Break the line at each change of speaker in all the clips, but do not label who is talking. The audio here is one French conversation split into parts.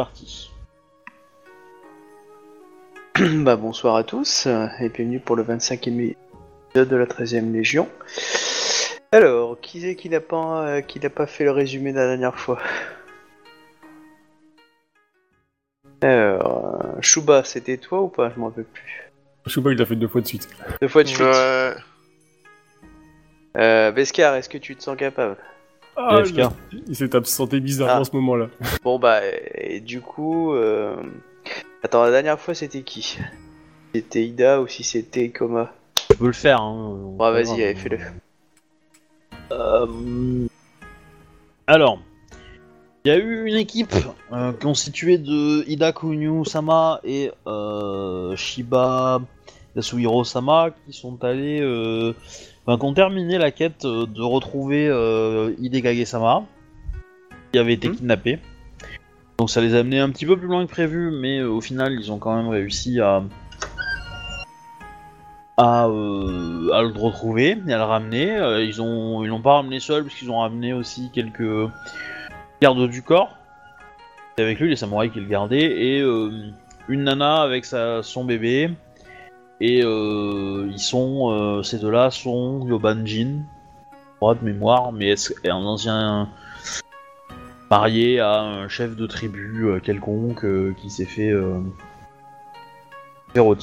parti.
bah bonsoir à tous euh, et bienvenue pour le 25e épisode de la 13e Légion. Alors, qui c'est qui n'a pas, euh, qui n'a pas fait le résumé de la dernière fois? Alors, euh, Shuba, c'était toi ou pas? Je m'en rappelle plus.
Chouba, il l'a fait deux fois de suite.
Deux fois de suite.
Ouais.
Euh, Beskar, est-ce que tu te sens capable?
Ah, il- il s'est absenté bizarrement
Ah.
à ce moment-là.
Bon bah, et du coup... euh, Attends, la dernière fois c'était qui? C'était Ida ou si c'était Koma
Je peux le faire. Hein.
Bon, bah, vas-y, allez, fais-le.
Euh, Alors, il y a eu une équipe euh, constituée de Ida Kunyu Sama et euh, Shiba Yasuhiro Sama qui sont allés, euh, enfin, qui ont terminé la quête euh, de retrouver euh, Hidekage Sama qui avait été
Mhm.
kidnappé. Donc ça les a amenés un petit peu plus loin que prévu, mais euh, au final ils ont quand même réussi à à, euh, à le retrouver et à le ramener. Ils ont ils l'ont pas ramené seul puisqu'ils ont ramené aussi quelques gardes du corps Et avec lui les samouraïs qui le gardaient et une nana avec sa, son bébé et euh, ils sont euh, ces deux-là sont Yobanjin droit de mémoire mais est un ancien marié à un chef de tribu euh, quelconque qui s'est fait faire au.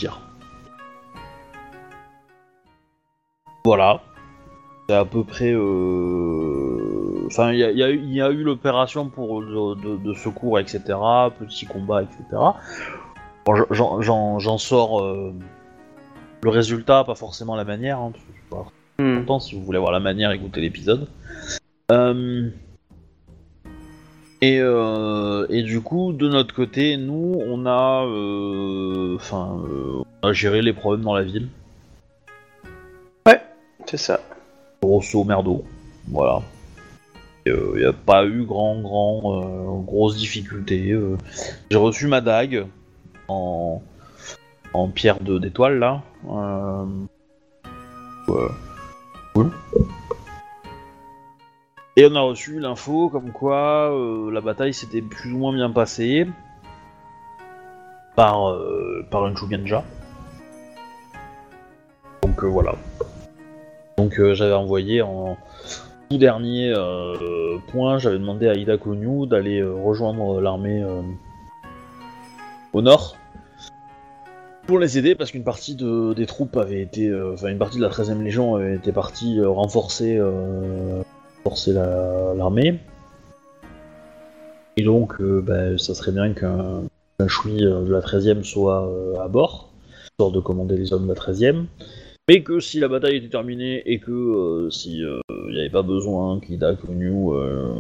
Voilà. C'est à peu près. Enfin, il y a, eu- l'opération pour de, secours, etc. Petit combat, etc. Bon, j'en- sors le résultat, pas forcément la manière. Hein, parce que je suis pas
Hmm.
content si vous voulez voir la manière, écoutez l'épisode. Euh, Et, euh, et du coup, de notre côté, nous, on a, euh, enfin, euh, on a géré les problèmes dans la ville.
C'est ça.
grosso merdo. Voilà. Il n'y a pas eu grand, grand, grosse difficulté. J'ai reçu ma dague en, en pierre d'étoile là. Euh. Cool. Et on a reçu l'info comme quoi euh, la bataille s'était plus ou moins bien passée par, euh, par un Shugenja. Donc euh, voilà. Donc euh, j'avais envoyé en tout dernier euh, point, j'avais demandé à Ida Konyu d'aller euh, rejoindre l'armée euh, au nord pour les aider parce qu'une partie de, des troupes avait été, euh, enfin une partie de la 13e Légion avait été partie euh, renforcer, euh, l'armée. Et donc bah, ça serait bien qu'un euh, de la 13e soit à bord, histoire de commander les hommes de la 13e. Mais que si la bataille était terminée et que si il n'y avait pas besoin Konyu, euh,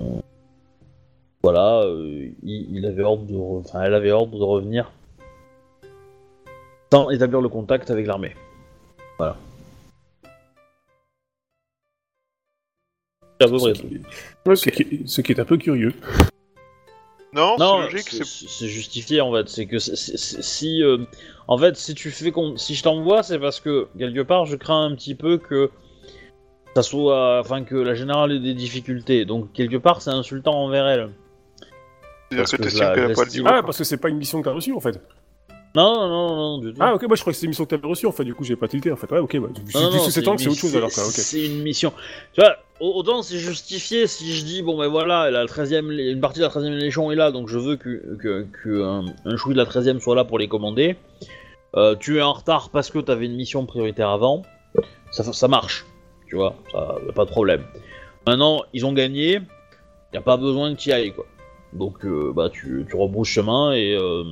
voilà, il, il avait ordre de, enfin, elle avait ordre de revenir sans établir le contact avec l'armée. C'est à peu près
Ce
tout.
qui,
Ok.
ce qui- ce qui est un peu curieux.
Non,
Non,
c'est logique,
c'est- justifié en fait. C'est que c'est- c'est- c'est- si, euh, en fait, si tu fais con- si je t'envoie, c'est parce que quelque part, je crains un petit peu que ça soit, enfin, que la générale ait des difficultés. Donc quelque part, c'est insultant envers elle.
C'est-à-dire
parce
que
que
t'estimes
je la-
qu'elle a
je
pas le
l'estime.
niveau.
Ah, parce que c'est pas une mission que t'as reçue en fait.
Non, non, non, non, du tout.
Ah, ok, moi je crois que c'est une mission que t'avais reçue en fait, du coup j'ai pas tilté en fait. Ouais, ok, bah,
Non, non, une
que c'est autre chose alors quoi, ok.
C'est une mission. Tu vois, au- autant c'est justifié si je dis, bon ben voilà, la 13e, lé- une partie de la 13e Légion est là, donc je veux que, que, que un, un chouï de la 13e soit là pour les commander. Euh, tu es en retard parce que t'avais une mission prioritaire avant. Ça, ça marche, tu vois, ça, y a pas de problème. Maintenant, ils ont gagné, y a pas besoin que tu y ailles, quoi. Donc, euh, bah, tu, tu rebrousses chemin et euh,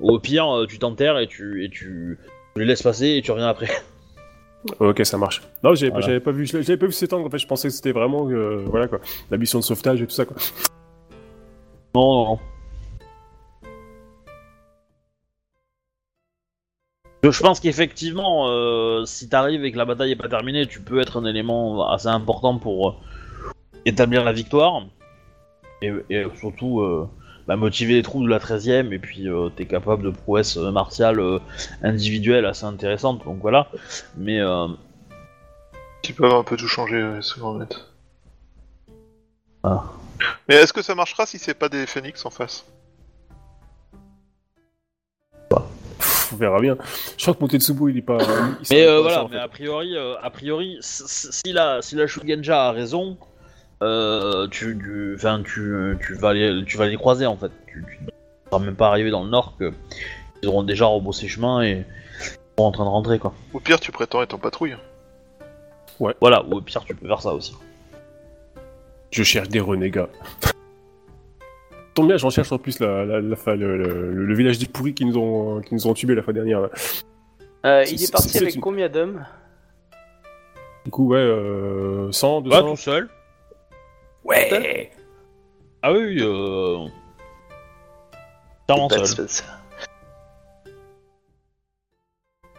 au pire, euh, tu t'enterres et tu, et tu, tu les laisses passer et tu reviens après.
Ok, ça marche. Non, j'avais
Voilà.
pas vu, j'avais pas vu en fait, je pensais que c'était vraiment, euh, voilà quoi, la mission de sauvetage et tout ça quoi.
Non, non, non. Je pense qu'effectivement, si t'arrives et que la bataille est pas terminée, tu peux être un élément assez important pour établir la victoire. Et, et surtout, euh, bah, motiver les troupes de la 13ème, et puis euh, t'es capable de prouesses euh, martiales euh, individuelles assez intéressantes, donc voilà. Mais euh,
Tu peux un peu tout changer, ouais, c'est honnête.
Ah.
Mais est-ce que ça marchera si c'est pas des phoenix en face?
On verra bien. Je crois que Motetsubo, il est pas. il
Mais euh, voilà, mais
fait.
a priori, euh, a priori, si la si la Shugenja a raison, euh, tu tu enfin tu, tu vas les tu vas les croiser en fait. Tu, ne seras même pas arrivé dans le nord que ils auront déjà rebroussé chemin et sont en train de rentrer quoi.
Au pire, tu prétends être en patrouille.
Voilà, ou au pire tu peux faire ça aussi.
Je cherche des renégats. Tombe bien, j'en cherche en plus la, la, le, le- le village des pourris qui nous ont, qui nous ont tubé la fois dernière. là.
Euh, il est parti avec
une-
combien d'hommes?
Du coup, ouais, euh, 100,
Pas
200.
tout seul.
Ouais
Ah oui, euh...
de
seul.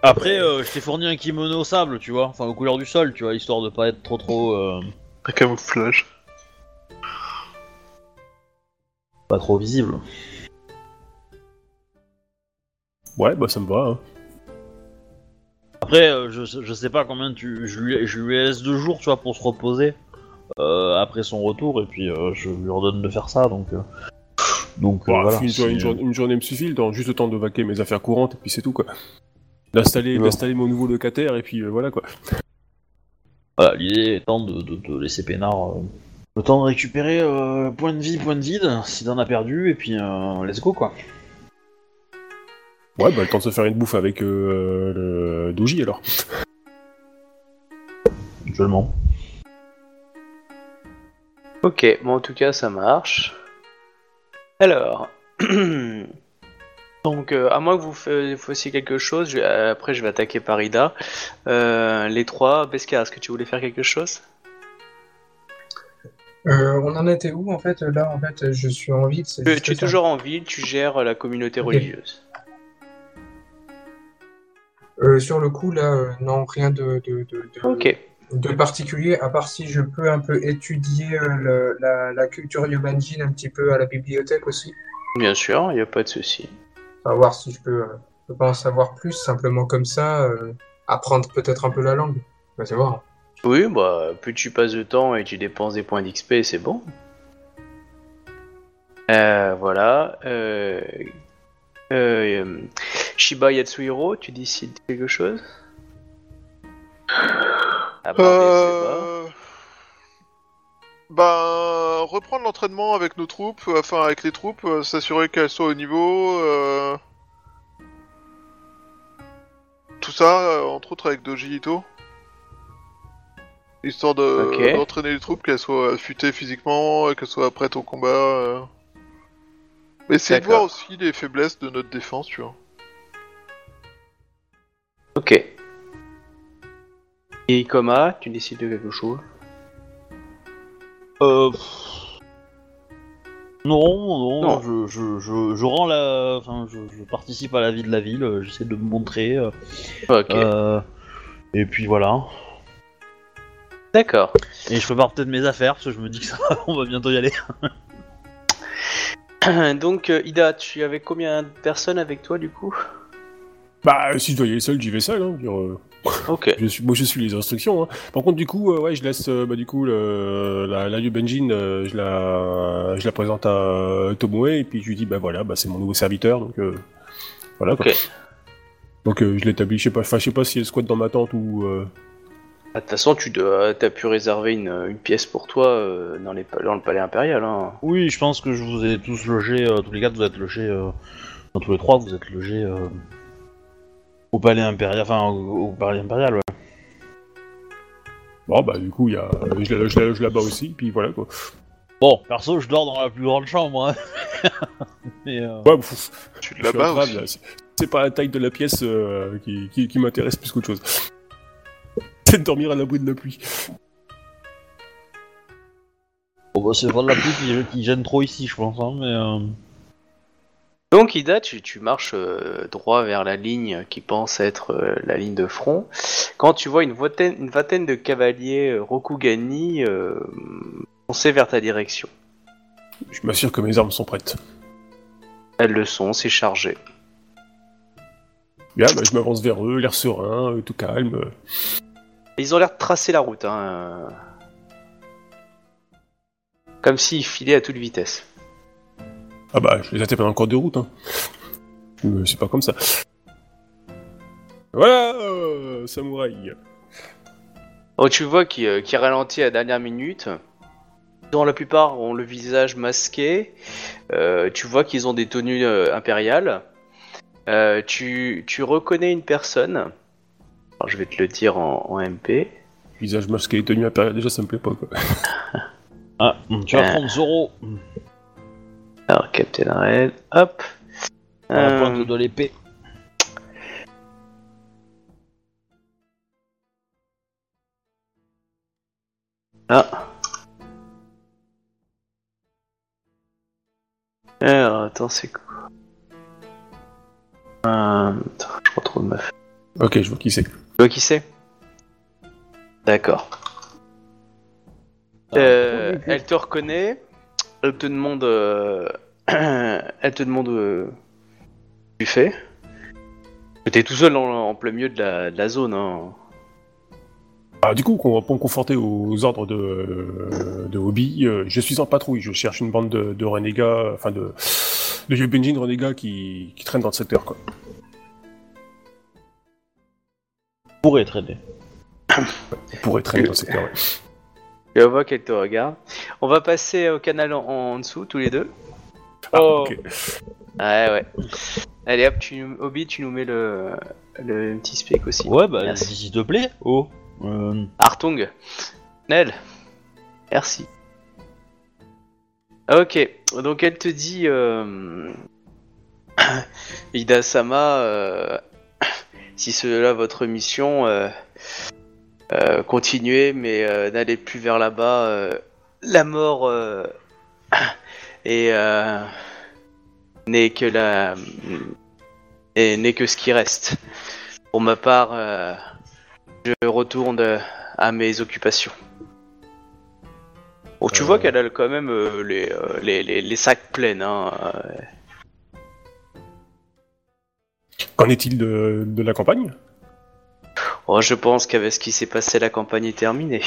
Après, euh, je t'ai fourni un kimono au sable, tu vois, enfin aux couleurs du sol, tu vois, histoire de pas être trop trop euh,
Un camouflage.
pas trop visible.
Ouais, bah ça me va. hein.
Après, euh, je, je sais pas combien tu. Je lui, je lui laisse deux jours, tu vois, pour se reposer après son retour, et puis euh, je lui ordonne de faire ça, donc. euh, Donc euh,
Bon,
voilà.
une,
si-
journée, une journée- une journée me suffit, le juste le temps de vaquer mes affaires courantes, et puis c'est tout, quoi. D'installer
Ouais.
mon nouveau locataire, et puis euh, voilà, quoi.
Voilà, l'idée étant de, de, de laisser Pénard euh, le temps de récupérer euh, point de vie, point de vide, s'il en a perdu, et puis euh, let's go quoi.
Ouais, bah le temps de se faire une bouffe avec euh, le Douji, alors.
Actuellement.
Ok, bon en tout cas ça marche. Alors, donc euh, à moins que vous fa- fassiez quelque chose, je euh, après je vais attaquer par Ida. Euh, les trois, Beskar, est-ce que tu voulais faire quelque chose?
On en était où en fait? Là, en fait, je suis en ville.
tu, es
ça.
toujours en ville, tu gères la communauté religieuse.
Sur le coup, là, non, rien de, de, de, de,
Ok,
de particulier, à part si je peux un peu étudier euh, le- la, la culture Yobanjin un petit peu à la bibliothèque aussi.
bien sûr, il n'y a pas de souci.
À voir si je peux, euh, je peux en savoir plus, simplement comme ça, euh, apprendre peut-être un peu la langue. Bah, c'est voir.
Oui, bah plus tu passes de temps et tu dépenses des points d'XP, c'est bon. Euh, voilà. Euh, euh, Shiba Yatsuhiro, tu décides quelque chose? À part des
Euh... Ben, reprendre l'entraînement avec nos troupes, enfin avec les troupes, euh, s'assurer qu'elles soient au niveau. euh, Tout ça, euh, entre autres avec Doji Ito. Histoire de
Ok.
d'entraîner les troupes, qu'elles soient affûtées physiquement, et qu'elles soient prêtes au combat. euh. Mais essayer de
D'accord.
voir aussi les faiblesses de notre défense, tu vois.
Ok. Et Ikoma, tu décides de quelque chose?
Euh... pff. Non, non,
Non.
Je, je, je, je rends la. Enfin, je, je participe à la vie de la ville, euh, j'essaie de me montrer. euh,
Ok,
euh, et puis voilà.
d'accord.
Et je prépare peut-être mes affaires, parce que je me dis que ça va, on va bientôt y aller.
Donc, euh, Ida, tu avais combien de personnes avec toi du coup?
Bah, si je dois y aller seul, j'y vais seul, hein. je veux dire, euh,
Ok.
je suis, moi, je suis les instructions. Hein. Par contre, du coup, euh, ouais, je laisse, euh, bah, du coup, le, la, la Yubenjin, euh, je la, je la présente à euh, Tomoe, et puis je lui dis, bah voilà, bah c'est mon nouveau serviteur, donc euh, voilà. Quoi.
Ok.
Donc euh, je l'établis, je sais pas, enfin, je sais pas si elle squatte dans ma tente ou. euh,
Ah, De toute façon, tu dois, t'as pu réserver une, une pièce pour toi euh, dans, les, dans le palais impérial. Hein.
Oui, je pense que je vous ai tous logés, euh, tous les quatre, vous êtes logés, euh, dans tous les trois, vous êtes logés euh, au palais impérial, enfin au, au palais impérial, ouais.
Bon, bah du coup, il y a, je la, je la loge là-bas aussi, puis voilà quoi.
Bon, perso, je dors dans la plus grande chambre, hein. Mais, euh,
Ouais, pff,
Tu
crabe,
aussi.
là. C'est- C'est pas la taille de la pièce euh, qui, qui, qui m'intéresse plus qu'autre chose. C'est de dormir à l'abri de la pluie.
bon, bah, c'est pas de la pluie qui, qui gêne trop ici, je pense, hein, mais... euh,
Donc, Ida, tu, tu marches euh, droit vers la ligne qui pense être euh, la ligne de front. Quand tu vois une vingtaine, une vingtaine de cavaliers euh, Rokugani foncer vers ta direction.
Je m'assure que mes armes sont prêtes.
Elles le sont, c'est chargé.
Bien, bah, je m'avance vers eux, l'air serein, tout calme.
Ils ont l'air de tracer la route, hein. Comme s'ils filaient à toute vitesse.
Ah bah, je les attaque pendant le cours de route, hein. Euh, C'est pas comme ça. Voilà, euh, samouraï.
Oh, tu vois qui, euh, qui ralentit à la dernière minute. Dont la plupart ont le visage masqué. Euh, tu vois qu'ils ont des tenues euh, impériales. Euh, tu, tu reconnais une personne. Alors, je vais te le dire en, en MP.
Visage masqué et tenue impériale, déjà ça me plaît pas quoi.
Ah, tu vas prendre Zoro
Alors, Captain Red, hop.
la
Euh,
pointe de l'épée.
Ah. Alors, attends, c'est quoi euh, Attends, je retrouve ma feuille.
Ok, je vois qui c'est.
Tu vois qui c'est? D'accord. Euh, elle te reconnaît. Elle te demande. euh, elle te demande. euh, tu fais. T'es tout seul en, en plein milieu de la, de la zone. Hein.
Ah, du coup, on- pour me conforter aux ordres de, euh, de Hobby, euh, je suis en patrouille, je cherche une bande de, de renégats, enfin de, de Yubinjin renégats qui, qui traînent dans le secteur quoi.
pourrait traîner.
On pourrait traîner dans le secteur, ouais.
Je vois qu'elle te regarde. On va passer au canal en, en dessous, tous les deux.
Ah,
Oh.
ok.
Ouais, ouais. Allez hop, tu, nous- Obi, tu nous mets le, le petit spec aussi.
Ouais, bah,
Merci.
s'il te plaît. Oh. Euh,
Artung. Nel. Merci. Ok, donc elle te dit... Euh... Ida-sama, euh, si cela votre mission, euh, continuez, mais euh, n'allez plus vers là-bas. euh, la mort euh, et euh, n'est que la et n'est que ce qui reste. Pour ma part, euh, je retourne euh, à mes occupations. Bon, tu
Euh.
vois qu'elle a quand même euh, les, euh, les, les, les sacs pleins. Hein. euh.
Qu'en est-il de, de la campagne?
Je pense qu'avec ce qui s'est passé, la campagne est terminée.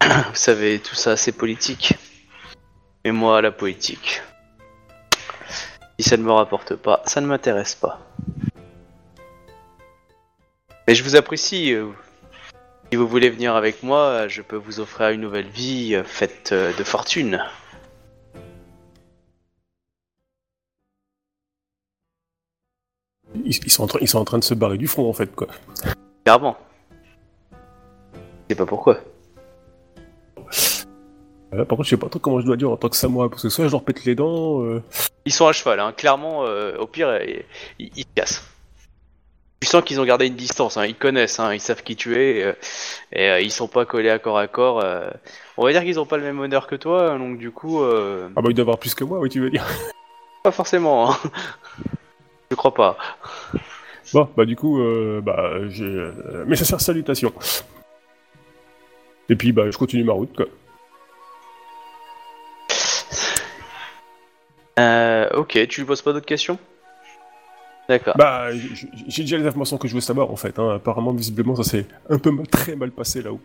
Vous savez, tout ça, c'est politique. Et moi, la politique. Si ça ne me rapporte pas, ça ne m'intéresse pas. Mais je vous apprécie. euh, Si vous voulez venir avec moi, je peux vous offrir une nouvelle vie euh, faite euh, de fortune.
Ils, ils sont en train, ils sont en train de se barrer du front en fait quoi.
Clairement. Je sais pas pourquoi.
Euh, par contre, je sais pas trop comment je dois dire en tant que samouraï, parce que soit je leur pète les dents, euh,
Ils sont à cheval, hein. clairement, euh, au pire, euh, ils, ils se cassent. Tu sens qu'ils ont gardé une distance, hein. ils connaissent, hein. ils savent qui tu es, euh, et euh, ils sont pas collés à corps à corps. euh. On va dire qu'ils ont pas le même honneur que toi, donc du coup, euh,
ah bah ils doivent avoir plus que moi, oui tu veux dire.
pas forcément. Hein. Je crois pas.
Bon, bah du coup, euh, bah j'ai... Euh, mais ça sert salutations. Et puis bah je continue ma route quoi.
Euh, ok, tu lui poses pas d'autres questions? D'accord.
Bah j- j'ai déjà les informations que je veux savoir en fait, hein. apparemment visiblement ça s'est un peu mal- très mal passé là-haut.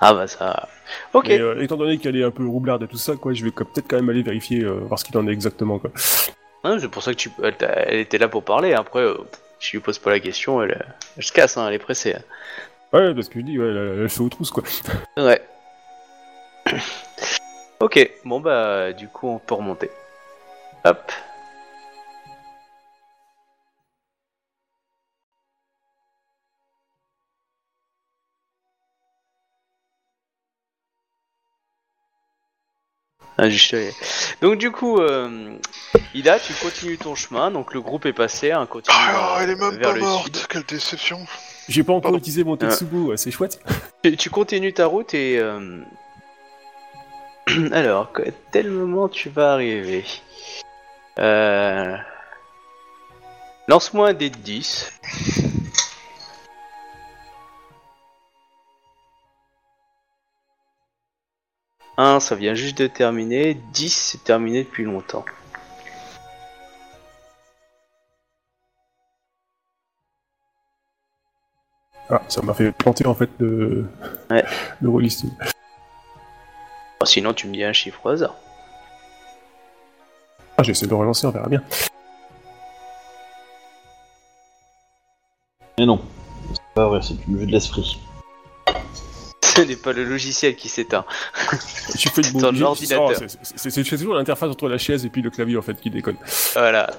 Ah bah ça. Ok.
Mais euh, étant donné qu'elle est un peu roublarde et tout ça, quoi, je vais quoi, peut-être quand même aller vérifier, euh, voir ce qu'il en est exactement quoi.
Hein, c'est pour ça que tu, elle, elle était là pour parler. Après, euh, je lui pose pas la question, elle, elle se casse, hein, elle est pressée. hein.
Ouais, parce que je dis, ouais, elle, elle fait aux trousses quoi.
Ouais. ok, bon bah du coup on peut remonter. Hop. Ah, euh, Donc du coup, euh, Ida, tu continues ton chemin. Donc le groupe est passé, hein, continue
Ah,
vers-
elle est même
vers
pas
le
morte,
sud.
quelle déception.
J'ai pas encore
Pardon.
utilisé mon Tetsubo, ouais, c'est chouette.
Tu, tu continues ta route et... euh, Alors, à tel moment tu vas arriver euh... Lance-moi un dé de 10. 1, ça vient juste de terminer. 10, c'est terminé depuis longtemps.
Ah, ça m'a fait planter en fait de,
ouais. Bah, sinon, tu me dis un chiffre au hasard.
Ah, j'essaie de relancer, on verra bien.
Mais non, c'est pas vrai, c'est une vue de l'esprit.
Ce n'est pas le logiciel qui s'éteint.
Tu fais
C'est
une c'est- toujours l'interface entre la chaise et puis le clavier en fait qui déconne.
Voilà.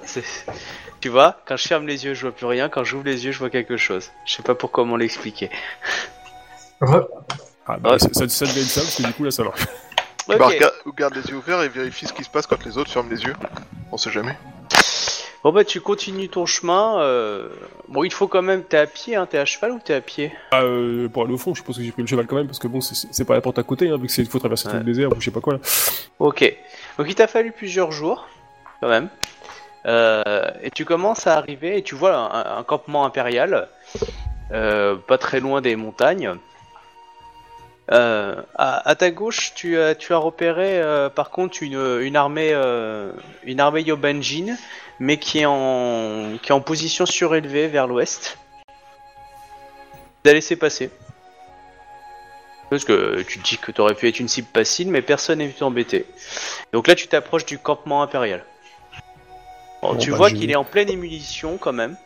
Tu vois, quand je ferme les yeux, je vois plus rien. Quand j'ouvre les yeux, je vois quelque chose. Je sais pas pour comment l'expliquer.
Re-
Ah, bah, ça, ça, être ça parce que du coup là ça marche.
Bah, regarde, garde les yeux ouverts et vérifie ce qui se passe quand les autres ferment les yeux. On sait jamais.
Bon bah tu continues ton chemin. euh, Bon, il faut quand même. T'es à pied, hein T'es à cheval ou t'es à pied?
Ah, euh, pour aller au fond, je suppose que j'ai pris le cheval quand même parce que bon, c'est- c'est pas la porte à côté, hein, vu que c'est faut traverser tout
Ouais.
le désert ou je sais pas quoi là.
Ok. Donc il t'a fallu plusieurs jours, quand même. Euh, et tu commences à arriver et tu vois un, un campement impérial, euh, pas très loin des montagnes. Euh, à, à ta gauche, tu as, tu as repéré euh, par contre une, une armée, euh, une armée Yobanjin, mais qui est en, qui est en position surélevée vers l'ouest. T'as laissé passer. Parce que tu te dis que t'aurais pu être une cible facile, mais personne n'est venu t'embêter. Donc là, tu t'approches du campement impérial. Bon,
Bon,
tu
bah,
vois qu'il est en pleine ébullition quand même.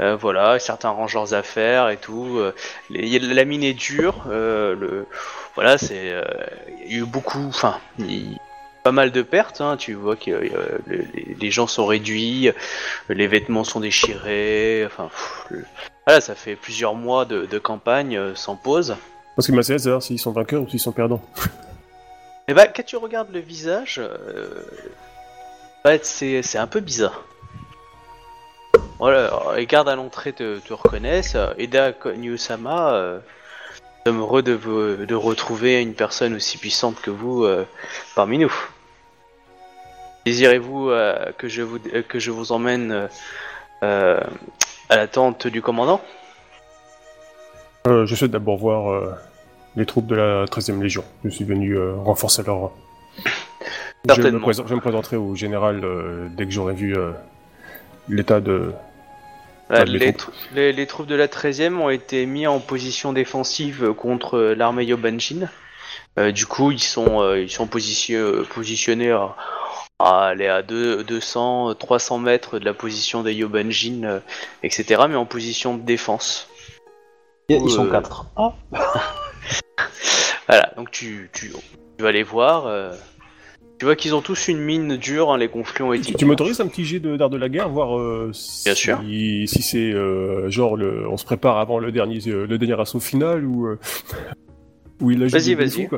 Euh, voilà, certains rangent leurs affaires et tout. euh, les- la mine est dure. euh, le, voilà, c'est. Il y a eu beaucoup. Enfin, pas mal de pertes. hein, tu vois que le- les, gens sont réduits, les vêtements sont déchirés. Enfin, pff, le- voilà, ça fait plusieurs mois de, de campagne sans pause.
Parce que ma c'est s'ils sont vainqueurs ou s'ils sont perdants.
Et bah, quand tu regardes le visage, euh, bah, c'est un peu bizarre. Voilà, les gardes à l'entrée te, te reconnaissent. Eda Nyusama, euh, nous sommes heureux de, vous- de retrouver une personne aussi puissante que vous euh, parmi nous. Désirez-vous euh, que, je vous, euh, que je vous emmène euh, euh, à la tente du commandant?
Euh, je souhaite d'abord voir euh, les troupes de la 13e Légion. Je suis venu euh, renforcer leur rang. Je me,
Certainement.
présent- je me présenterai au général euh, dès que j'aurai vu euh, l'état de. De
les, troupes de la 13e ont été mis en position défensive contre euh, l'armée Yobanjin. Euh, du coup, ils sont, euh, ils sont positio- euh, positionnés à, à aller à deux- 200, 300 mètres de la position des Yobanjin, euh, etc., mais en position de défense.
Ils sont
Euh,
4. Ah
Voilà, donc tu, tu, tu vas les voir. Euh, tu vois qu'ils ont tous une mine dure, hein, les conflits ont été.
Tu m'autorises un petit jet de- d'art de, la guerre, voir euh, si,
Bien sûr.
si c'est euh, genre le, on se prépare avant le dernier, euh, le dernier assaut final ou. Euh, ou il agit
Vas-y, vas-y.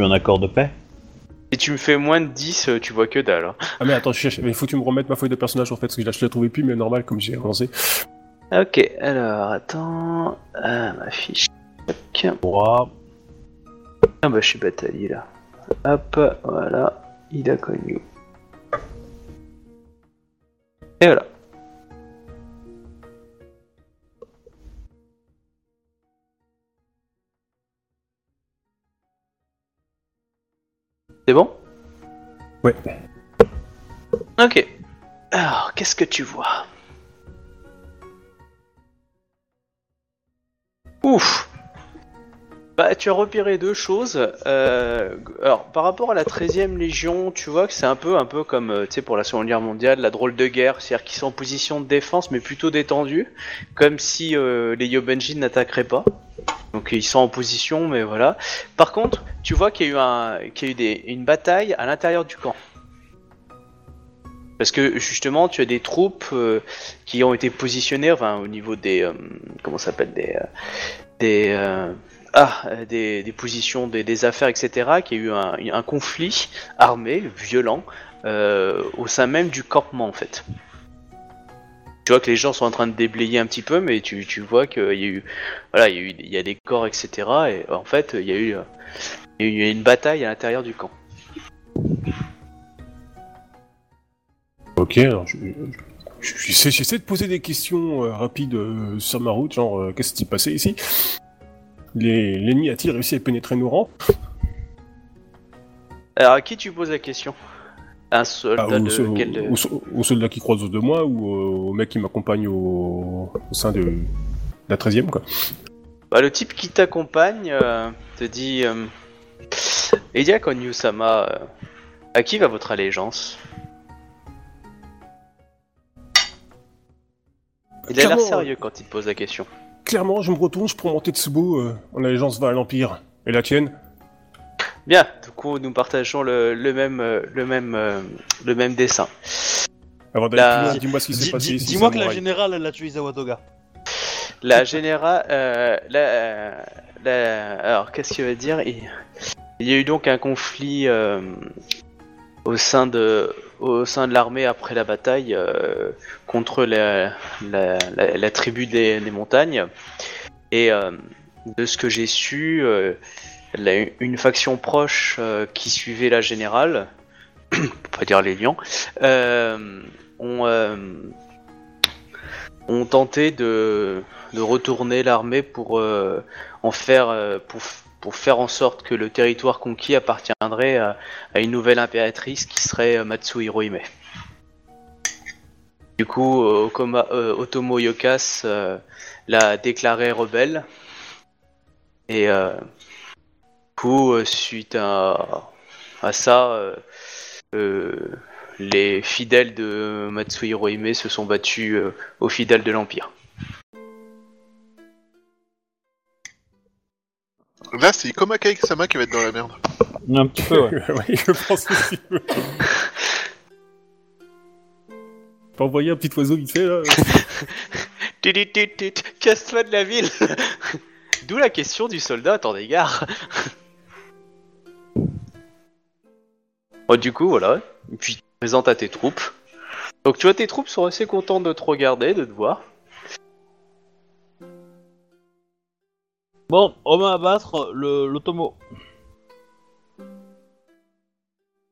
un accord de paix?
Si tu me fais moins de 10, euh, tu vois que dalle. hein.
Ah mais attends, je cherche, mais faut que tu me remettes ma feuille de personnage en fait, parce que je la, je la trouvais plus, mais normal comme j'ai avancé.
Ok, alors attends. Ah, ma fiche.
3.
Ah bah je suis bataillé là. Hop, voilà, il a connu. Et voilà. C'est bon?
Ouais.
Ok. Alors, qu'est-ce que tu vois? Ouf bah, tu as repéré deux choses. Euh, alors, par rapport à la 13e Légion, tu vois que c'est un peu, comme, euh, pour la Seconde Guerre mondiale, la drôle de guerre, c'est-à-dire qu'ils sont en position de défense, mais plutôt détendus, comme si euh, les Yobenjin n'attaqueraient pas. Donc ils sont en position, mais voilà. Par contre, tu vois qu'il y a eu, un, une bataille à l'intérieur du camp. Parce que justement, tu as des troupes qui ont été positionnées, au niveau des, comment ça s'appelle, des, des, ah, euh, des, positions, des, affaires, etc., qu'il y a eu un, conflit armé, violent, euh, au sein même du campement, en fait. Tu vois que les gens sont en train de déblayer un petit peu, mais tu, vois qu'il y a eu, voilà, il y a eu, des corps, etc., et en fait, il y a eu, une bataille à l'intérieur du camp.
Ok, alors je, je- j'essaie, de poser des questions euh, rapides sur ma route, genre qu'est-ce qui s'est passé ici? L'ennemi a-t-il réussi à pénétrer nos rangs?
Alors, à qui tu poses la question? Un soldat
Ah, au,
de
au-
quel...
au- soldat qui croise de moi ou au, au mec qui m'accompagne au, au sein de, la 13ème quoi?
Bah, le type qui t'accompagne euh, te dit euh, Edia Konyu-sama, euh, à qui va votre allégeance? Il a l'air sérieux quand il te pose la question.
Clairement, je me retourne, je prends mon Tetsubo, euh, mon allégeance va à l'Empire. Et la tienne?
Bien, du coup, nous partageons le, le même, euh, le, même, euh, le même dessin.
Avant d'aller
La-
plus loin, dis-moi ce qui s'est
Dis-
passé
dis-
ici.
Dis-moi que la
samouraï.
générale, elle a tué Zawatoga.
La générale, euh, la, la- alors qu'est-ce qu'il va dire? Il, il y a eu donc un conflit euh, au sein de, au sein de l'armée après la bataille euh, contre la, la, la- tribu des, montagnes. Et euh, de ce que j'ai su, euh, une faction proche euh, qui suivait la générale, pour pas dire les lions, ont, tenté de, retourner l'armée pour en faire pour, faire en sorte que le territoire conquis appartiendrait à, à une nouvelle impératrice qui serait euh, Matsuhiro Hime. Du coup, euh, Okoma- euh, Otomo Yokas euh, l'a déclaré rebelle et euh, du coup, suite à, à ça, les fidèles de Matsuhiro Hime se sont battus euh, aux fidèles de l'Empire.
Là, c'est Ikoma Kaik-sama qui va être dans la merde.
Un petit peu, ouais.
oui, je pense aussi. Pas envoyer un petit oiseau vite fait là
Casse-toi de la ville D'où la question du soldat à ton égard. Bon, du coup, voilà. Et puis, tu te présentes à tes troupes. Donc, tu vois, tes troupes sont assez contentes de te regarder, de te voir.
Bon, homme à abattre, le- l'automo.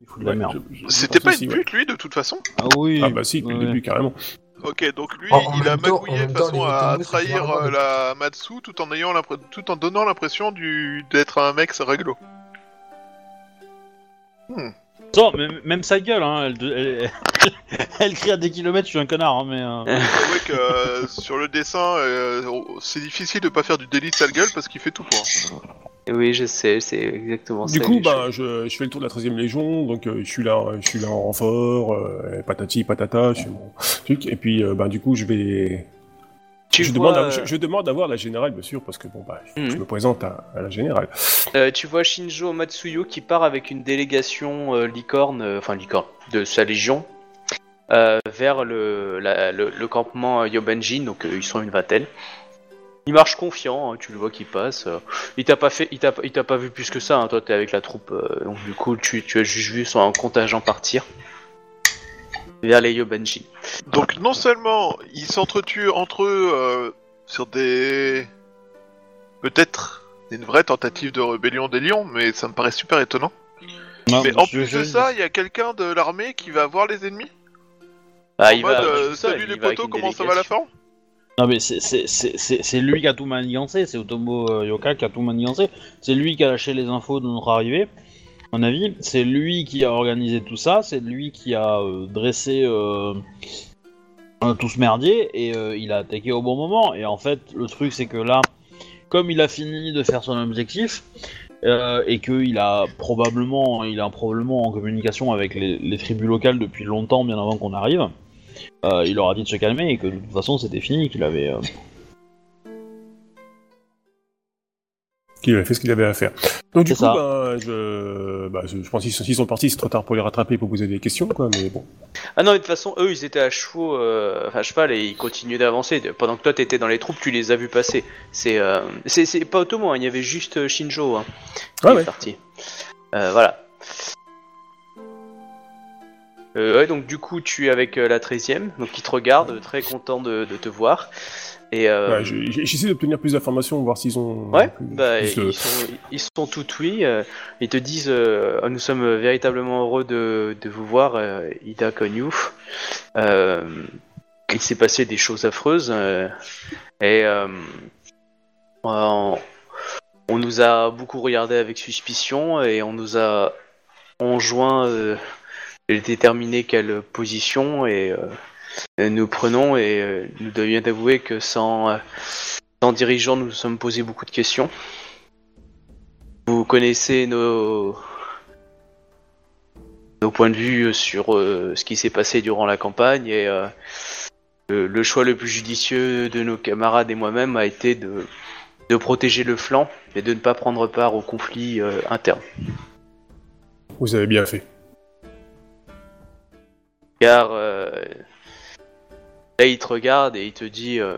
Il fout de la
Ouais,
merde.
je- je-
C'était pas une
ouais.
pute, lui, de toute façon?
Ah oui.
Ah bah si, depuis
Ouais.
le début, carrément.
Ok, donc lui,
En- en
il a
même temps- en
magouillé de
temps,
façon
les
à
c'est
trahir euh, la Matsu tout en, ayant l'impr- tout en donnant l'impression du... d'être un mec réglo.
Attends, même, même sa gueule, hein, elle, elle, elle crie à des kilomètres, je suis un connard, hein, mais... euh,
Avouez que euh, sur le dessin, euh, c'est difficile de pas faire du délit de sale gueule parce qu'il fait tout pour.
Oui, je sais, c'est exactement
Du
ça.
coup,
les
bah, je, je fais le tour de la 13e Légion, donc euh, je suis là, je suis là en renfort, euh, patati patata, je fais mon truc, et puis euh, bah, du coup je vais,
Tu
je,
vois,
demande à, je, je demande à voir la générale, bien sûr, parce que bon bah, je,
Mhm.
je me présente à, à la générale.
Euh, tu vois Shinjo Matsuyo qui part avec une délégation licorne, enfin licorne, de sa légion, vers le, la- le, le campement Yobenjin, donc ils sont une vingtaine. Il marche confiant, hein, tu le vois qui passe. euh. il t'a pas fait, il t'a, il t'a pas vu plus que ça. hein, toi, t'es avec la troupe, euh, donc du coup, tu, tu as juste vu son contingent partir vers les Yobenjin.
Donc non seulement ils s'entretuent entre eux euh, sur des... Peut-être une vraie tentative de rébellion des lions, mais ça me paraît super étonnant.
non,
mais en
je-
plus
je-
de ça, il y a quelqu'un de l'armée qui va voir les ennemis
Bah,
En
il
mode,
va,
euh, salut les potos, comment ça va la forme?
Non mais c'est- lui qui a tout manigancé, c'est Otomo euh, Yoka qui a tout manigancé. C'est lui qui a lâché les infos de notre arrivée, à mon avis. C'est lui qui a organisé tout ça, c'est lui qui a euh, dressé euh, tout ce merdier et il a attaqué au bon moment. Et en fait, le truc c'est que là, comme il a fini de faire son objectif et qu'il a probablement, il est probablement en communication avec les tribus locales depuis longtemps, bien avant qu'on arrive. Euh, il leur a dit de se calmer et que de toute façon c'était fini, qu'il avait. euh,
Qu'il avait fait ce qu'il avait à faire. Donc du coup, bah, je, bah, je, je pense qu'ils sont, partis, c'est trop tard pour les rattraper, pour poser des questions, quoi. Mais bon.
Ah non, mais de toute façon, eux, ils étaient à chevaux, euh, enfin, à cheval, et ils continuaient d'avancer. Pendant que toi, t'étais dans les troupes, tu les as vus passer. C'est, euh, c'est, pas Otomo, hein, il y avait juste Shinjo. Hein, qui
Ah
est
ouais.
parti. Euh, voilà. Euh, ouais, donc du coup, tu es avec euh, la 13ème, donc ils te regardent, très content de, de te voir. Et euh,
Ouais, je- j'ai- J'essaie d'obtenir plus d'informations, voir s'ils ont.
Ouais,
plus-
bah,
plus
ils, sont, ils sont tout oui. euh, ils te disent euh, Nous sommes véritablement heureux de, de vous voir, euh, Ida Konyu. Euh, il s'est passé des choses affreuses. euh, et euh, on, on nous a beaucoup regardé avec suspicion et on nous a enjoint euh, déterminer quelle position et euh, nous prenons et euh, nous devions avouer que sans. euh, en dirigeant, nous nous sommes posé beaucoup de questions. Vous connaissez nos nos points de vue sur ce qui s'est passé durant la campagne et le, choix le plus judicieux de nos camarades et moi-même a été de, de protéger le flanc et de ne pas prendre part au conflit interne.
Vous avez bien fait.
Car euh, là il te regarde et il te dit euh,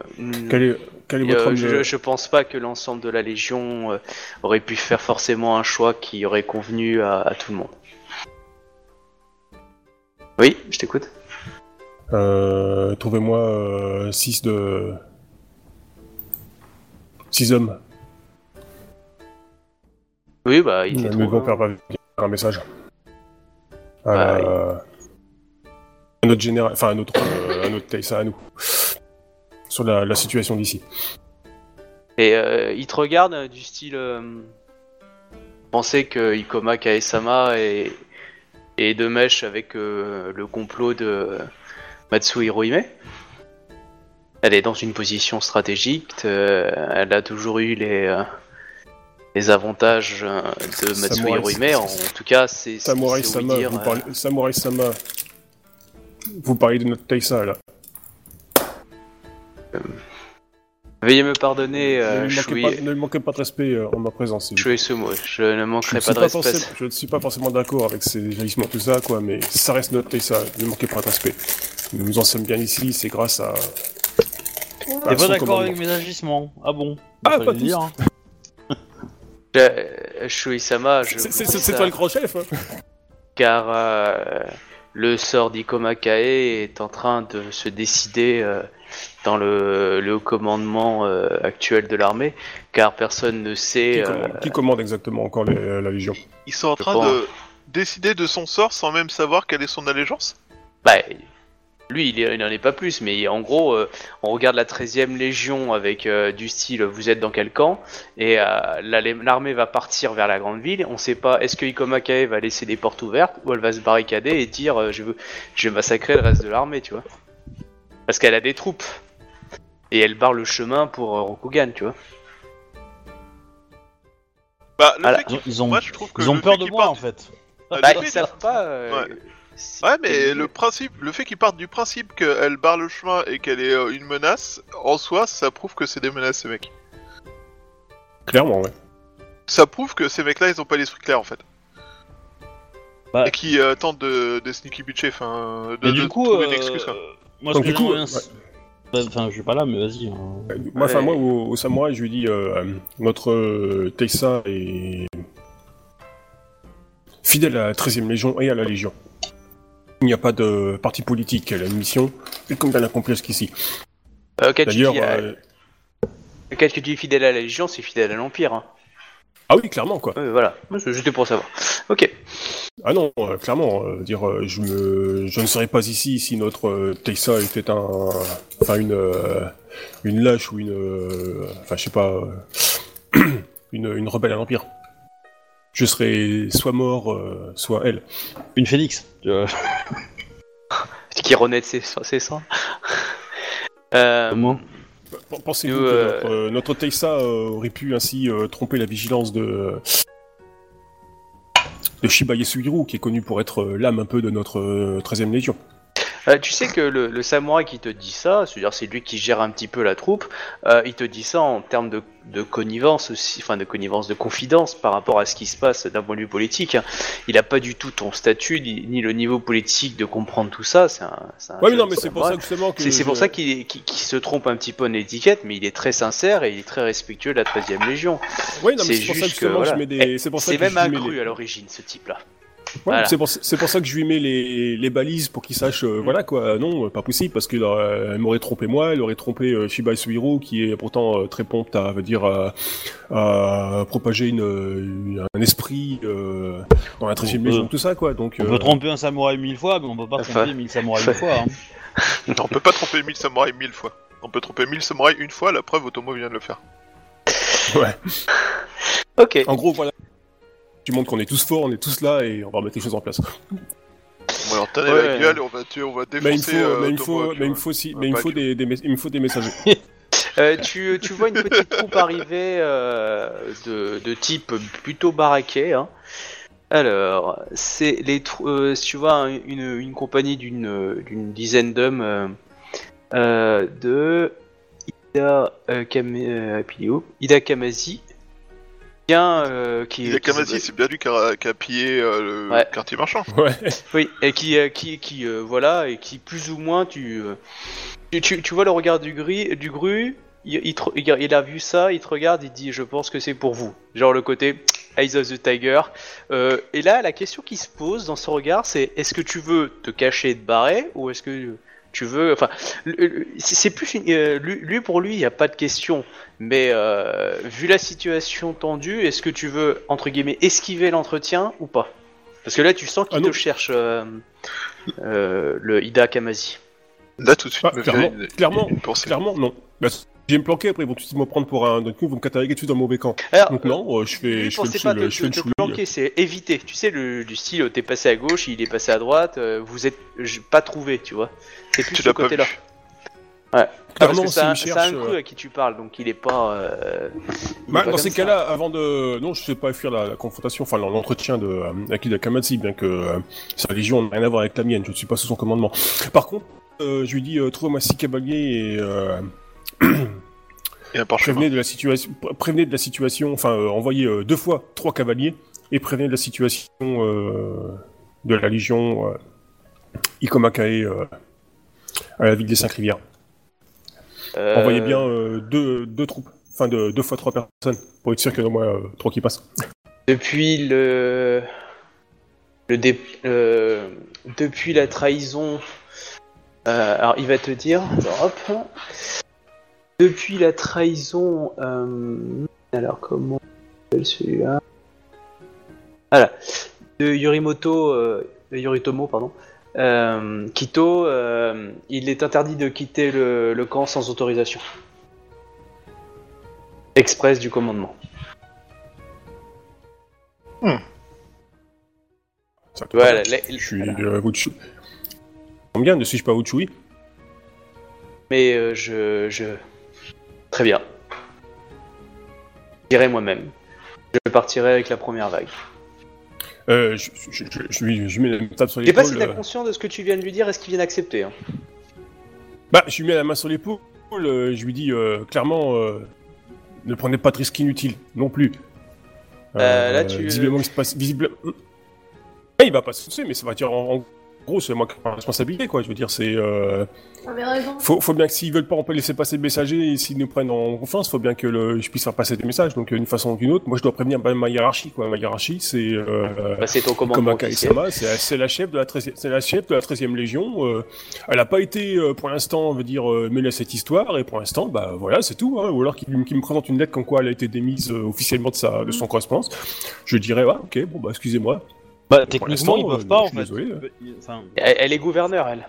Quel est, quel est
euh,
votre
je, je pense pas que l'ensemble de la Légion aurait pu faire forcément un choix qui aurait convenu à, à tout le monde. Oui, je t'écoute.
Euh, Trouvez-moi 6 de. 6 hommes.
Oui, bah il
Nous
te
devons
trouve.
faire parvenir un message.
Bah,
à notre général, enfin à notre, euh, à notre Taïsa, à nous, sur la, la situation d'ici.
Et euh, il te regarde euh, du style. Euh, pensez que Ikoma Kaesama est, est de mèche avec euh, le complot de Matsu Hirohime. Elle est dans une position stratégique. elle a toujours eu les, les avantages de Matsu Hirohime. En tout cas, c'est
Samurai Sama,
dire,
vous parlez, Samurai Sama, vous parlez de notre Taïsa là.
Veuillez me pardonner,
ne,
euh,
lui manquez
Shui,
pas, ne lui manquez pas de respect euh, en ma présence. plaît.
Shui Sumo. Je ne
Je
manquerai pas
suis
de
pas
respect.
forcément, je ne suis pas forcément d'accord avec ces agissements, tout ça, quoi, mais ça reste notre Taïsa, ne manquez pas de respect. Nous nous en sommes bien ici, c'est grâce à.
T'es pas d'accord avec mes agissements Ah bon
Ah, pas
dire. hein.
Euh, Shui-sama, je
C'est- toi le grand chef hein
car euh, le sort d'Ikoma Kae est en train de se décider euh, dans le, commandement euh, actuel de l'armée, car personne ne
qui,
sait. euh,
commande, qui commande exactement encore les- la Légion?
Ils sont en
Je
train
pense.
de décider de son sort sans même savoir quelle est son allégeance?
Bah, lui, il, est- il en est pas plus, mais en gros, euh, on regarde la 13e Légion avec euh, du style vous êtes dans quel camp? Et euh, la- l'armée va partir vers la grande ville. On sait pas, est-ce que Ikoma Kae va laisser des portes ouvertes ou elle va se barricader et dire euh, je, veux, je vais massacrer le reste de l'armée, tu vois? Parce qu'elle a des troupes. Et elle barre le chemin pour euh, Rokugan, tu vois?
Bah, le
Voilà.
fait qu'ils-
Ils ont,
moi, je trouve que
ils ont
le
peur
fait
de moi en fait.
Ah,
Bah, ils savent pas. euh,
Ouais. Ouais, mais le principe, le fait qu'ils partent du principe qu'elle barre le chemin et qu'elle est euh, une menace, en soi, ça prouve que c'est des menaces, ces mecs.
Clairement, ouais.
Ça prouve que ces mecs-là, ils ont pas l'esprit clair, en fait.
Bah.
Et qui euh, tentent de, de sneaky bitcher, enfin, de,
Mais
de
du coup,
trouver une
euh,
excuse, quoi.
moi
Donc,
ce que
du coup,
j'aimerais bien- Bah, Enfin, je suis pas là, mais vas-y. hein.
Moi, enfin,
Ouais.
moi, au, au samouraï, je lui dis, euh, notre euh, est fidèle à la 13e Légion et à la Légion. Il n'y a pas de parti politique, elle a une mission, et comme bien accomplir jusqu'ici.
Euh,
D'ailleurs,
euh,
euh,
quand tu dis fidèle à la Légion, c'est fidèle à l'Empire. Hein.
ah oui, clairement, quoi.
Ouais, voilà, juste pour savoir. Ok.
Ah non, euh, clairement, euh, dire, euh, je, me, je ne serais pas ici si notre euh, Taïsa était un, enfin une, euh, une lâche ou une, euh, enfin je sais pas, euh, une, une rebelle à l'Empire. Je serais soit mort, euh, soit elle.
Une phénix.
Qui renaît de ses, ses sangs. Euh,
Comment
Pensez-vous que
euh,
notre, euh, notre euh, aurait pu ainsi euh, tromper la vigilance de de Shiba Yasuhiro, qui est connu pour être l'âme un peu de notre euh, 13e Légion?
Euh, tu sais que le, le samouraï qui te dit ça, c'est-à-dire c'est lui qui gère un petit peu la troupe, euh, il te dit ça en termes de, de connivence aussi, enfin de connivence, de confidence par rapport à ce qui se passe d'un point de vue politique. Il a pas du tout ton statut ni, ni le niveau politique de comprendre tout ça. C'est un,
Ouais, non, mais c'est pour ça justement que
C'est c'est pour
je-
ça qu'il se trompe un petit peu en étiquette, mais il est très sincère et il est très respectueux de la 13e Légion.
Ouais, non, mais
c'est
pour ça que
juste que,
justement
voilà.
je mets des.
Eh,
C'est
même
je les-
à l'origine, ce type-là.
Ouais,
Voilà.
c'est pour, c'est pour ça que je lui mets les, les balises pour qu'il sache, euh, voilà quoi, non, euh, pas possible, parce qu'elle elle m'aurait trompé moi, elle aurait trompé euh, Shiba Suhiro, qui est pourtant euh, très prompte à, veut dire, à, à propager une, une- un esprit euh, dans la 13
On
Légion,
peut-
tout ça quoi, donc...
On
euh,
peut tromper un samouraï mille fois, mais on peut pas
Enfin.
tromper mille samouraïs mille fois. Hein.
On peut pas tromper 1000 samouraïs mille fois. On peut tromper 1000 samouraïs une fois, la preuve, Otomo vient de le faire.
Ouais.
Ok.
En gros, voilà. Tu montres qu'on est tous forts, on est tous là, et on va remettre les choses en place.
Bon, alors tenez
Ouais.
la gueule et on va, tuer, on va
Mais il me
défoncer
faut,
euh,
mais il me faut, mais il me faut aussi,
un
mais il me faut des, des, mes- il me faut des messages.
Euh, tu, tu vois une petite troupe arriver euh, de, de type plutôt baraquet. hein. Alors, c'est les euh, si tu vois un- une, une compagnie d'une d'une dizaine d'hommes de Ida euh, Kam- euh, puis il est où Ida Kamazi, bien euh, qui,
c'est bien lui qui a, qui a pillé euh, le
Ouais.
quartier marchand.
Ouais.
Oui, et qui, euh, qui, qui euh, voilà, et qui plus ou moins, tu, euh, tu, tu, tu vois le regard du gris, du gru, il, il, te- il- il a vu ça, il te regarde, il dit, je pense que c'est pour vous. Genre le côté Eyes of the Tiger. Euh, et là, la question qui se pose dans ce regard, c'est est-ce que tu veux te cacher et te barrer, ou est-ce que tu veux, enfin, c'est plus, une- euh, lui, lui, pour lui, il n'y a pas de question. Mais euh, vu la situation tendue, est-ce que tu veux entre guillemets esquiver l'entretien ou pas? Parce que là, tu sens qu'il
Ah
te cherche euh, euh, le Ida Kamazi.
Là, tout de suite,
Ah,
me
clairement,
vient une-
clairement,
une pensée.
Clairement, non. Bah, je vais me planquer après, ils vont tout de suite me prendre pour un. Coup, ils vont me cataloguer tout de suite dans le mauvais camp.
Alors,
Donc, non, euh, je fais,
lui
je fais
pas
chou-
te,
je fais le
te- te planquer, c'est éviter. Tu sais, le, du style, euh, t'es passé à gauche, il est passé à droite, euh, vous êtes pas trouvé, tu vois. C'est plus
Tu
ce côté-là. Ah, parce
Clairement,
que c'est un, c'est un cru
euh,
à qui tu parles, donc il est pas. euh, il est
Bah,
pas
dans ces cas-là, avant de. Non, je sais pas fuir la, la confrontation, enfin l'entretien de euh, Akida Kamatsi, bien que euh, sa légion n'a rien à voir avec la mienne, je ne suis pas sous son commandement. Par contre, euh, je lui dis euh, trouvez-moi six cavaliers et euh,
Et un parchemin.
prévenez de la situation, pr- prévenez de la situation, enfin euh, envoyez euh, deux fois trois cavaliers et prévenez de la situation euh, de la légion euh, Ikomakae euh, à la ville des Cinq Rivières.
Euh,
Envoyez bien euh, deux, deux troupes, enfin de, deux fois trois personnes pour être sûr qu'il y en a au moins euh, trois qui passent.
Depuis le. le dé- euh, depuis la trahison. euh, alors, il va te dire. Hop. Depuis la trahison. euh, alors, comment on appelle celui-là? Voilà. De Yorimoto. euh, Yoritomo, pardon. Euh, Kito, euh, il est interdit de quitter le, le camp sans autorisation. Express du commandement.
Ça te
Voilà, la-
Je suis
voilà.
euh, Wuchu. Combien ne suis-je pas Wuchui
Mais euh, je, je. Très bien. J'irai moi-même. Je partirai avec la première vague.
euh, je, je, je, je lui je mets la table sur
Je sais pas si
l'épaule.
t'as
euh,
conscience de ce que tu viens de lui dire, est-ce qu'il vient d'accepter hein?
Bah, je lui mets la main sur l'épaule, euh, je lui dis euh, clairement euh, ne prenez pas de risques inutiles non plus.
Là, tu-
Visiblement, il se passe. Visible... Ouais, il va pas se soucier, mais ça va dire en, en gros, c'est moi qui prends la responsabilité, quoi. Je veux dire, c'est. Euh...
Raison.
Faut, faut bien que s'ils veulent pas, on peut laisser passer le messager, et s'ils nous prennent en confiance, faut bien que le, je puisse faire passer des messages. Donc, d'une façon ou d'une autre, moi, je dois prévenir ma hiérarchie, quoi. Ma hiérarchie, c'est. Euh,
bah, C'est ton.
Sama, c'est la chef de la 13e, c'est la chef de la 13e légion. euh, elle a pas été pour l'instant, on veut dire mêlée à cette histoire et pour l'instant, bah voilà, c'est tout. Hein, ou alors qu'il me présente une lettre comme quoi elle a été démise officiellement de sa de son correspondance. Je dirais ouais, ok, bon bah excusez-moi.
Bah, techniquement, ils
euh,
peuvent pas,
je
en fait.
désolé.
Enfin,
Elle, elle est gouverneur, elle.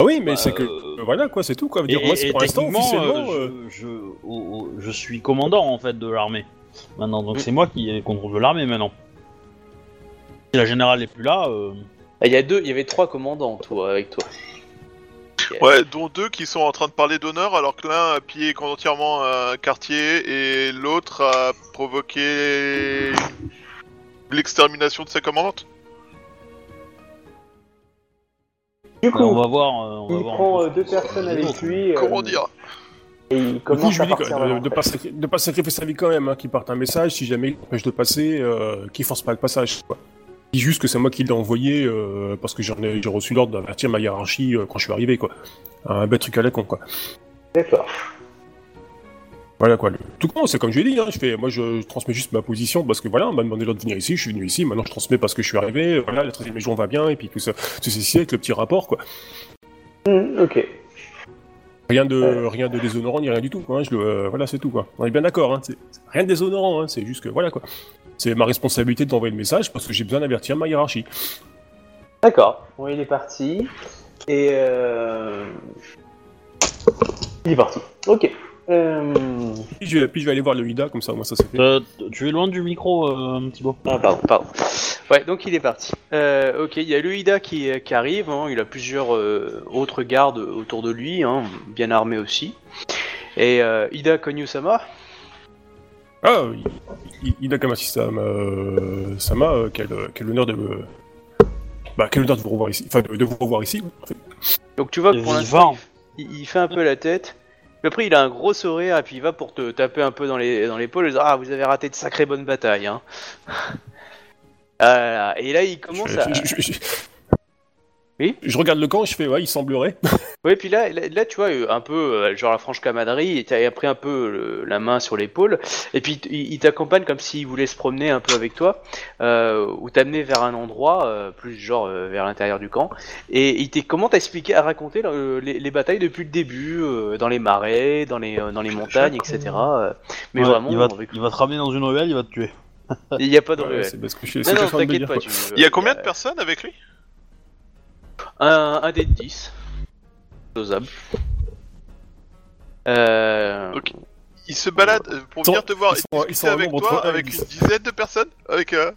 Ah oui, mais
Bah,
c'est que
euh,
euh, voilà quoi, c'est tout quoi.
Et,
dire, moi, c'est
et
pour l'instant
euh,
euh,
je, suis commandant en fait de l'armée maintenant, donc
Mm.
c'est moi qui contrôle l'armée maintenant. Si la générale n'est plus là, euh,
Ah, Il y a deux, il y avait trois commandants, toi, avec toi.
Ouais, dont deux qui sont en train de parler d'honneur alors que l'un a pillé entièrement un quartier et l'autre a provoqué l'extermination de sa commandante.
Du
on va voir. euh, on va
il
voir
prend
peu
euh,
ce
deux personnes avec lui. euh,
Comment dire?
Et il
Du coup,
commence
je
à
lui dis que, de,
là,
de
en
pas
fait.
sacri- de pas sacrifier sa vie quand même, hein, qu'il parte un message, si jamais il empêche de passer, euh, qu'il force pas le passage. Quoi. Il dit juste que c'est moi qui l'ai envoyé euh, parce que j'en ai, j'ai reçu l'ordre d'avertir ma hiérarchie euh, quand je suis arrivé, quoi. Un bête truc à la con, quoi.
D'accord.
Voilà, quoi. Le- Tout con, c'est comme je l'ai dit, hein, je fais, moi je transmets juste ma position parce que voilà, on m'a demandé de venir ici, je suis venu ici, maintenant je transmets parce que je suis arrivé, voilà, la 13e légion va bien, et puis tout ça, tout ceci avec le petit rapport, quoi.
Hmm, ok.
Rien de,
Euh.
rien de déshonorant ni rien du tout, quoi. hein, je le, euh, voilà, c'est tout, quoi. On est bien d'accord, hein. C'est rien de déshonorant, hein. C'est juste que, voilà, quoi. C'est ma responsabilité d'envoyer le message parce que j'ai besoin d'avertir ma hiérarchie.
D'accord. Bon, il est parti. Et euh... il est parti. Ok. Euh...
Puis je, vais- puis je vais aller voir le Ida, comme ça, moi, ça c'est fait.
Euh, tu es loin du micro, euh, Thibaut.
Ah, pardon, pardon. Ouais, donc il est parti. Euh, ok, il y a le Ida qui, qui arrive. hein, il a plusieurs euh, autres gardes autour de lui, hein, bien armés aussi. Et euh, Ida Konyu-sama?
Ah, oui. I- Hidaka Sama, euh, Sama euh, quel, quel honneur de me... Bah, quel honneur de vous revoir ici. Enfin, de, vous revoir ici. en fait.
Donc tu vois que pour l'instant, il, il fait un peu la tête. Puis après, il a un gros sourire et puis il va pour te taper un peu dans les dans l'épaule. et dire, Ah, vous avez raté de sacrées bonnes batailles. Hein. Ah, et là, il commence à. Oui
Je regarde le camp et je fais, ouais, il semblerait.
Oui, puis là, là, là, tu vois, euh, un peu euh, genre la franche camaraderie, et t'as pris un peu la main sur l'épaule, et puis il, il t'accompagne comme s'il voulait se promener un peu avec toi, euh, ou t'amener vers un endroit, euh, plus genre euh, vers l'intérieur du camp, et il t'est comment t'expliquer, à raconter euh, les, les batailles depuis le début, euh, dans les marais, dans les, euh, dans les montagnes, etc. euh, mais
Ouais,
vraiment,
il va, te-
avec-
il va te ramener dans une ruelle, il va te tuer.
il n'y a pas de
Ouais,
ruelle.
c'est parce que je suis
Non, non,
de
pas. tu-
Il y a combien de personnes avec lui?
Un, un dé de 10. Dosable. Euh...
Ok. Il se balade euh, pour venir te voir
ils
et
sont- ils
discuter
sont en
avec toi avec une dizaine de personnes Avec euh...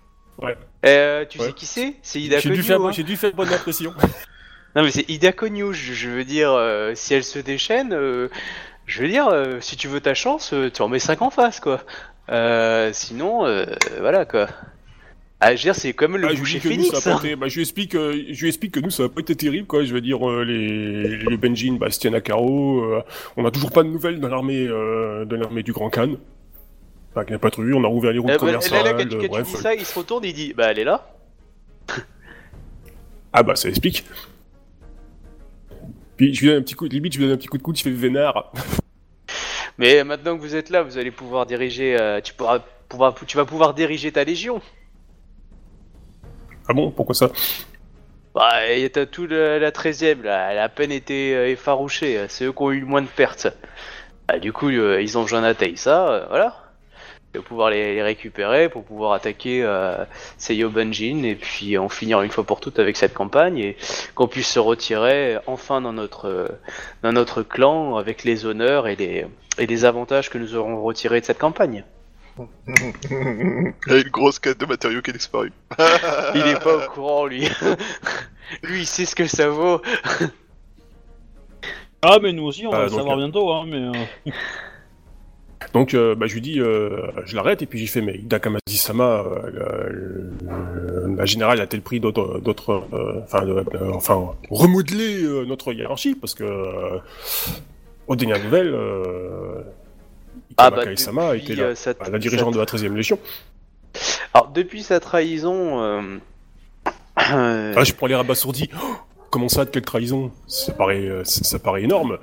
Euh, tu
Ouais.
sais qui c'est? C'est Ida
J'ai dû,
Konyu,
faire,
hein.
j'ai dû faire bonne impression.
Non mais c'est Ida Konyu, je, je veux dire, euh, si elle se déchaîne, euh, je veux dire, euh, si tu veux ta chance, euh, tu en mets 5 en face, quoi. Euh, sinon, euh, voilà, quoi. Ah, je veux dire, c'est comme le
Ah, je lui
boucher
nous, ça
hein.
bah, je lui explique, euh, je lui explique que nous, ça a pas été terrible, quoi. Je veux dire, euh, les, les Benjin, bah, à carreau. euh, on a toujours pas de nouvelles de l'armée, de l'armée du Grand Khan. Enfin, qu'il n'y a pas trop eu. On a rouvert les routes
bah,
commerciales.
là, là, quand, tu- quand tu
bref.
dis ça, il se retourne, il dit, bah elle est là.
Ah bah, ça explique. Puis je lui donne un petit coup, limite, je lui donne un petit coup de coude, je fais vénard.
Mais maintenant que vous êtes là, vous allez pouvoir diriger, tu pourras, pouvoir, tu vas pouvoir diriger ta légion.
Ah bon, pourquoi ça?
Bah, t'as tout le- la 13ème, là, elle a à peine été euh, effarouchée, c'est eux qui ont eu le moins de pertes. Ah, du coup, euh, ils ont besoin d'un ça, euh, voilà. Et pouvoir les, récupérer pour pouvoir attaquer euh, Seiyo et puis en finir une fois pour toutes avec cette campagne et qu'on puisse se retirer enfin dans notre, euh, dans notre clan avec les honneurs et les, et les avantages que nous aurons retirés de cette campagne.
Il y a une grosse caisse de matériaux qui a disparu.
Il est pas au courant, lui. lui, il sait ce que ça vaut.
Ah, mais nous aussi, on va
Ah,
le
donc,
savoir
euh,
bientôt, hein, mais... euh,
Donc, euh, bah, je lui dis, euh, je l'arrête et puis j'y fais, mais Hidaka Sama, euh, le- le- la générale a-t-elle pris d'autres, d'autres, enfin, euh, enfin, remodeler euh, notre hiérarchie? Parce que euh, aux dernières nouvelles, euh,
Ah, bah,
Sama
depuis,
était la,
euh, sa-
bah, la dirigeante de la 13e Légion.
Alors, depuis sa trahison, euh,
Ah, je prends les rabasourdis. Oh, comment ça, de quelle trahison? Ça paraît, euh, ça, ça paraît énorme.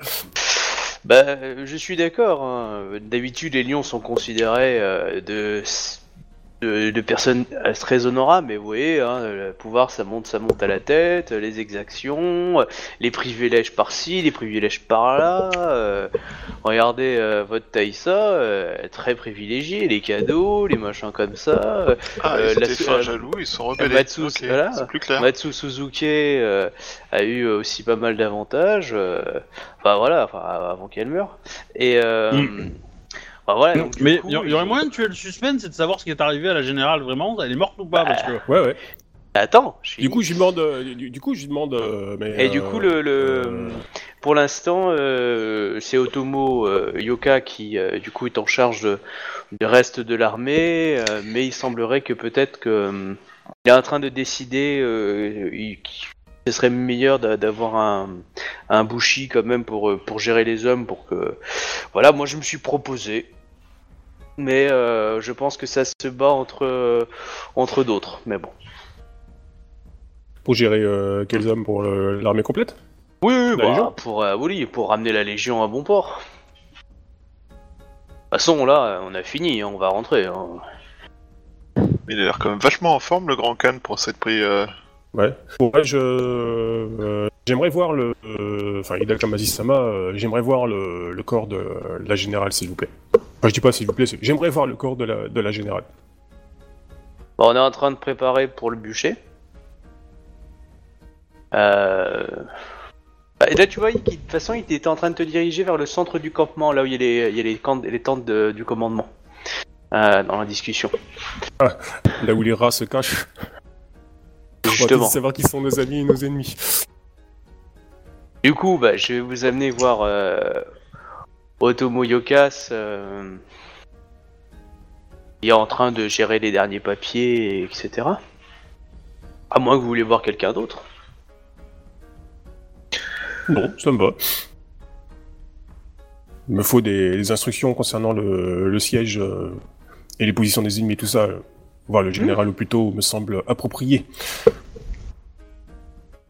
bah, je suis d'accord. hein. D'habitude, les lions sont considérés euh, de, de, de personnes très honorables, mais vous voyez, hein, le pouvoir, ça monte, ça monte à la tête, les exactions, les privilèges par-ci, les privilèges par-là. euh, regardez euh, votre Taïsa, euh, très privilégié, les cadeaux, les machins comme ça. euh,
Ah,
Euh,
ils
la-
étaient
euh,
fins jaloux, ils sont rebellés.
Matsus,
Ok,
voilà.
C'est plus clair.
Matsu Suzuki euh, a eu aussi pas mal d'avantages. euh, enfin voilà, enfin, avant qu'elle meure. Et euh,
Mm.
Donc, du
Mais
coup,
il y, aurait moyen de tuer le suspense et de savoir ce qui est arrivé à la générale, vraiment? Elle est morte ou pas?
Bah,
Parce que...
Ouais, ouais.
Attends. je
Du coup, je lui demande, euh, du, du coup, je lui demande, euh, mais.
Et du
euh,
coup, le, le-
euh,
pour l'instant, euh, c'est Otomo euh, Yoka qui, euh, du coup, est en charge de- du reste de l'armée, euh, mais il semblerait que peut-être que euh, il est en train de décider, euh, il- qu'il- ce serait meilleur d'a- d'avoir un, un bushi quand même pour euh, pour gérer les hommes, pour que, voilà, moi je me suis proposé. Mais euh, je pense que ça se bat entre, euh, entre d'autres. Mais bon.
Pour gérer euh, quels hommes pour le- l'armée complète?
Oui, oui, bah,
Légion?
pour, euh, oui, pour ramener la Légion à bon port. De toute façon, là, on a fini, hein, on va rentrer. hein.
Mais il a l'air quand même vachement en forme, le grand Khan, pour s'être pris. euh,
Ouais. Bon, ouais, je euh, j'aimerais voir le, euh, enfin Hidaka Sama, euh, j'aimerais voir le, le corps de la générale, s'il vous plaît. Enfin, je dis pas s'il vous plaît, c'est- j'aimerais voir le corps de la, de la générale.
Bon, on est en train de préparer pour le bûcher. Euh... bah, et là, tu vois, il- de toute façon, il était en train de te diriger vers le centre du campement, là où il y a les, il y a les, camps- les tentes de- du commandement. Euh, dans la discussion.
Là où les rats se cachent. On va
Justement.
tous savoir qui sont nos amis et nos ennemis.
Du coup, bah, je vais vous amener voir euh, Otomo Yokas. euh, est en train de gérer les derniers papiers, etc. À moins que vous voulez voir quelqu'un d'autre.
Non, ça me va. Il me faut des, des instructions concernant le, le siège euh, et les positions des ennemis, tout ça. euh, Voir le général au plus tôt me semble approprié.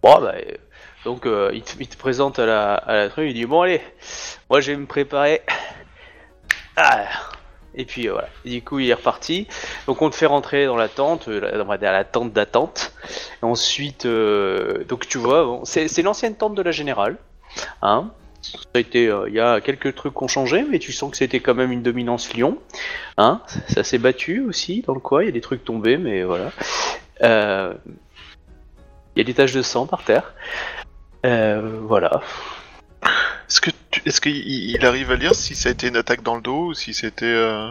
Bon, bah, donc euh, il, te, présente à la, à il dit bon allez, moi je vais me préparer. Ah. Et puis euh, voilà, du coup il est reparti. Donc on te fait rentrer dans la tente, euh, dire la tente d'attente. Ensuite, euh, donc tu vois, c'est l'ancienne tente de la générale. Hein ça a été, il y a quelques trucs qui ont changé, mais tu sens que c'était quand même une dominance Lyon. Hein ça s'est battu aussi dans le coin, il y a des trucs tombés, mais voilà. Il y a des taches de sang par terre. Euh, voilà.
Est-ce que tu- est-ce qu'il il arrive à lire si ça a été une attaque dans le dos ou si c'était euh,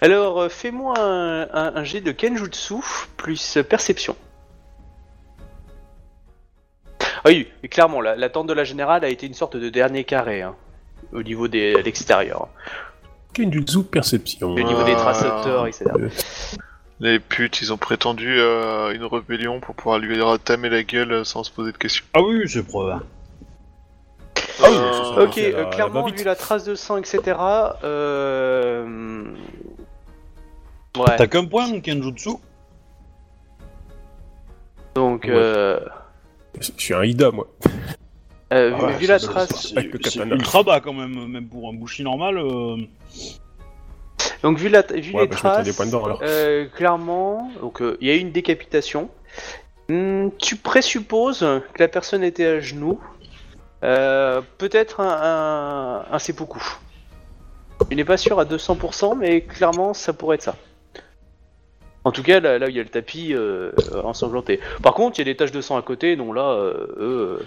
Alors, euh, fais-moi un, un, un jet de Kenjutsu plus euh, perception. Ah oui, mais clairement, la, la tente de la générale a été une sorte de dernier carré hein, au niveau des- de l'extérieur.
Kenjutsu perception.
Au niveau des
Ah.
tracepteurs, etc.
les putes Ils ont prétendu euh, une rébellion pour pouvoir lui tamer la gueule euh, sans se poser de questions.
Ah oui, c'est preuve.
Ah oui,
Euh,
c'est ça.
Ok, euh,
la
clairement, vu la trace de sang, etc. Euh... Ouais,
T'as qu'un point, Kenjutsu
donc,
Ouais.
euh,
Je suis un Ida, moi.
euh,
Ah
vu-
ouais,
vu la trace...
c'est- ultra bas quand même, même pour un bouchi normal.
Donc, vu, la, vu
Ouais,
les
bah,
traces,
des dedans,
euh, clairement, donc euh, il y a eu une décapitation. Hmm, tu présupposes que la personne était à genoux. Euh, Peut-être un, un, un seppuku. Il n'est pas sûr à 200%, mais clairement, ça pourrait être ça. En tout cas, là, là où il y a le tapis ensanglanté. Par contre, il y a des taches de sang à côté, donc là, eux,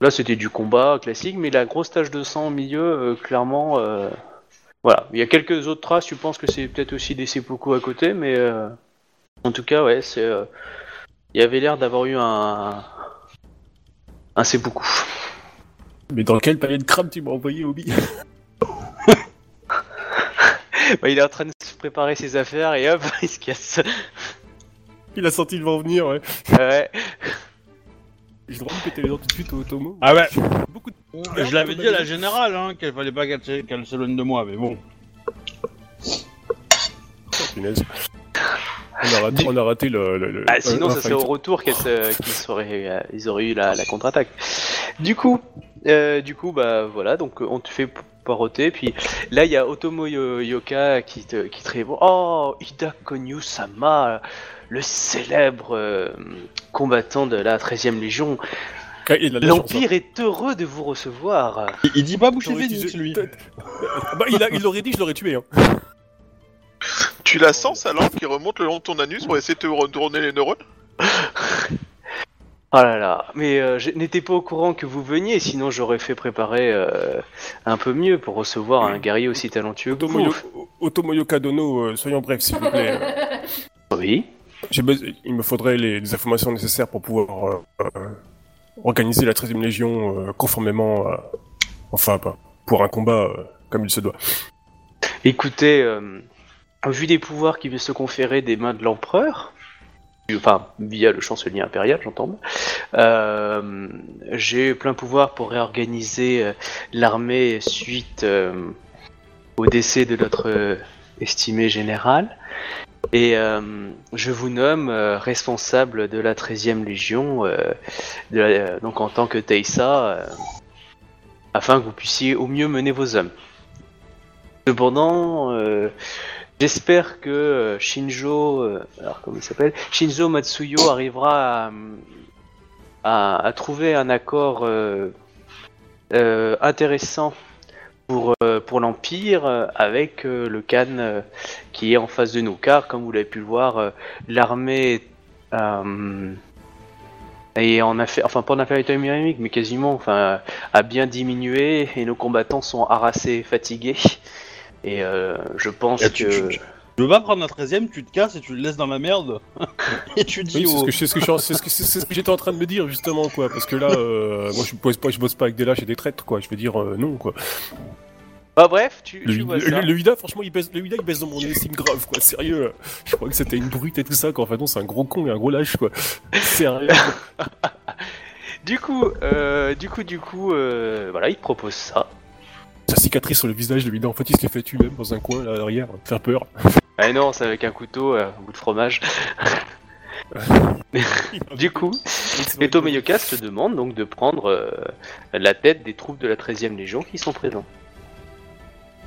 là c'était du combat classique, mais la grosse tache de sang au milieu, clairement, voilà. Il y a quelques autres traces, tu penses que c'est peut-être aussi des seppuku à côté, mais euh, en tout cas, ouais, c'est, euh, il y avait l'air d'avoir eu un un seppuku.
Mais dans quel panier de crabe tu m'as envoyé, Obi?
Bah, il est en train de se préparer ses affaires et hop, il se casse.
Il a senti le vent venir, ouais.
Ouais.
J'ai le droit de péter les dents tout de suite au Tomo.
Ah ouais,
Beaucoup de...
je l'avais dit à la générale hein, qu'elle fallait pas qu'elle qu'elle s'éloigne de moi, mais bon.
Oh, punaise. On a raté, on a raté le... le- le-
Ah, sinon,
un- un
ça serait au
fight.
retour qu'elle se- qu'ils seraient, euh, ils auraient eu la, la contre-attaque. Du coup, euh, du coup, bah voilà, donc euh, on te fait paroter, puis là il y a Otomo Yo- Yoka qui te, qui te répond Oh, Ida Konyu Sama, le célèbre euh, combattant de la 13e Légion.
Ah,
L'Empire est heureux de vous recevoir.
Il, il dit pas Phoenix,
utilisé-
lui.
hein. Bah, il, a- il l'aurait dit, je l'aurais tué. Hein.
Tu la sens sa langue qui remonte le long de ton anus pour essayer de te retourner les neurones?
Oh là là, mais euh, je n'étais pas au courant que vous veniez, sinon j'aurais fait préparer euh, un peu mieux pour recevoir un guerrier aussi talentueux que
Otomo,
vous.
Yo- Otomo Yoka Dono, euh, soyons brefs, s'il vous plaît.
Oui.
Il me faudrait les, les informations nécessaires pour pouvoir organiser la 13ème Légion euh, conformément à... Enfin, pas pour un combat euh, comme il se doit.
Écoutez, euh, vu les pouvoirs qui viennent se conférer des mains de l'empereur, enfin via le chancelier impérial, j'entends, euh, j'ai plein pouvoir pour réorganiser euh, l'armée suite euh, au décès de notre estimé général. Et je vous nomme responsable de la 13e Légion, donc en tant que Teissa, afin que vous puissiez au mieux mener vos hommes. Cependant, j'espère que euh, Shinjo, euh, alors comment il s'appelle, Shinzo Matsuyo arrivera à, trouver un accord euh, intéressant pour, pour l'Empire avec le Khan qui est en face de nous. Car, comme vous l'avez pu le voir, l'armée est en affaire, enfin pas en infériorité numérique, mais quasiment, enfin, a bien diminué et nos combattants sont harassés fatigués. Et euh, je pense
Et tu-
que.
tu- Tu veux pas prendre la 13ème, tu te casses et tu le laisses dans la merde. et tu dis
Oui, c'est ce que, ce ce j'étais en train de me dire justement quoi, parce que là, euh, moi je bosse pas, je bosse pas avec des lâches et des traîtres quoi. Je veux dire euh, non quoi.
Bah bref, tu,
Le,
tu vois
le-
ça.
le Ida, franchement, il baisse, le Ida, il baisse dans mon estime grave, quoi. Sérieux. Je crois que c'était une brute et tout ça, qu'en fait, non, c'est un gros con et un gros lâche, quoi. Sérieux.
Du coup, euh, du coup, du coup, euh, voilà, il te propose ça.
Sa cicatrice sur le visage de Ida, en fait, il se l'est fait tuer même dans un coin, là, derrière, faire peur.
Ah non, c'est avec un couteau, euh, un bout de fromage. Du coup, Et Tomoyokas te demande donc de prendre euh, la tête des troupes de la 13e Légion qui sont présents.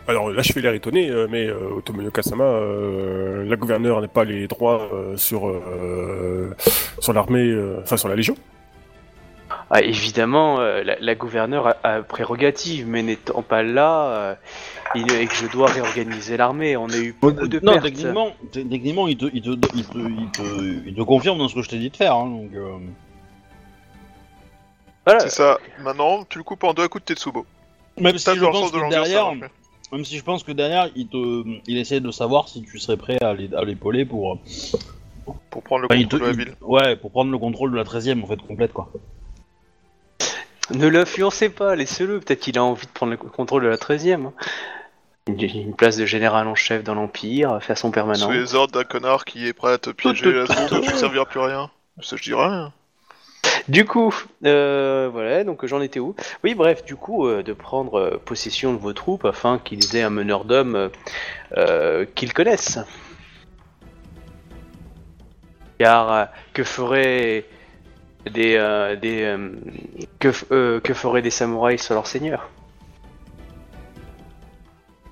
Alors là, je fais l'air étonné, euh, mais euh, Kasama, euh, la gouverneure n'a pas les droits sur sur l'armée, enfin sur la légion.
Ah, évidemment, euh, la, la gouverneure a, a prérogative, mais n'étant pas là, euh, il, et que je dois réorganiser l'armée, on a eu beaucoup de
non,
pertes.
techniquement, il te, il, te, il, te, il, te, il te confirme dans ce que je t'ai dit de faire. Hein, donc, euh,
Voilà.
C'est ça. Maintenant, tu le coupes en deux à coups de Tetsubo.
Même si je pense
de
que derrière, même si je pense que derrière, il te, il essaie de savoir si tu serais prêt à l'é- à l'épauler pour,
Pour prendre le
enfin, il te-
contrôle de la
il-
ville.
ouais, pour prendre le contrôle de la 13e en fait complète quoi.
Ne l'influencez pas, laissez-le, peut-être qu'il a envie de prendre le contrôle de la 13e. hein. Une, une place de général en chef dans l'Empire, façon permanente.
Sous les ordres d'un connard qui est prêt à te piéger la seconde tu ne serviras plus à rien. Ça, je dirais rien.
Du coup, euh, voilà, donc j'en étais où? Oui, bref, du coup, euh, de prendre euh, possession de vos troupes afin qu'ils aient un meneur d'hommes euh, euh, qu'ils connaissent. Car euh, que feraient des, euh, des euh, que, euh, que feraient des samouraïs sur leur seigneur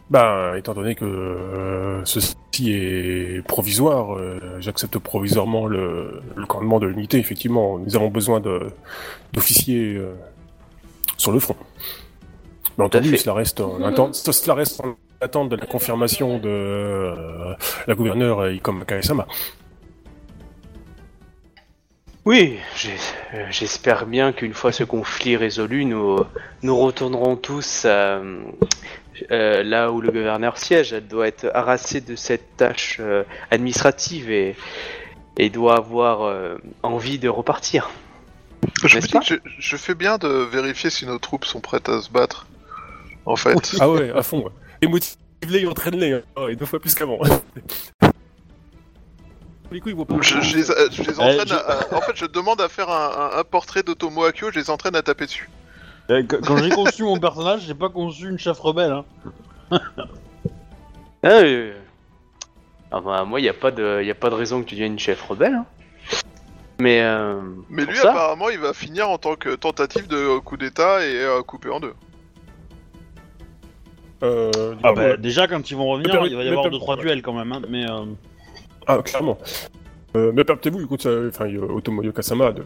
Ben, étant donné que ceci est provisoire, j'accepte provisoirement le, le commandement de l'unité. Effectivement, nous avons besoin d'officiers sur le front.
À
entendu, cela reste en attente. Cela reste en attente de la confirmation de la gouverneure Ikom Kaesama.
Oui, euh, j'espère bien qu'une fois ce conflit résolu, nous, nous retournerons tous euh, euh, là où le gouverneur siège. Elle doit être harassée de cette tâche euh, administrative et, et doit avoir euh, envie de repartir.
Je me
N'est-ce
dis
pas
que je, je fais bien de vérifier si nos troupes sont prêtes à se battre. En fait.
Ah ouais, à fond. Ouais. Et motive-les, entraîne-les, hein. Oh, et deux fois plus qu'avant. Les couilles, ils vont pas.
Je, je les, je les entraîne
Eh, je-
à- à- En fait, je demande à faire un, un- un portrait d'Otomo Akio, je les entraîne à taper dessus.
Euh, Quand quand j'ai conçu mon personnage, j'ai pas conçu une chef rebelle. Hein.
Ah, euh, ah bah, moi, il n'y a, pas de- y a pas de raison que tu deviennes une chef rebelle. hein. Mais, euh,
Mais
pour
lui,
ça-
apparemment, il va finir en tant que tentative de coup d'état et euh, coupé en deux.
Euh, du
Ah
coup,
bah,
euh,
déjà quand ils vont revenir,
Mais per-
il va y
mais
avoir
per-
2-3 duels quand même. Hein, mais euh,
Ah, clairement. Euh, mais permettez-vous, écoute, ça- enfin, euh, Otomoyo Kasama, de,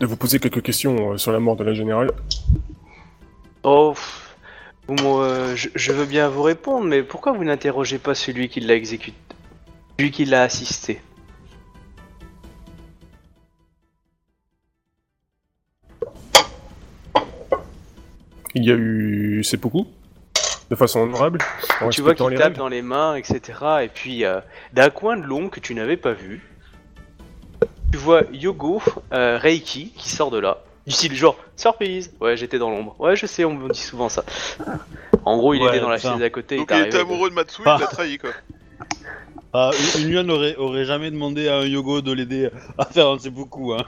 de vous poser quelques questions euh, sur la mort de la générale.
Oh, euh, je, je veux bien vous répondre, mais pourquoi vous n'interrogez pas celui qui l'a exécuté Celui qui l'a assisté?
Il y a eu seppuku, de façon honorable,
Tu vois qu'il tape
règles.
dans les mains, etc. Et puis, euh, d'un coin de l'ombre que tu n'avais pas vu, tu vois Yogo euh, Reiki qui sort de là. Du style genre, surprise Ouais, j'étais dans l'ombre. Ouais, je sais, on me dit souvent ça. En gros, il
Ouais,
était dans la chaise à côté.
Donc
il
était amoureux de Matsu,
Ah.
il l'a trahi quoi.
Ah, une Yuan aurait, aurait jamais demandé à un Yogo de l'aider à faire un beaucoup. Hein.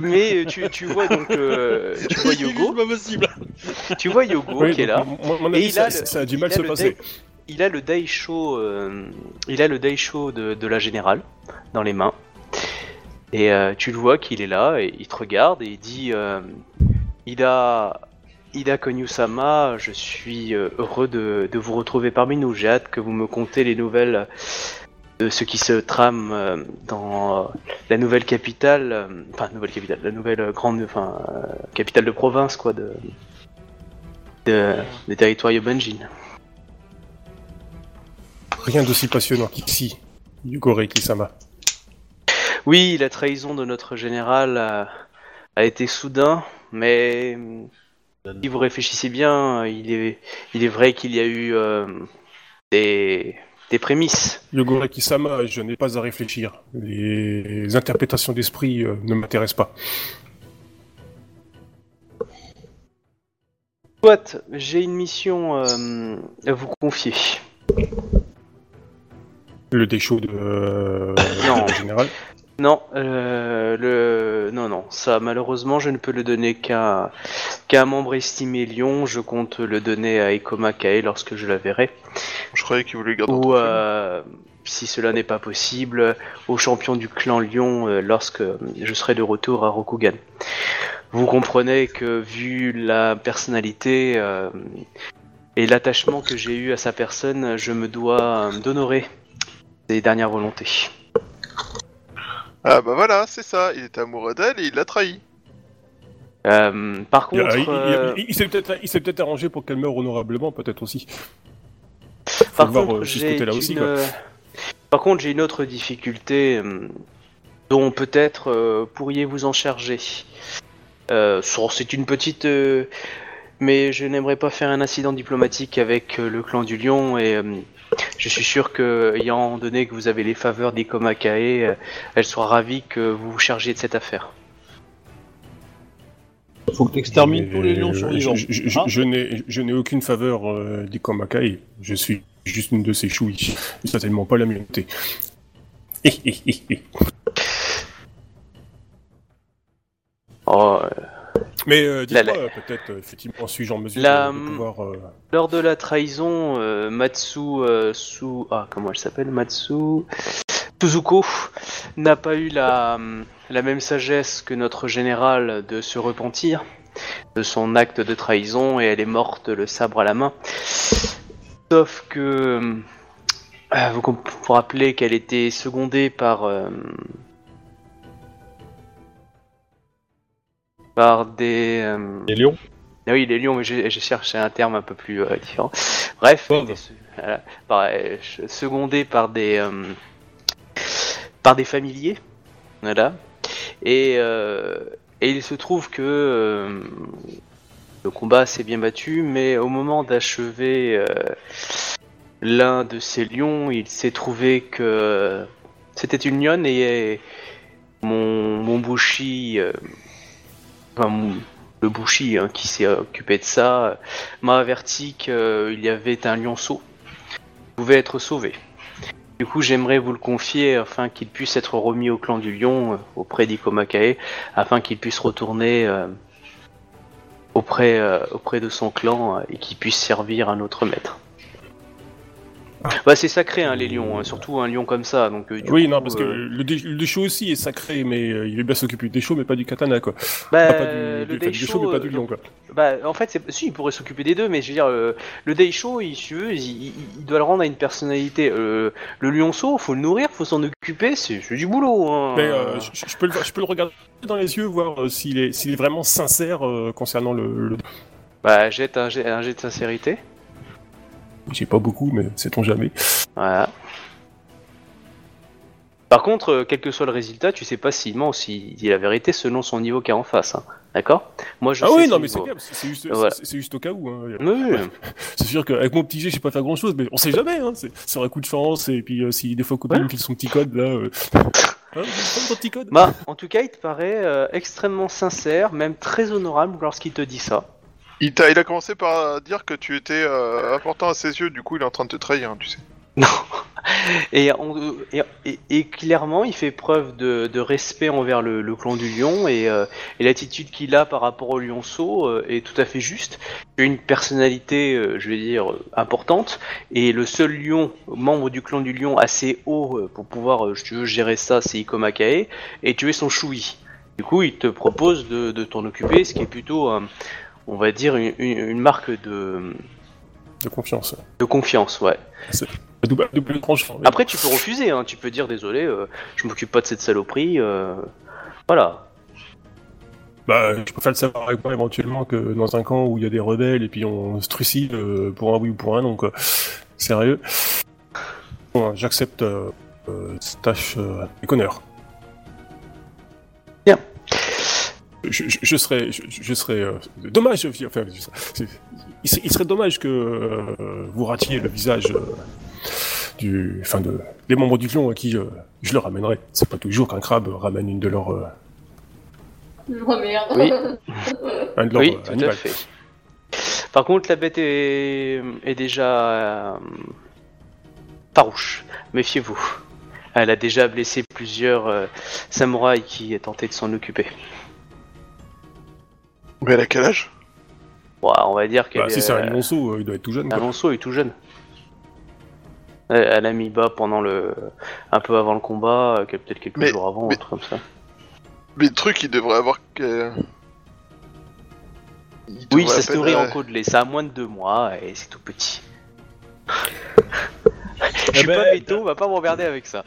Mais euh, tu, tu vois donc, euh, tu vois Yogo,
C'est pas possible.
tu vois Yogo
Oui,
qui est là.
mon-
Et il
ça,
a le-
ça a du
il
mal
a
se passer.
il a le Daisho, euh, il a le Daisho de, de la générale dans les mains. Et euh, tu le vois qu'il est là et il te regarde et il dit euh, Ida, Ida Konyu-sama, je suis euh, heureux de, de vous retrouver parmi nous. J'ai hâte que vous me contez les nouvelles de ce qui se trame euh, dans euh, la nouvelle capitale, euh, enfin nouvelle capitale, la nouvelle grande, enfin capitale de province quoi de, de des territoires Yobanjin.
Rien d'aussi passionnant qu'ici, Yugo Reiki-sama.
Oui, la trahison de notre général a, a été soudain, mais si vous réfléchissez bien, il est, il est vrai qu'il y a eu euh, des, des prémices.
Yugo Reiki-sama, je n'ai pas à réfléchir. Les interprétations d'esprit euh, ne m'intéressent pas.
Soit, j'ai une mission euh, à vous confier.
Le déchaud de. euh,
Non.
en général.
Non, euh, le non non, ça malheureusement je ne peux le donner qu'à qu'à un membre estimé Lyon. Je compte le donner à Ekoma Kae lorsque je la verrai.
Je croyais qu'il voulait le garder.
Ou euh, si cela n'est pas possible, au champion du clan Lyon euh, lorsque je serai de retour à Rokugan. Vous comprenez que vu la personnalité euh, et l'attachement que j'ai eu à sa personne, je me dois euh, d'honorer ses dernières volontés.
Ah bah voilà, c'est ça. Il était amoureux d'elle et il l'a trahi.
Euh, par contre,
il-
euh,
il- il s'est peut-être il s'est peut-être arrangé pour qu'elle meure honorablement, peut-être aussi.
par
le voir,
contre,
euh, de ce
j'ai
côté-là
une...
aussi, quoi.
Par contre, j'ai une autre difficulté euh, dont peut-être euh, pourriez vous en charger. Euh, c'est une petite, euh, mais je n'aimerais pas faire un incident diplomatique avec euh, le clan du Lion et euh, je suis sûr que, ayant donné que vous avez les faveurs Kae, euh, elle sera ravie que vous vous chargiez de cette affaire.
Faut que t'extermines tous les lions
Je-
survivants.
Je, je- je-
Hein
je n'ai je n'ai aucune faveur euh, des Komakai. Je suis juste une de ces chouilles. Certainement pas la mienne.
Oh, euh,
Mais euh,
La-
dis-moi, peut-être, euh, effectivement, suis-je en mesure
La-
de, de pouvoir... euh,
Lors de la trahison, euh, Matsu euh, Su... Ah, comment elle s'appelle Matsu... Suzuko n'a pas eu la, la même sagesse que notre général de se repentir de son acte de trahison et elle est morte le sabre à la main. Sauf que... euh, vous vous rappelez qu'elle était secondée par... par des... euh,
Les lions.
Ah oui, les lions, mais j'ai j'ai cherché un terme un peu plus euh, différent. Bref, des- voilà, par- euh, secondé par des par des familiers, voilà. Et, et il se trouve que le combat s'est bien battu, mais au moment d'achever l'un de ces lions, il s'est trouvé que c'était une lionne et mon mon bushi, le Bushi hein, qui s'est occupé de ça euh, m'a averti qu'il y avait un lionceau qui pouvait être sauvé. Du coup, j'aimerais vous le confier afin qu'il puisse être remis au clan du lion euh, auprès d'Ikomakae, afin qu'il puisse retourner euh, auprès, euh, auprès de son clan euh, et qu'il puisse servir un autre maître. Bah, c'est sacré hein, les lions, hein, surtout un lion comme ça. Donc, euh, du
Oui,
coup,
non, parce que
euh,
le, dé- le déchaud aussi est sacré, mais euh, il est bien s'occuper du déchaud, mais pas du katana, quoi.
bah,
Ah, pas du,
le
du déchaud, mais pas du lion, quoi.
Bah, en fait, si, il pourrait s'occuper des deux, mais je veux dire, le Deisho, il, si veux, il, il- il doit le rendre à une personnalité. Le lionceau, faut le nourrir, faut s'en occuper, c'est, du boulot. Hein.
Mais je, je peux le, je peux le regarder dans les yeux, voir s'il est, est vraiment sincère concernant le, le-
Bah, jette un, jet- un jet de sincérité.
J'ai pas beaucoup, mais sait-on jamais.
Voilà. Par contre, euh, quel que soit le résultat, tu sais pas s'il ment ou s'il dit la vérité selon son niveau qu'il y a en face. hein. D'accord? Moi, je
ah
sais
oui, non, mais c'est
niveau.
c'est c'est juste,
Voilà.
c'est- c'est juste au cas où. Hein.
Oui, oui.
C'est sûr qu'avec mon petit jet, je sais pas faire grand chose, mais on sait jamais. Hein. C'est c'est un coup de chance, et puis euh, si des fois me file son petit code, là. Euh... Hein, petit code
Bah, en tout cas, il te paraît euh, extrêmement sincère, même très honorable lorsqu'il te dit ça.
Il, t'a- il a commencé par dire que tu étais euh, important à ses yeux, du coup il est en train de te trahir, hein, tu sais.
Non. Et, clairement, il fait preuve de, de respect envers le, clan du lion et, euh, et l'attitude qu'il a par rapport au lionceau euh, est tout à fait juste. Il a une personnalité, je vais dire, importante et le seul lion, membre du clan du lion assez haut pour pouvoir, euh, si tu veux, gérer ça, c'est Ikomakae et tu es son choui. Du coup, il te propose de, de t'en occuper, ce qui est plutôt, on va dire, une, une- une marque de,
De confiance.
de confiance, ouais.
Double, double tranchant.
Après, tu peux refuser, hein. tu peux dire désolé, euh, je m'occupe pas de cette saloperie. euh, Voilà.
Bah, je préfère le savoir avec moi éventuellement que dans un camp où il y a des rebelles et puis on se trucide euh, pour un oui ou pour un non, quoi. Sérieux. Bon, j'accepte euh, cette tâche avec honneur.
Bien.
Je, je, je serais, je, je serais euh, dommage, je- enfin, il, serait, il serait dommage que euh, vous ratiez le visage euh, du, enfin de, des membres du clan à qui euh, je le ramènerai. C'est pas toujours qu'un crabe ramène une de leurs,
Oh merde.
Oui.
un de leurs
oui,
euh,
tout à
animaux.
fait. Par contre, la bête est, est déjà euh, farouche. Méfiez-vous. Elle a déjà blessé plusieurs euh, samouraïs qui tentaient de s'en occuper.
Mais elle a quel âge?
Bon, on va dire qu'elle
Bah, si
est,
c'est un
euh,
lionceau, euh, il doit être tout jeune. quoi.
Alonso est tout jeune. Elle, elle a mis bas pendant le, un peu avant le combat, euh, peut-être quelques
Mais-
jours avant,
mais-
un truc comme ça.
Mais le truc, il devrait avoir. que- Il
Oui,
devrait
ça
à
se
peine,
nourrit en
euh,
côtelé, ça a moins de deux mois et c'est tout petit. Je
Eh
suis
ben,
pas veto, on va pas m'emmerder avec ça.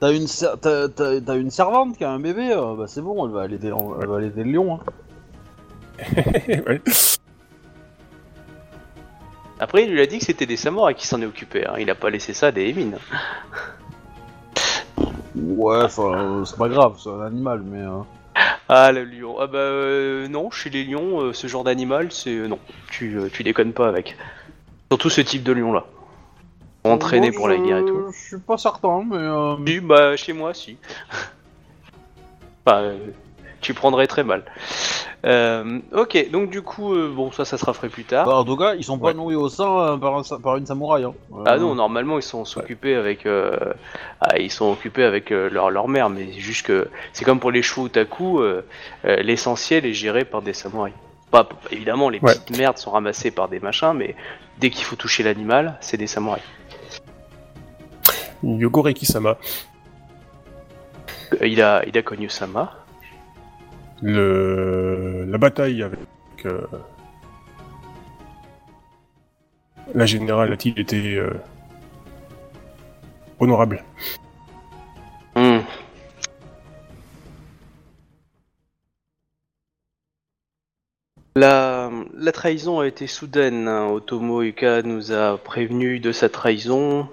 T'as une, ser- t'as- t'as- t'as une servante qui a un bébé, euh, bah c'est bon, elle va aller aider, elle va aller aider le lion. Hein.
Après, il lui a dit que c'était des samouraïs qui s'en est occupé, hein. il a pas laissé ça à des émines.
Ouais, enfin, c'est pas grave, c'est un animal, mais. euh,
Ah, le lion. Ah bah euh, non, chez les lions, euh, ce genre d'animal, c'est... euh, non, tu, euh, tu déconnes pas avec. Surtout ce type de lion-là. Entraîné
moi,
pour la
je-
guerre et tout.
Je suis pas certain, mais. euh,
Si, bah chez moi, si. enfin, euh, tu prendrais très mal. Euh, ok, donc du coup, euh, bon, ça, ça sera fait plus tard.
bah, en tout cas, ils sont pas
Ouais.
nourris au sein euh, par, un sa- par une samouraï. Hein. Euh,
Ah non, normalement ils sont s'occuper avec, euh, ah, ils sont occupés avec euh, leur, leur mère, mais c'est juste que c'est comme pour les chevaux otaku, euh, euh, l'essentiel est géré par des samouraïs. Pas, pas- évidemment, les
Ouais.
petites merdes sont ramassées par des machins, mais dès qu'il faut toucher l'animal, c'est des samouraïs.
Yogoreki-sama.
Euh, il a, il a connu Sama.
Le... La bataille avec euh, la générale a-t-il été euh, honorable?
Hmm. La, trahison a été soudaine. hein. Otomo Yuka nous a prévenu de sa trahison.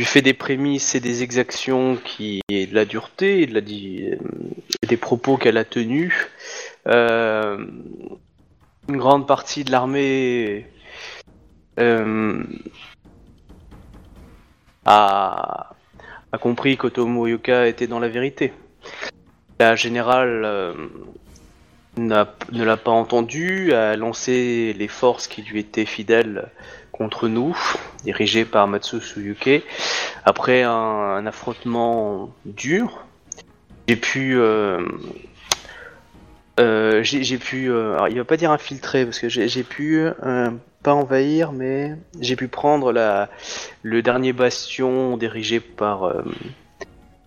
Du fait des prémices et des exactions qui et de la dureté la et des propos qu'elle a tenus, euh, une grande partie de l'armée euh, a, compris qu'Otomo Yuka était dans la vérité. La générale euh, ne l'a pas entendu, a lancé les forces qui lui étaient fidèles contre nous, dirigées par Matsu Suyuke. Après un, affrontement dur, j'ai pu... euh, euh, j'ai pu... euh, alors, il va pas dire infiltrer, parce que j'ai pu... euh, pas envahir, mais j'ai pu prendre la, le dernier bastion dirigé par euh,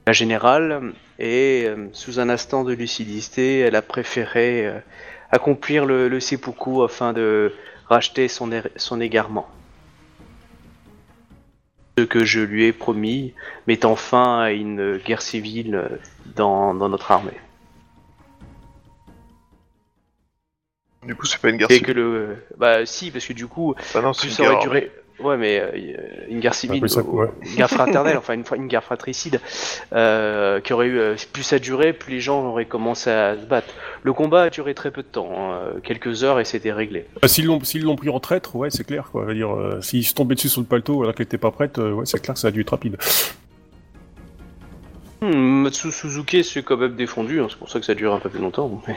la générale et sous un instant de lucidité, elle a préféré accomplir le, le seppuku afin de racheter son, er- son égarement. Ce que je lui ai promis, mettant fin à une guerre civile dans, dans notre armée.
Du coup, c'est pas une guerre
Et
civile.
que le, bah si, parce que du coup,
Ah non, c'est
plus
une
ça aurait duré. Ouais, mais euh, une guerre civile,
plus ça,
euh,
ouais.
une guerre fraternelle, enfin une, une guerre fratricide, euh, qui aurait eu euh, plus ça durait, plus les gens auraient commencé à se battre. Le combat a duré très peu de temps, hein, quelques heures et c'était réglé.
Bah, S'ils l'ont pris en traître, ouais, c'est clair, quoi. Dire, euh, s'ils se tombaient dessus sur le paletot alors qu'elle était pas prête, euh, ouais, c'est clair que ça a dû être rapide.
Hmm, Matsu Suzuki s'est quand même défendu, hein, c'est pour ça que ça dure un peu plus longtemps. mais-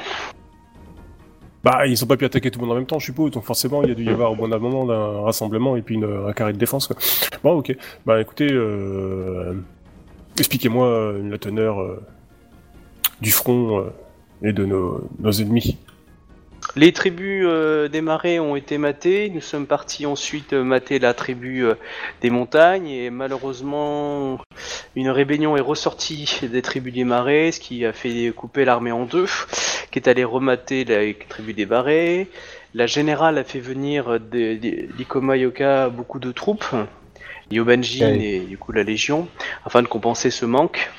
Bah, ils ont pas pu attaquer tout le monde en même temps, je suppose, donc forcément, il y a dû y avoir au d'un moment d'un rassemblement et puis une- un carré de défense, quoi. Bon, ok. Bah, écoutez, euh... expliquez-moi euh, la teneur euh, du front et de nos, nos ennemis.
Les tribus des marais ont été matées. Nous sommes partis ensuite mater la tribu des montagnes et malheureusement une rébellion est ressortie des tribus des marais, ce qui a fait couper l'armée en deux, qui est allée remater la tribu des marais. La générale a fait venir d'Ikoma Yoka beaucoup de troupes, Yobanjin et du coup la Légion, afin de compenser ce manque.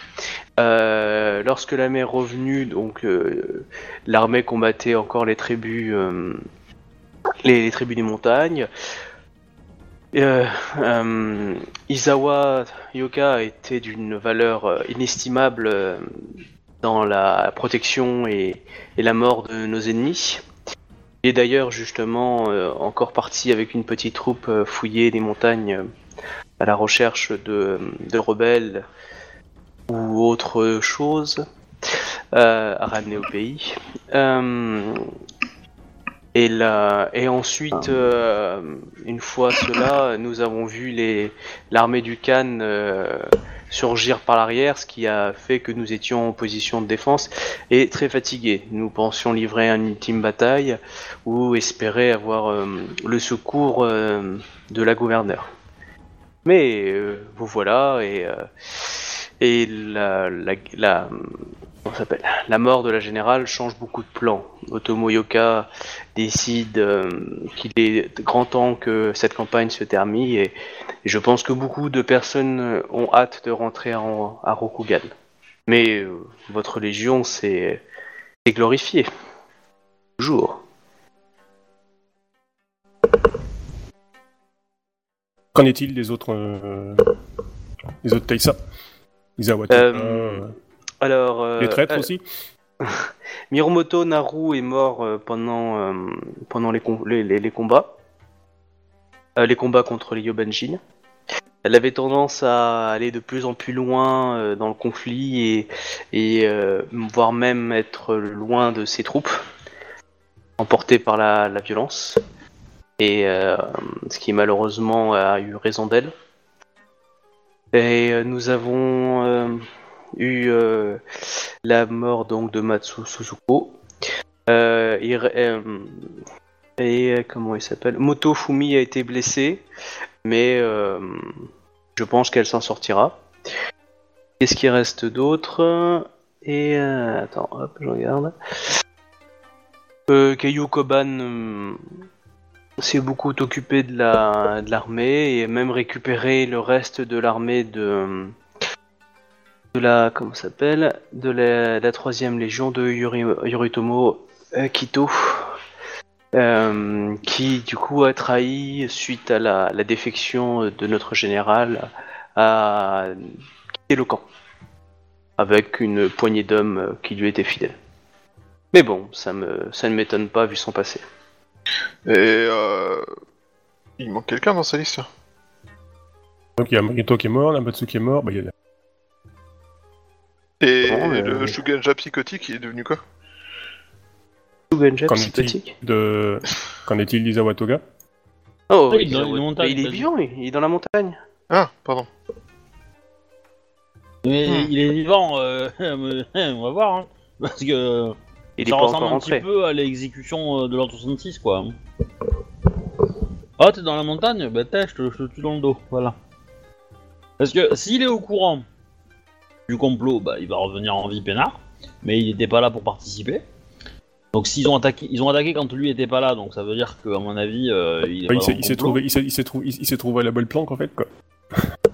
Euh, lorsque l'armée est revenue, donc euh, l'armée combattait encore les tribus, euh, les, les tribus des montagnes. Izawa Yoka était d'une valeur inestimable dans la protection et, la mort de nos ennemis. Il est d'ailleurs justement euh, encore parti avec une petite troupe euh, fouiller les montagnes euh, à la recherche de, de rebelles ou autre chose euh, à ramener au pays. Et, là, et ensuite, euh, une fois cela, nous avons vu les l'armée du Khan euh, surgir par l'arrière, ce qui a fait que nous étions en position de défense et très fatigués. Nous pensions livrer une ultime bataille ou espérer avoir euh, le secours de la gouverneure. Mais vous voilà et et la la, la comment ça s'appelle? La mort de la générale change beaucoup de plans. Otomo Yoka décide euh, qu'il est grand temps que cette campagne se termine et, et je pense que beaucoup de personnes ont hâte de rentrer en, à Rokugan. Mais euh, votre légion c'est c'est glorifié. Toujours.
Qu'en est-il des autres, euh, des autres Taïsa?
Alors euh,
les traîtres
euh,
aussi
Miromoto Naru est mort euh, pendant, pendant les, com- les, les- les combats. Les combats contre les Yobanjin. Elle avait tendance à aller de plus en plus loin dans le conflit et, et voire même être loin de ses troupes, emportée par la, la violence. Et euh, ce qui malheureusement a eu raison d'elle. Et nous avons euh, eu euh, la mort donc de Matsu Suzuko. Euh, euh, et comment il s'appelle? Moto Fumi a été blessée, mais je pense qu'elle s'en sortira. Qu'est-ce qui reste d'autre? Et attends, hop, je regarde. Keiyu Koban s'est beaucoup occupé de la de l'armée et même récupéré le reste de l'armée de de la comment s'appelle de la, la troisième légion de Yuri, Yoritomo euh, Kito euh, qui du coup a trahi suite à la, la défection de notre général à quitter le camp avec une poignée d'hommes qui lui étaient fidèles. Mais bon, ça me ça ne m'étonne pas vu son passé.
Et euh... il manque quelqu'un dans sa liste.
Donc il y a Marito qui est mort, Namatsu qui est mort, bah il y a...
Et
Bon, euh,
le Shugenja psychotique, il est devenu quoi
Shugenja
Qu'en est-il
psychotique.
de... Qu'en est-il d'Isawatoga
Oh,
Ah, il est
il,
dans
il est
t'as dit.
vivant, il il est dans la montagne.
Ah, pardon.
Mais
Hmm.
il est vivant, euh, on va voir, hein. Parce que
Il est
ça
pas
ressemble
encore
un petit peu à l'exécution euh, de l'an 66, quoi. Ah, t'es dans la montagne? Bah t'es, je te, je te tue dans le dos, voilà. Parce que s'il est au courant du complot, bah il va revenir en vie peinard, mais il était pas là pour participer. Donc s'ils ont attaqué, ils ont attaqué quand lui était pas là, donc ça veut dire qu'à mon avis, euh, il est
Bah,
pas
il s'est- trouvé, il s'est- il s'est trouvé, il s'est trouvé à la bonne planque en fait quoi.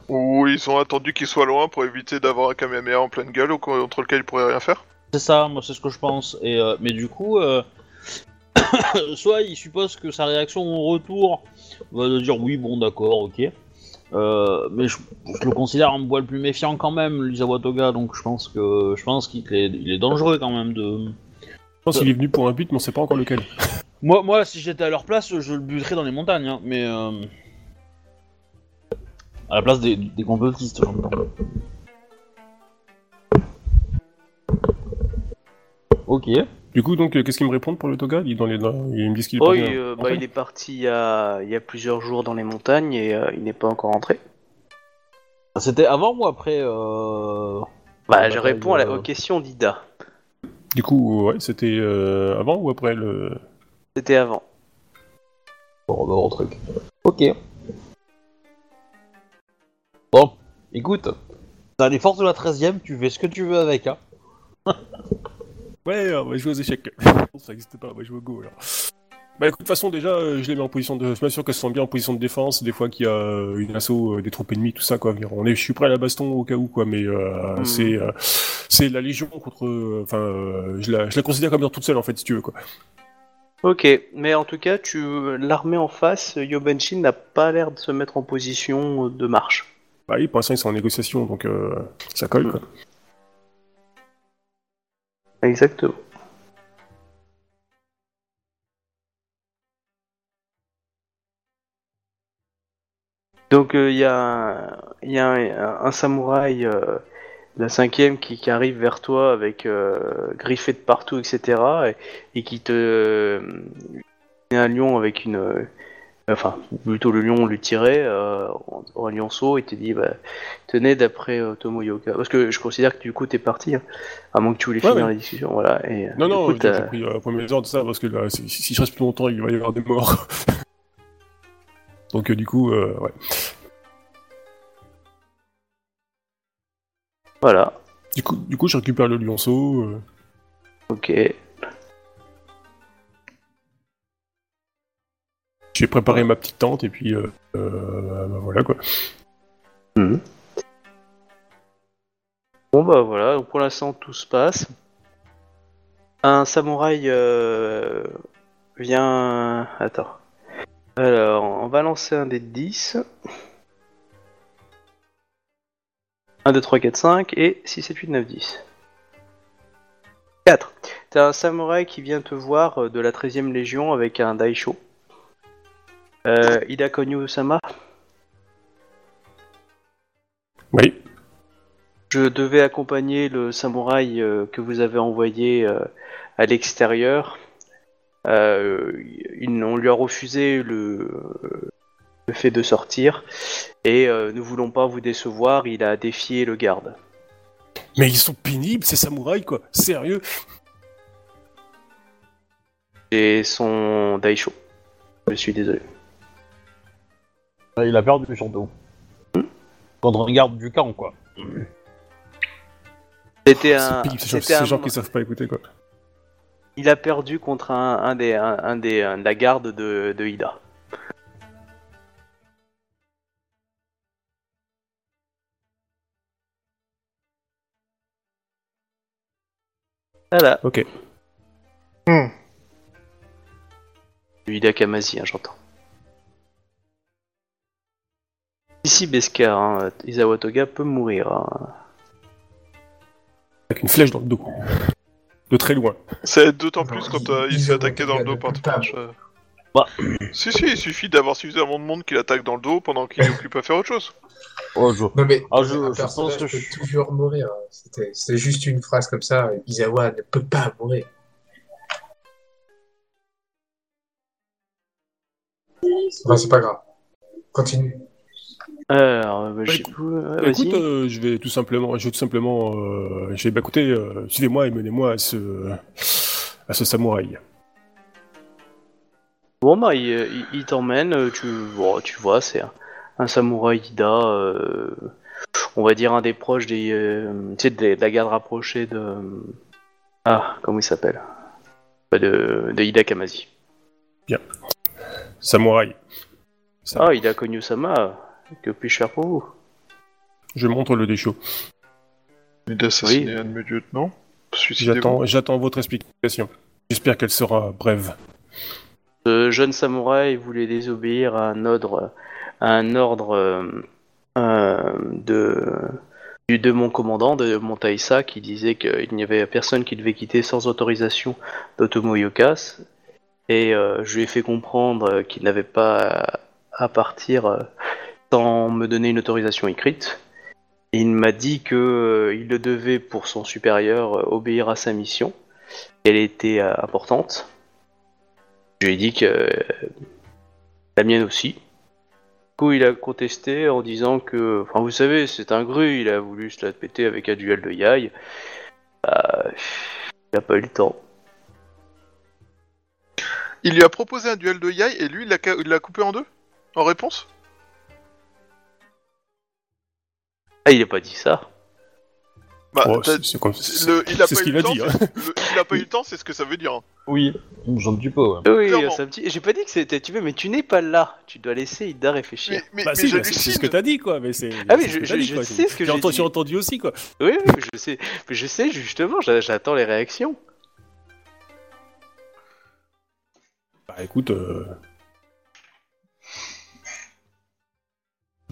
Ou ils ont attendu qu'il soit loin pour éviter d'avoir un Kamehameha en pleine gueule contre lequel il pourrait rien faire.
C'est ça, moi c'est ce que je pense. Et euh, mais du coup, euh, soit il suppose que sa réaction au retour va de dire oui, bon, d'accord, ok. Euh, mais je, je le considère un poil plus méfiant quand même, Lisawa Toga. Donc je pense que je pense qu'il est, il est dangereux quand même de.
Je pense qu'il est venu pour un but, mais on sait pas encore lequel.
Moi, moi, si j'étais à leur place, je le buterais dans les montagnes, hein, mais euh, à la place des, des complotistes, j'entends. Ok.
Du coup, donc, euh, qu'est-ce qu'il me répond pour le Toga? Il, est dans les, dans- il me dit qu'il est
Oh, il, euh, bah, il parti il y, a, il y a plusieurs jours dans les montagnes et euh, il n'est pas encore rentré.
C'était avant ou après euh...
Bah, je réponds à la- aux questions d'Ida.
Du coup, ouais, c'était euh, avant ou après le?
C'était avant.
Bon, bah, bon truc. Ok. Bon, écoute, t'as les forces de la 13ème, tu fais ce que tu veux avec, hein.
Ouais, on va jouer aux échecs. ça existe pas, on va jouer au Go alors. Bah écoute, de toute façon, déjà, euh, je les mets en position de. Je m'assure qu'elles sont bien en position de défense, des fois qu'il y a euh, une assaut, euh, des troupes ennemies, tout ça, quoi. On est, je suis prêt à la baston au cas où, quoi, mais euh,
Mhm.
c'est euh, c'est la Légion contre. euh, Enfin, euh, je, la, je la considère comme toute seule, en fait, si tu veux, quoi.
Ok, mais en tout cas, tu l'armée en face, Yobenshin n'a pas l'air de se mettre en position de marche.
Bah oui, pour l'instant, ils sont en négociation, donc euh, ça colle, quoi.
Exactement. Donc il y a, un- samouraï, euh, la cinquième, qui, arrive vers toi avec euh, griffé de partout, etc. Et, et qui te un lion avec une. Enfin, plutôt le lion lui tirait euh, en, lionceau et t'es dit, bah, tenez, d'après euh, Tomoyoka. Parce que je considère que du coup, t'es parti, hein, à moins que tu voulais
Ouais,
finir
ouais.
la discussion. Voilà. Et, euh,
Non, non,
coup,
j'ai pris euh, premier ordre de ça parce que là, si, si je reste plus longtemps, il va y avoir des morts. Donc, euh, du coup, euh, ouais.
Voilà.
Du coup, du coup, je récupère le lionceau.
Ok.
J'ai préparé ma petite tente et puis euh, euh, bah, voilà quoi.
Mhm. Bon bah voilà, donc pour l'instant tout se passe. Un samouraï euh, vient... Attends. Alors, on va lancer un dé de 10. 1, 2, 3, 4, 5 et 6, 7, 8, 9, 10. 4. T'as un samouraï qui vient te voir euh, de la 13ème Légion avec un daisho. Euh, Ida Konyu-sama,
Oui.
Je devais accompagner le samouraï euh, que vous avez envoyé euh, à l'extérieur. Euh, il- on lui a refusé le, le fait de sortir et ne voulant pas vous décevoir, il a défié le garde.
Mais ils sont pénibles, ces samouraïs quoi. Sérieux.
Et son daisho. Je suis désolé.
Ah, Il a perdu surtout. Quand on regarde du camp, quoi.
C'était
C'est
un.
pénible, ces gens,
c'était
ces
un-
gens qui savent pas écouter quoi.
Il a perdu contre un, un des, un, un des, un la garde de, de Ida. Voilà.
Ok.
Ida Kamasi, hein, j'entends. Ici Beskar, hein, Izawa Toga peut mourir. hein.
Avec une flèche dans le dos. De très loin.
C'est d'autant plus quand
il-
euh, il
il
se fait
se
attaquer dans le dos par. Twitch. euh.
Bah.
Si, si, il suffit d'avoir suffisamment de monde qui l'attaque dans le dos pendant qu'il est occupé à faire autre chose.
Oh, je...
Non mais
Ah, je-
un
je
personnage
pense que
peut
je-
toujours mourir. hein. C'était c'était juste une phrase comme ça. Izawa ne peut pas mourir. Enfin, c'est pas grave. Continue.
Alors, bah,
Bah, écoute- Bah, écoute, euh, je vais tout simplement, je vais tout simplement, euh, je vais, bah, écoutez, euh, suivez-moi et menez-moi à ce, à ce samouraï.
Bon bah il, il- il t'emmène, euh, tu, tu vois, c'est un, un samouraï Ida, euh, on va dire un des proches des, euh, tu sais, de, de la garde rapprochée de, ah, comment il s'appelle, Bah, de, de Ida Kamasi.
Samouraï. Ça,
Ah, Ida Konyu-sama, que puis-je faire pour vous?
Je montre le déchaud.
Il d'assassiner
Oui.
un de mes lieutenants.
J'attends, j'attends votre explication. J'espère qu'elle sera brève.
Ce jeune samouraï voulait désobéir à un ordre, à un ordre euh, euh, de, mon commandant, de mon Taïsa, qui disait qu'il n'y avait personne qui devait quitter sans autorisation d'Otomo Yokas. Et euh, je lui ai fait comprendre qu'il n'avait pas à partir euh, sans me donner une autorisation écrite. Il m'a dit que euh, il le devait pour son supérieur euh, obéir à sa mission. Elle était euh, importante. Je lui ai dit que la mienne aussi. Du coup, il a contesté en disant que, enfin, vous savez, c'est un gru, il a voulu se la péter avec un duel de Yai. Bah, il a pas eu le temps.
Il lui a proposé un duel de Yai et lui, il l'a coupé en deux? En réponse?
Ah, il a pas dit ça.
Bah,
Oh,
t'as-
c'est, c'est comme-
c'est- le- il a
c'est
pas
ce
eu
qu'il
le
a
temps,
dit. hein.
c'est- le- il a pas eu le temps, c'est ce que ça veut dire.
Oui, j'en petit peu, ouais.
Oui,
Clairement.
un petit. J'ai pas dit que c'était. Tu veux, mais tu n'es pas là. Tu dois laisser Ida réfléchir.
Mais, mais,
Bah
mais
si, bah, c'est, ce que t'as dit quoi. Mais c'est.
Ah oui,
c'est ce
je-
que t'as
je-
dit,
je
quoi.
sais ce que j'ai
entendu,
dit.
j'ai entendu aussi quoi.
Oui, oui, je sais. Mais je sais justement. j'a- J'attends les réactions.
Bah écoute, euh...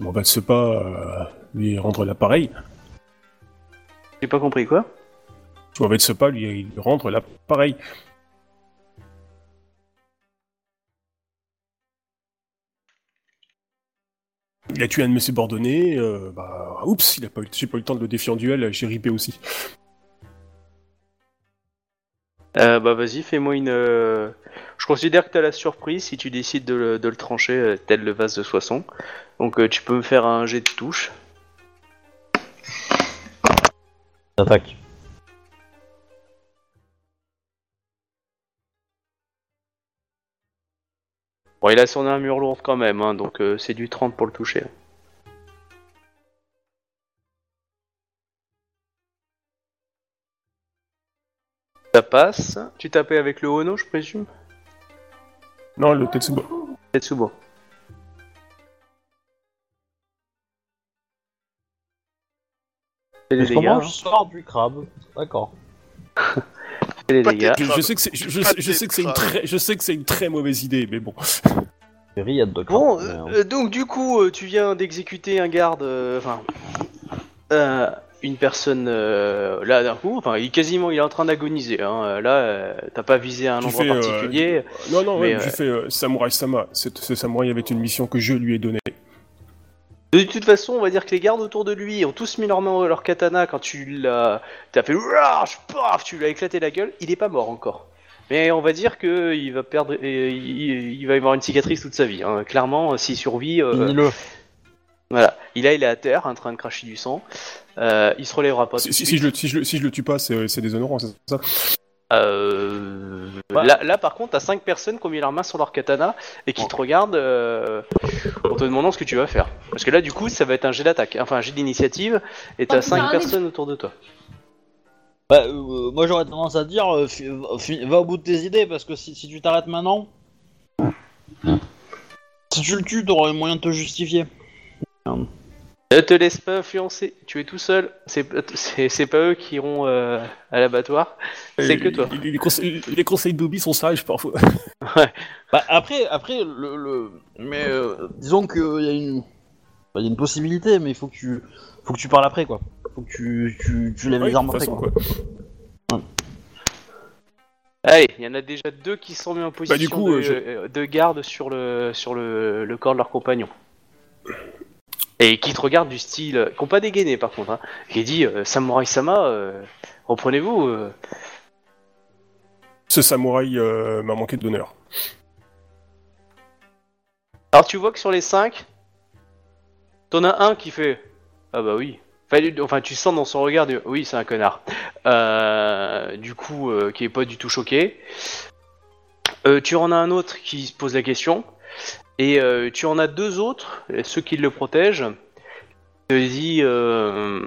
on va se pas euh, lui rendre l'appareil.
J'ai pas compris quoi?
Tu m'en se pas lui, lui rendre l'appareil. Il a tué un de mes subordonnés, euh, bah oups, il a pas eu, j'ai pas eu le temps de le défier en duel, j'ai ripé aussi.
Euh, bah vas-y, fais-moi une. euh, Je considère que t'as la surprise si tu décides de le, de le trancher euh, tel le vase de Soissons. Donc euh, tu peux me faire un jet de touche.
Attaque.
Bon, il a son armure lourde quand même, hein, donc euh, c'est du 30 pour le toucher. Ça passe. Tu tapais avec le Ono, je présume?
Non, le Tetsubo.
Tetsubo. C'est les
Parce
hein.
je sors du crabe. D'accord.
C'est les dégâts.
Je, je sais que c'est, je, je- je sais que c'est une très, je sais que c'est une très mauvaise idée, mais bon.
De crabe.
Bon,
mais,
euh,
euh,
euh, donc du coup, euh, tu viens d'exécuter un garde, euh, enfin, euh, une personne euh, là d'un coup, enfin, il quasiment, il est en train d'agoniser. Hein. Là, euh, t'as pas visé un
Tu
endroit
fais, euh,
particulier.
Non, non, ouais,
Mais,
j'ai
euh,
fait euh, Samurai Sama. Ce, ce samouraï avait une mission que je lui ai donnée.
De toute façon, on va dire que les gardes autour de lui ont tous mis leurs mains leur katana quand tu l'as, t'as fait, paf, tu lui as éclaté la gueule. Il est pas mort encore. Mais on va dire que il va perdre, et il, il va y avoir une cicatrice toute sa vie. hein. Clairement, s'il survit, euh. Voilà, il là il est à terre en train de cracher du sang. Euh, il se relèvera pas.
Si, je le, si, je si je le tue pas, c'est, c'est déshonorant, c'est ça?
Euh,
Bah.
là, là, par contre, t'as 5 personnes qui ont mis leurs mains sur leur katana et qui te regardent euh, en te demandant ce que tu vas faire. Parce que là, du coup, ça va être un jet d'attaque, enfin un jet d'initiative, et t'as
Oh,
5
putain,
personnes autour de toi.
Bah, euh, moi j'aurais tendance à dire, euh, va au bout de tes idées, parce que si, si tu t'arrêtes maintenant, si tu le tues, t'auras les moyens de te justifier.
Ne te laisse pas influencer, tu es tout seul, c'est pas eux qui iront euh, à l'abattoir, c'est que toi.
Les, les conseils, les conseils d'Obi sont sages parfois.
Bah, après, après, le, le... mais euh, disons qu'il y a une, bah, y a une possibilité, mais il faut que tu, faut que tu parles après, quoi. Faut que tu, tu, tu lèves
Ouais,
les armes
de toute
après,
façon,
quoi.
quoi.
Allez, il y en a déjà deux qui sont mis en position
du coup,
de,
euh, je-
euh, de garde sur le sur le, le corps de leur compagnon. Et qui te regardent du style, qui n'ont pas dégainé par contre, hein, qui dit euh, Samurai Sama, euh, reprenez-vous. euh.
Ce samouraï euh, m'a manqué d'honneur.
Alors tu vois que sur les cinq, t'en as un qui fait ah bah oui. Enfin, tu sens dans son regard, du- oui, c'est un connard. Euh, du coup, euh, qui est pas du tout choqué. Euh, tu en as un autre qui se pose la question. Et euh, tu en as deux autres, ceux qui le protègent, te dit euh,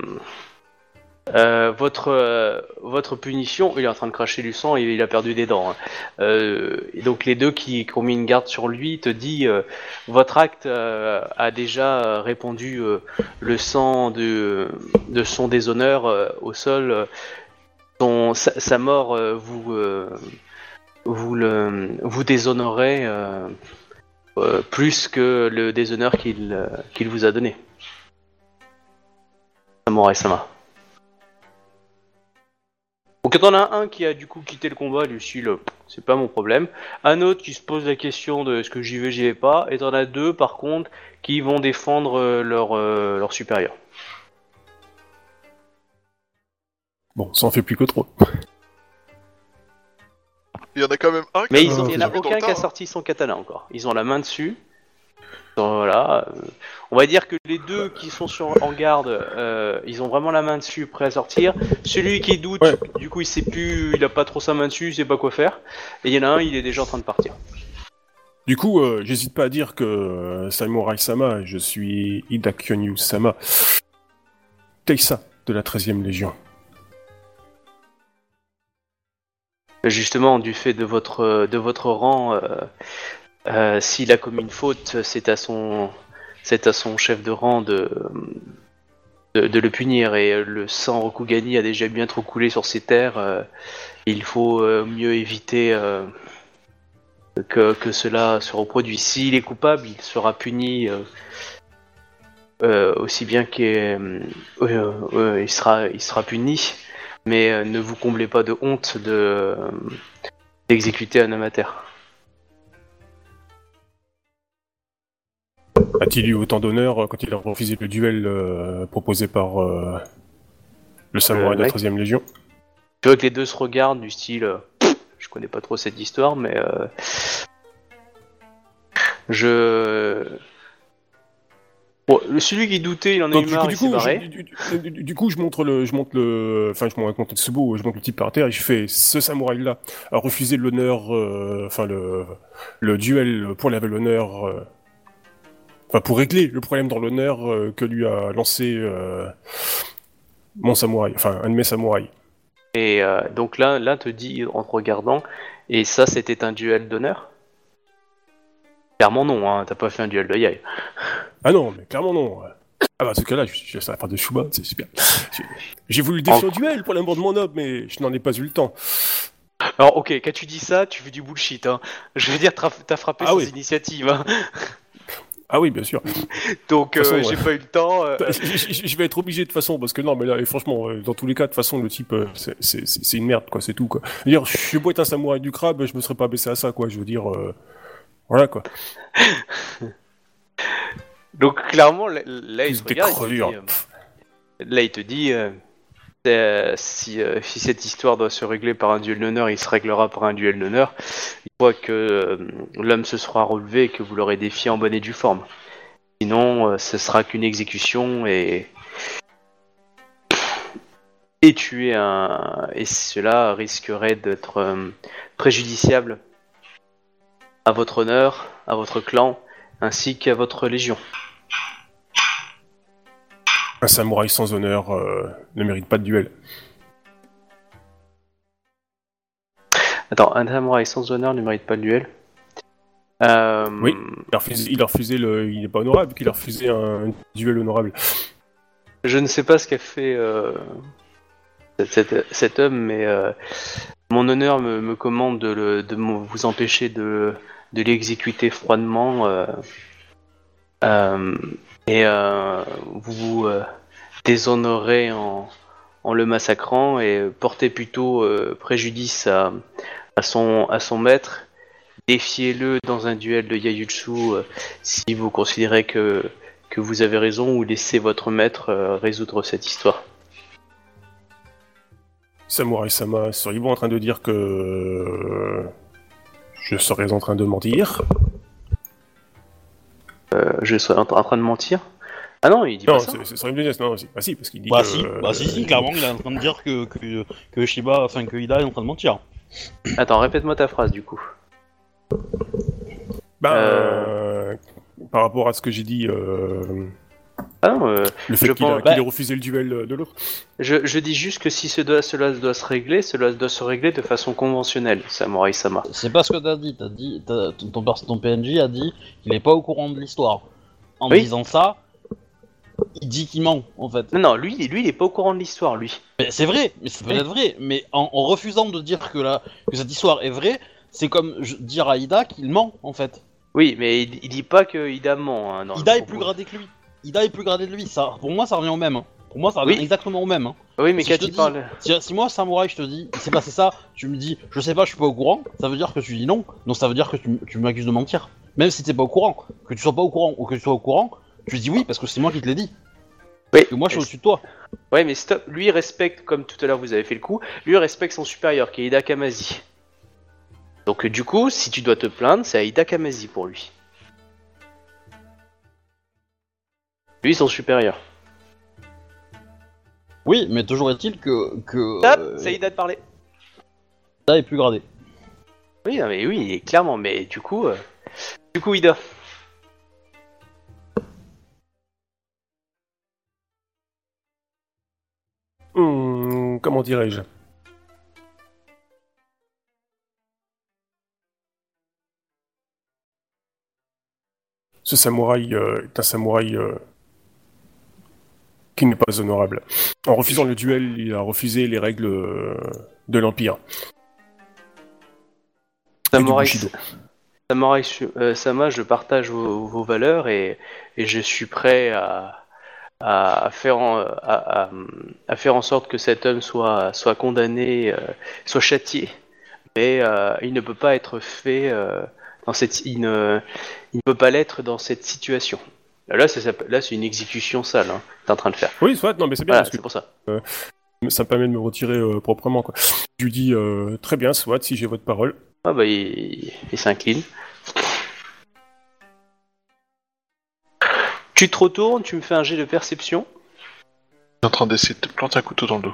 euh, votre euh, votre punition. Il est en train de cracher du sang et il a perdu des dents. hein. Euh, donc les deux qui, qui ont mis une garde sur lui te dit euh, votre acte euh, a déjà répandu euh, le sang de de son déshonneur euh, au sol. euh, son- sa, mort euh, vous euh, vous le vous déshonorait euh, plus que le déshonneur qu'il euh, vous a donné. Samurai Sama. Donc t'en as un qui a du coup quitté le combat, lui euh, c'est pas mon problème. Un autre qui se pose la question de est-ce que j'y vais, j'y vais pas. Et t'en as deux par contre qui vont défendre leur, leur supérieur.
Bon, ça en fait plus que trop.
Il y en a quand même un qui
Mais
a
ils ont- il n'y en a aucun qui a sorti son katana encore. Ils ont la main dessus. Voilà. euh, On va dire que les deux qui sont sur, en garde, euh, ils ont vraiment la main dessus, prêt à sortir. Celui qui doute,
Ouais.
du coup, il sait plus, il a pas trop sa main dessus, il sait pas quoi faire. Et il y en a un, il est déjà en train de partir.
Du coup, euh, j'hésite pas à dire que euh, Samurai Sama, je suis Hidakyonyu Sama, Teisa de la 13e Légion.
Justement, du fait de votre de votre rang, euh, euh, s'il a commis une faute, c'est à son chef de rang de, de le punir et le sang Rokugani a déjà bien trop coulé sur ses terres. euh, il faut euh, mieux éviter euh, que cela se reproduise. S'il est coupable, il sera puni. euh, euh, aussi bien qu'il euh, euh, il sera il sera puni mais euh, ne vous comblez pas de honte de d'exécuter un terre.
A-t-il eu autant d'honneur euh, quand il a refusé le duel euh, proposé par euh, le samouraï de la
mec.
13e Légion?
Tu vois que les deux se regardent du style euh, connais pas trop cette histoire, mais euh, je. Bon, celui qui doutait, il en a eu
du,
marre,
coup,
il
du,
s'est
coup, du, du- du- du coup, je montre le, je montre le, enfin, je montre le Tsubo, je montre le type par terre et je fais ce samouraï-là a refusé l'honneur, euh, enfin le, le duel pour laver l'honneur, euh, enfin pour régler le problème dans l'honneur euh, que lui a lancé euh, mon samouraï, enfin un de mes samouraïs.
Et euh, donc là, l'un te dit en te regardant, et ça c'était un duel d'honneur? Clairement non, hein, t'as pas fait un duel de yai.
Ah non, mais clairement non. Ah bah ce cas-là, je suis à la part de Shuba, c'est super. J'ai- voulu défier au duel pour l'amour de mon homme, mais je n'en ai pas eu le temps.
Alors ok, quand tu dis ça, tu fais du bullshit. Hein. Je veux dire, t'as frappé
Ah
sans
oui.
initiative. Hein.
Ah oui, bien sûr.
Donc euh, j'ai
ouais.
pas eu le temps. euh,
Je, je- vais être obligé de toute façon, parce que non, mais là, et franchement, euh, dans tous les cas, de toute façon, le type, c'est- une merde, quoi, c'est tout, quoi. Dire, je suis beau être un samouraï du crabe, je me serais pas baissé à ça, quoi, je veux dire, euh, voilà, quoi.
Donc clairement, là, là, il te regarde, il dit, euh, là il te dit, euh, euh, si, si cette histoire doit se régler par un duel d'honneur, il se réglera par un duel d'honneur. Une fois que l'homme se sera relevé et que vous l'aurez défié en bonne et due forme. Sinon, ce sera qu'une exécution et et tuer un et cela risquerait d'être préjudiciable à votre honneur, à votre clan, ainsi qu'à votre légion.
Un samouraï sans honneur euh, ne mérite pas de duel.
Attends, un samouraï sans honneur ne mérite pas le duel. Euh,
Oui. Il a refusé, il a refusé le, il n'est pas honorable, qu'il a refusé un duel honorable.
Je ne sais pas ce qu'a fait euh, cet, homme, mais mon honneur me, me commande de, le- de vous empêcher de, de l'exécuter froidement euh, euh, et euh, vous vous déshonorez en, le massacrant et portez plutôt préjudice à, son, maître. Défiez-le dans un duel de Yayutsu si vous considérez que vous avez raison ou laissez votre maître résoudre cette histoire.
Samouraï Sama, seriez-vous en train de dire que je serais en train de mentir
Euh, je serais en, en train de mentir Ah non, il dit
Non,
pas ça.
c'est- ce serait une business, non, si. Bah si, parce qu'il dit
Bah
que,
si,
euh,
bah si, si, clairement, il est en train de dire que, que, que Shiba, enfin que Ida est en train de mentir.
Attends, répète-moi ta phrase du coup.
Bah,
Euh.
euh, par rapport à ce que j'ai dit, euh,
Ah non, euh,
le fait
Je
qu'il a-
pense-
qu'il
bah-
ait refusé le duel de l'autre.
je, je dis juste que si ce doit- cela doit se régler, cela doit se régler de façon conventionnelle, Samurai Sama.
C'est pas ce que t'as dit, t'as dit, t'as- ton, ton, pers- ton PNJ a dit qu'il est pas au courant de l'histoire. En
Oui.
disant ça, il dit qu'il ment, en fait.
Non, non, lui, lui, il est pas au courant de l'histoire, lui.
Mais c'est vrai, mais c'est peut-être vrai, mais en, en refusant de dire que, la, que cette histoire est vraie, c'est comme je- dire à Ida qu'il ment, en fait.
Oui, mais il, il dit pas que Ida ment. hein, dans le
Ida est
propos.
plus gradé que lui. Ida est plus gradé que lui. Ça, pour moi, ça revient au même. hein. Pour moi, ça revient
Oui.
exactement au même. hein.
Oui, mais
Si
quand
je te
il
dis-
parle.
Si, si moi, samouraï, je te dis, il s'est passé ça, tu me dis, je sais pas, je suis pas au courant, ça veut dire que tu dis non, donc ça veut dire que tu, m- tu m'accuses de mentir. Même si t'es pas au courant, que tu sois pas au courant ou que tu sois au courant, tu dis oui parce que c'est moi qui te l'ai dit.
Oui,
Que moi, je suis au-dessus de toi.
Ouais, mais stop. Lui, respecte, comme tout à l'heure vous avez fait le coup, lui respecte son supérieur, qui est Ida Kamazi. Donc, euh, du coup, si tu dois te plaindre, c'est à Ida Kamazi pour lui. Lui, son supérieur.
Oui, mais toujours est-il que. que
Stop,
euh,
c'est à Ida de parler.
Ida est plus gradé.
Oui, non, mais oui, clairement, mais du coup. euh, Du coup, Ida.
Hum, comment dirais-je? Ce samouraï euh, est un samouraï euh, qui n'est pas honorable. En refusant le duel, il a refusé les règles euh, de l'Empire.
Samurai. Samurai euh, Sama, je partage vos, vos valeurs et, et je suis prêt à, à, à faire en, à, à- à faire en sorte que cet homme soit, soit condamné, euh, soit châtié. Mais euh, il ne peut pas être fait euh, dans cette, il ne, il ne peut pas l'être dans cette situation. Là, c'est là, c'est une exécution sale. Hein, t'es en train de faire.
Oui, soit, non, mais c'est bien
Voilà,
parce que
c'est pour ça.
ça me permet de me retirer euh, proprement. Quoi. Je lui dis euh, très bien, soit si j'ai votre parole.
Ah bah il, il s'incline. Tu te retournes, tu me fais un jet de perception.
en train d'essayer de te planter un couteau dans le dos.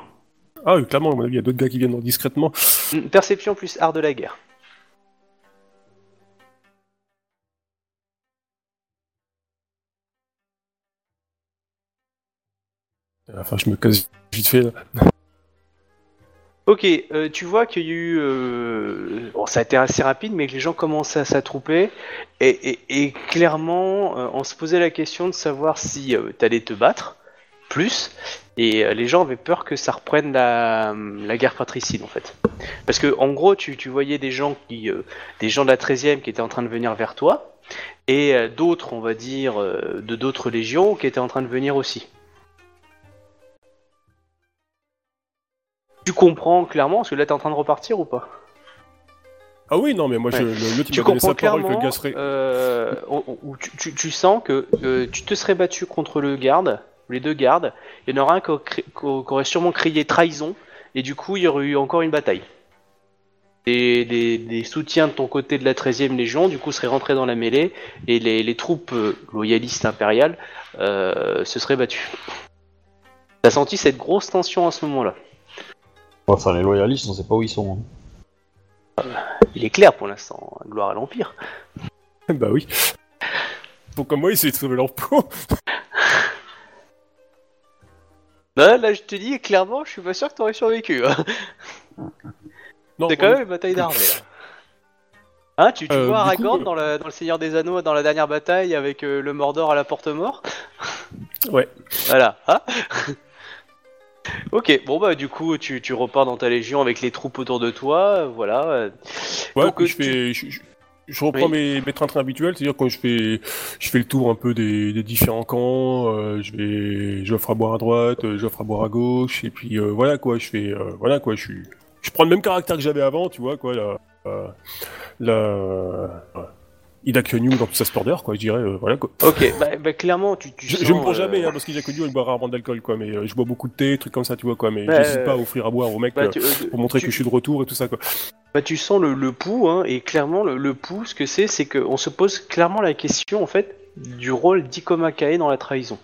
Ah oui, clairement, à mon avis, il y a d'autres gars qui viennent discrètement.
Perception plus art de la guerre.
Enfin, je me casse vite fait. Là.
Ok, euh, tu vois qu'il y a eu... euh, Bon, ça a été assez rapide, mais que les gens commençaient à s'attrouper. Et, clairement, euh, on se posait la question de savoir si t'allais te battre plus. Et les gens avaient peur que ça reprenne la, guerre patricide, en fait. Parce que, en gros, tu, voyais des gens qui... des gens de la 13e qui étaient en train de venir vers toi. Et d'autres, on va dire, de d'autres légions qui étaient en train de venir aussi. Tu comprends clairement, parce que là t'es en train de repartir ou pas?
Ah oui, non, mais moi, je, le, il
Tu comprends
parole que le
clairement,
gars serait...
euh, où- où tu, tu- tu sens que euh, tu te serais battu contre le garde, les deux gardes, il y en aura un qui aurait sûrement crié trahison, et du coup il y aurait eu encore une bataille. Les soutiens de ton côté de la 13e Légion, du coup, seraient rentrés dans la mêlée, et les, les troupes euh, loyalistes impériales euh, se seraient battues. T'as senti cette grosse tension à ce moment-là?
Enfin, les loyalistes, on sait pas où ils sont. hein.
Il est clair pour l'instant, gloire à l'Empire.
bah oui. Donc, comme moi, il s'est sauvé leur peau.
Là, là, je te dis clairement, je suis pas sûr que t'aurais survécu. hein.
Non,
C'est quand même une bataille d'armée. là. Hein, tu, tu
Euh,
vois
du
Aragorn
coup,
dans, la- dans le Seigneur des Anneaux, dans la dernière bataille avec euh, le Mordor à la porte mort
Ouais.
Voilà. Hein? Ok, bon bah du coup tu, tu repars dans ta légion avec les troupes autour de toi, voilà.
Ouais,
Donc, euh,
je fais... Je, je- je reprends
Oui.
mes, mes trains-trains habituels, c'est-à-dire quand je fais, je fais le tour un peu des, des différents camps, euh, je vais, j'offre à boire à droite, euh, j'offre à boire à gauche, et puis euh, voilà quoi, je fais, euh, voilà quoi, je suis, je prends le même caractère que j'avais avant, tu vois quoi, la, la, la euh, Ida Kenyu dans toute sa splendeur, quoi, je dirais, euh, voilà quoi.
Ok, bah, bah, clairement tu, tu
Je,
sens,
je me prends
euh,
jamais, hein, parce qu'Ida Kenyu elle boit rarement d'alcool, quoi, mais euh, je bois beaucoup de thé, trucs comme ça, tu vois quoi, mais
Bah,
j'hésite pas à
euh,
offrir à boire aux mecs
bah, tu,
pour montrer
tu-
que je suis de retour et tout ça quoi.
Bah, tu sens le, le pouls, hein, et clairement, le, le pouls, ce que c'est, c'est qu'on se pose clairement la question, en fait, du rôle d'Ikomakae dans la trahison.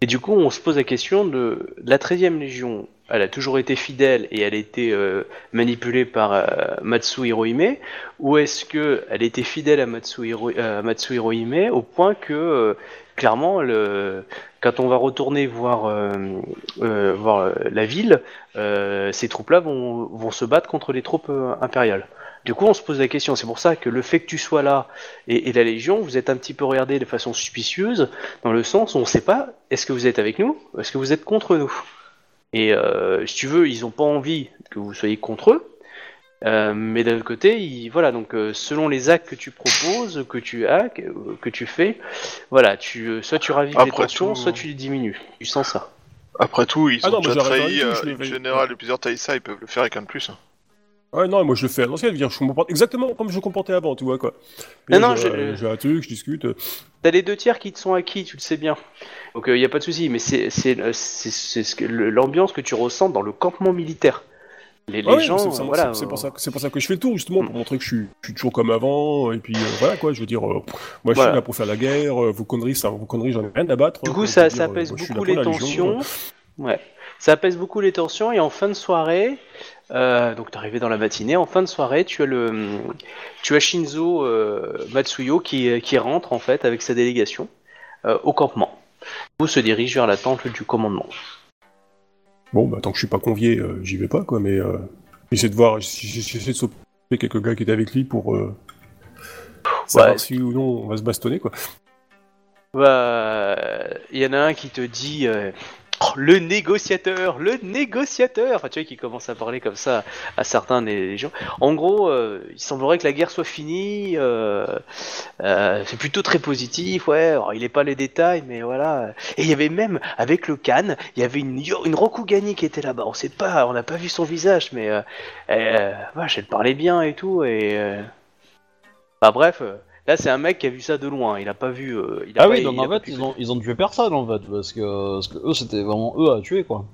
Et du coup, on se pose la question de la 13e Légion, elle a toujours été fidèle et elle a été euh, manipulée par euh, Matsu Hirohime, ou est-ce que elle était fidèle à Matsu, Hiro- euh, Hirohime au point que, euh, clairement, le, quand on va retourner voir, euh, voir la ville, ces troupes-là vont, vont se battre contre les troupes impériales. Du coup, on se pose la question. C'est pour ça que le fait que tu sois là et, et la Légion, vous êtes un petit peu regardé de façon suspicieuse, dans le sens où on ne sait pas est-ce que vous êtes avec nous, ou est-ce que vous êtes contre nous? Et euh, si tu veux, ils n'ont pas envie que vous soyez contre eux. Euh, mais d'un autre côté, ils- voilà, donc euh, selon les actes que tu proposes, que tu as, que, que tu fais, voilà, tu, euh, soit tu ravives les tensions,
tout-
soit tu les diminues. Tu sens ça.
Après tout, ils
Ah
ont
non,
déjà trahi euh, le général de plusieurs Taïsa, ils peuvent le faire avec un de plus. hein.
Ouais, non, moi je le fais à l'ancienne, je je me comporte exactement comme je me comportais avant, tu vois quoi. Et
Non, non,
je-
je-
euh, j'ai un truc, je discute. euh,
T'as les deux tiers qui te sont acquis, tu le sais bien. Donc il n'y a pas de souci, mais c'est euh, ce l'ambiance que tu ressens dans le campement militaire. Les, les
Ah ouais,
gens,
c'est-
voilà.
c'est
euh,
pour ça, pour ça que je fais le tour justement
Mm.
pour montrer que je suis, je suis toujours comme avant et puis euh, voilà quoi. Je veux dire, euh, moi je
Voilà.
suis là pour faire la guerre. euh, vos conneries, ça, vos conneries, j'en ai rien à battre.
Du
hein,
coup,
je
ça, ça
dire, euh, suis
beaucoup les
Légion,
tensions. Ouais. Ça apaise beaucoup les tensions et en fin de soirée, euh, donc arrivé dans la matinée, en fin de soirée, tu as le, tu as Shinzo euh, Matsuyo qui, qui rentre en fait avec sa délégation euh, au campement. Vous se dirige vers la temple du commandement.
Bon, bah tant que je suis pas convié, euh, j'y vais pas quoi. Mais j'essaie de voir, j'essaie de sauver quelques gars qui étaient avec lui pour savoir
Ouais.
si ou non on va se bastonner quoi.
Bah, il y en a un qui te dit Le négociateur, le négociateur. Enfin, tu vois, qui commence à parler comme ça à certains des gens. En gros, euh, il semblerait que la guerre soit finie. euh, euh, c'est plutôt très positif, ouais. Il n'est pas les détails, mais voilà. Et il y avait même avec le Khan, il y avait une une Rokugani qui était là-bas. On sait pas, on n'a pas vu son visage, mais vache, elle parlait bien et tout. Et bah bref. Là, c'est un mec qui a vu ça de loin. Il a pas vu. euh, il a
Ah
pas-
oui,
il
donc
a
en
pas
fait,
pu-
ils ont, ils ont tué personne en fait, parce que, parce que eux, c'était vraiment eux à tuer quoi.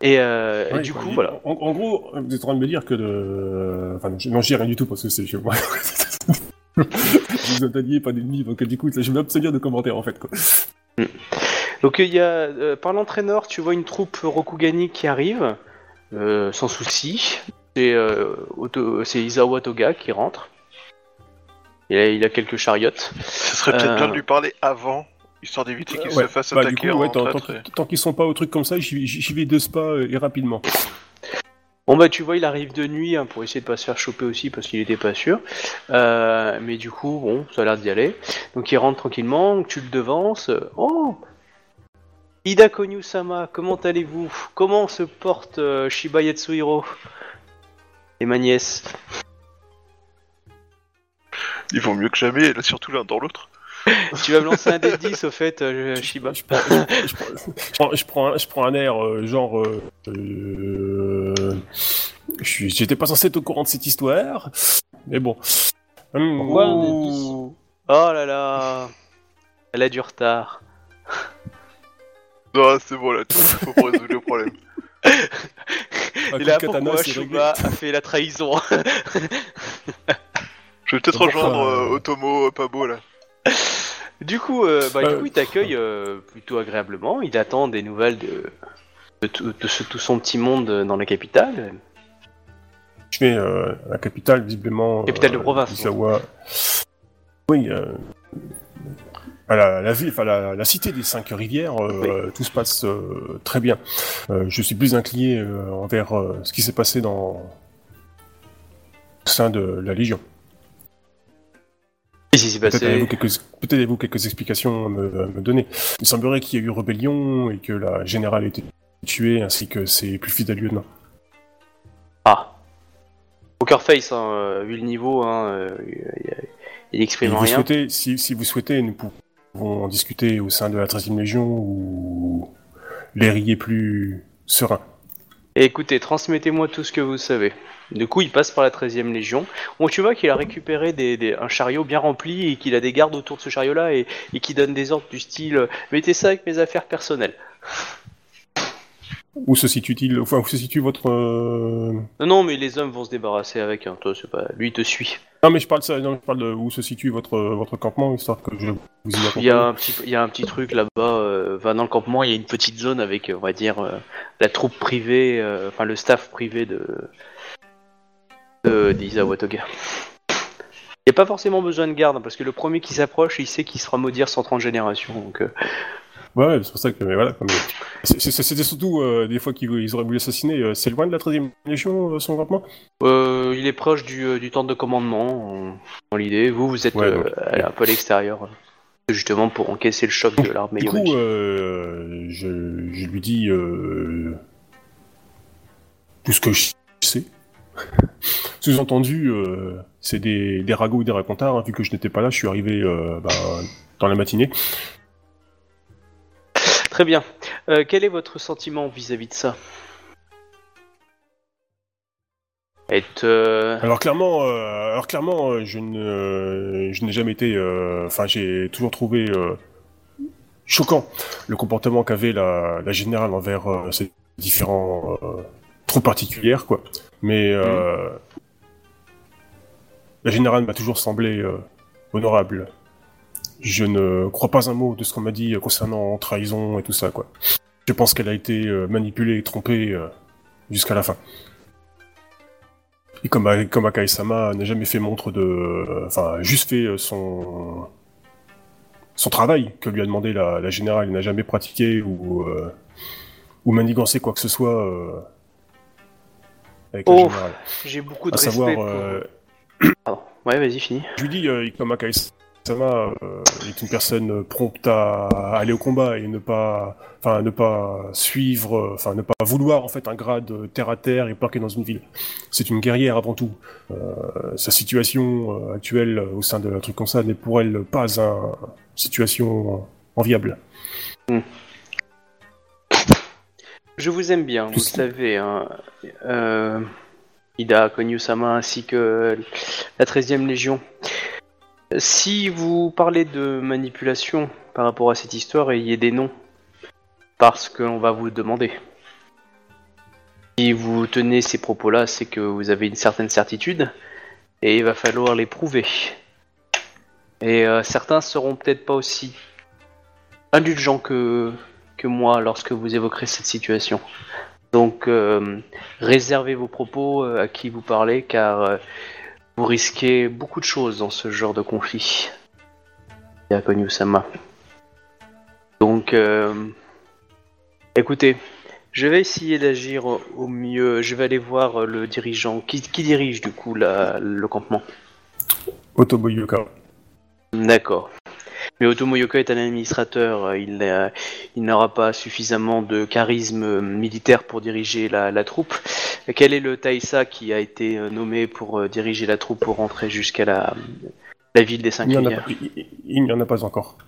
Et, euh, et du coup,
il-
voilà.
En, en gros, vous êtes en train de me dire que de. Enfin, non, je- dis rien du tout parce que c'est chez moi. vous pas d'ennemis, donc du coup, je vais m'abstenir de commentaires en fait. Quoi.
Donc il y a, euh, par l'entraîneur, tu vois une troupe Rokugani qui arrive, euh, sans souci. Euh, c'est Isawa Toga qui rentre. Il a, il a quelques chariotes.
Ce serait peut-être
Euh.
bien de lui parler avant, histoire d'éviter qu'il
Ouais,
se fasse
bah, du
attaquer
coup, ouais, tant, tant-
et-
tant qu'ils sont pas au truc comme ça, j'y vais de spa euh, et rapidement.
Bon bah tu vois, il arrive de nuit hein, pour essayer de pas se faire choper aussi parce qu'il était pas sûr. Euh, mais du coup, bon, ça a l'air d'y aller. Donc il rentre tranquillement, tu le devances. Oh Ida Konyu-sama, comment allez-vous? Comment se porte euh, Shiba Yatsuhiro? Et ma nièce
Ils vont mieux que jamais, et là surtout l'un dans l'autre.
Tu vas me lancer un dé 10 au fait, euh, Shiba
Je prends, je, prends, je prends- je prends un, je prends un air euh, genre. euh, euh, je suis- J'étais pas censé être au courant de cette histoire, mais bon.
Dé
Ouh. Oh là là Elle a du retard.
Non, c'est bon là, tout faut pour résoudre le problème.
Et là, pourquoi. Shiba a fait la trahison?
Je vais peut-être rejoindre
euh,
euh, Otomo euh, Pabo là.
Du coup, euh, bah, du coup, il t'accueille euh, plutôt agréablement. Il attend des nouvelles de, de, tout, de ce- tout son petit monde dans la capitale.
Je vais euh, la capitale, visiblement.
Capitale de province.
Isawa. Oui, euh, à la, la ville, enfin la, la cité des cinq rivières, euh, tout se passe euh, très bien. Euh, je suis plus incliné euh, envers euh, ce qui s'est passé dans au sein de la Légion. Peut-être avez-vous quelques, explications à me, à me donner. Il semblerait qu'il y ait eu rébellion et que la générale ait été tuée, ainsi que ses plus fidèles lieutenants.
Ah. Poker face, hein, euh, vu le niveau, hein, euh, il, il
Si
exprime
vous,
rien.
souhaitez, si, si vous souhaitez, nous pouvons en discuter au sein de la 13e Légion où l'air y est plus serein.
Écoutez, transmettez-moi tout ce que vous savez. Du coup, il passe par la 13ème Légion. Bon, tu vois qu'il a récupéré des, des- un chariot bien rempli et qu'il a des gardes autour de ce chariot-là et, et qui donne des ordres du style euh, Mettez ça avec mes affaires personnelles.
Où se situe-t-il Enfin, où se situe votre... euh,
Non, non, mais les hommes vont se débarrasser avec. Hein. Toi, c'est pas. Lui, il te suit.
Non, mais je parle de ça. Non, je parle de où se situe votre votre campement, histoire que je vous y.
Il y a un petit, il y a un petit truc là-bas. Euh, enfin, dans le campement, il y a une petite zone avec, euh, on va dire, euh, la troupe privée, euh, enfin le staff privé de de d'Isawa Toga. Il n'y a pas forcément besoin de garde parce que le premier qui s'approche, il sait qu'il sera maudire 130 générations. Donc, euh,
Ouais, c'est pour ça que... Mais voilà, comme... C'était surtout euh, des fois qu'ils ils auraient voulu assassiner. euh, C'est loin de la 13e Légion, euh, son campement?
Euh, il est proche du, euh, du temps de commandement, en- dans l'idée. Vous, vous êtes
Ouais,
euh, un peu à l'extérieur, euh, justement pour encaisser le choc de l'armée
Du coup, euh, je, je lui dis euh, tout ce que je sais. Sous-entendu, euh, c'est des, des ragots ou des racontards, hein, vu que je n'étais pas là, je suis arrivé euh, ben, dans la matinée.
Très bien. Euh, quel est votre sentiment vis-à-vis de ça? Être, euh,
Alors clairement, euh, alors clairement, euh, je ne, je n'ai jamais été, enfin, j'ai toujours trouvé choquant le comportement qu'avait la, la générale envers ces différents troupes particulières, quoi. Mais euh, la générale m'a toujours semblé euh, honorable. Je ne crois pas un mot de ce qu'on m'a dit euh, concernant trahison et tout ça, quoi. Je pense qu'elle a été manipulée et trompée jusqu'à la fin. Et comme, comme Akai-sama n'a jamais fait montre de... Enfin, juste fait son... son travail que lui a demandé la, générale, il n'a jamais pratiqué ou... ou manigancé quoi que ce soit avec
Oh, j'ai beaucoup de
À
respect
savoir,
pour...
euh,
Pardon. Ouais, vas-y, fini.
je lui dis, euh, comme Akai-sama euh, est une personne prompte à aller au combat et ne pas, enfin, ne pas suivre, enfin, ne pas vouloir en fait un grade terre à terre et planqué dans une ville. C'est une guerrière avant tout. Euh, sa situation actuelle au sein de un truc comme ça n'est pour elle pas une situation enviable.
Je vous aime bien, vous le savez. Hein. Euh, Ida Konyu-sama ainsi que la 13e Légion. Si vous parlez de manipulation par rapport à cette histoire, ayez des noms. Parce qu'on va vous demander. Si vous tenez ces propos-là, c'est que vous avez une certaine certitude, et il va falloir les prouver. Et euh, certains seront peut-être pas aussi indulgents que, que moi lorsque vous évoquerez cette situation. Donc euh, réservez vos propos euh, à qui vous parlez, car euh, vous risquez beaucoup de choses dans ce genre de conflit. Yakonyu Sama. Donc, écoutez, je vais essayer d'agir au mieux. Je vais aller voir le dirigeant. Qui, qui dirige du coup la- le campement?
Otobo.
D'accord. Mais Otomo Yoka est un administrateur. euh, Il, euh, il n'aura pas suffisamment de charisme euh, militaire pour diriger la, la troupe. Quel est le Taïsa qui a été euh, nommé pour diriger la troupe pour rentrer jusqu'à la, la ville des Cinq
Il n'y en, a pas- il- il- il n'y en a pas encore.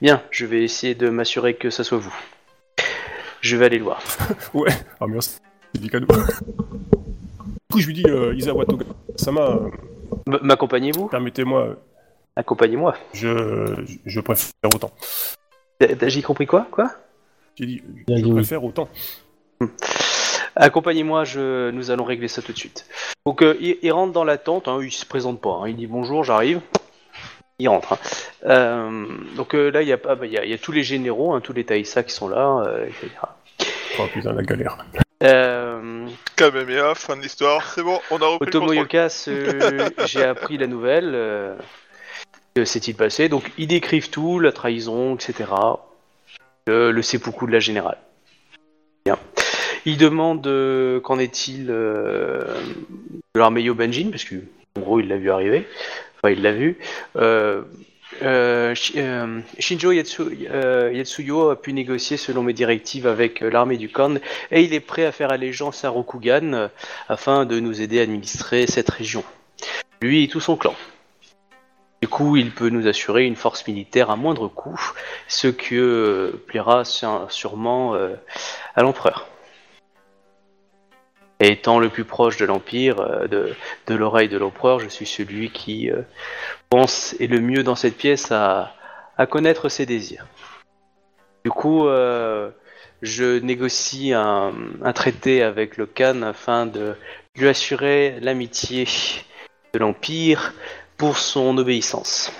Bien, je vais essayer de m'assurer que ça soit vous. Je vais aller le voir.
Ouais, ah merci, c'est du cadeau. Du coup, je lui dis, euh, Isawa Toga, Sama, euh,
M- M'accompagnez-vous?
permettez-moi,
Accompagnez-moi.
je, je préfère autant.
J'ai compris quoi Quoi?
J'ai dit,
Bien
je préfère autant.
Accompagnez-moi, je... nous allons régler ça tout de suite. Donc euh, il, il rentre dans la tente, hein, il se présente pas, hein, il dit bonjour, j'arrive. Il rentre. hein. Euh, donc euh, là, il y, a pas- bah, il y, a, il y a tous les généraux, hein, tous les Taïsa qui sont là, euh, etc.
Oh putain, la galère.
Euh,
Kamehameha, fin de l'histoire, c'est bon, on a repris le
Otomo euh, j'ai appris la nouvelle. Euh, que s'est-il passé Donc ils décrivent tout, la trahison, etc. Le, le seppuku de la générale. Bien. Il demande euh, qu'en est-il euh, de l'armée Yobanjin, parce que en gros il l'a vu arriver. Enfin il l'a vu. Euh, euh, Shi- euh, Shinjo Yatsu- euh, Yatsuyo a pu négocier selon mes directives avec euh, l'armée du Khan et il est prêt à faire allégeance à Rokugan euh, afin de nous aider à administrer cette région. Lui et tout son clan. Du coup, il peut nous assurer une force militaire à moindre coût, ce que euh, plaira sûrement euh, à l'empereur. Et étant le plus proche de l'Empire, euh, de, l'oreille de l'empereur, je suis celui qui pense est le mieux dans cette pièce à, connaître ses désirs. Du coup, je négocie un traité avec le Khan afin de lui assurer l'amitié de l'Empire pour son obéissance.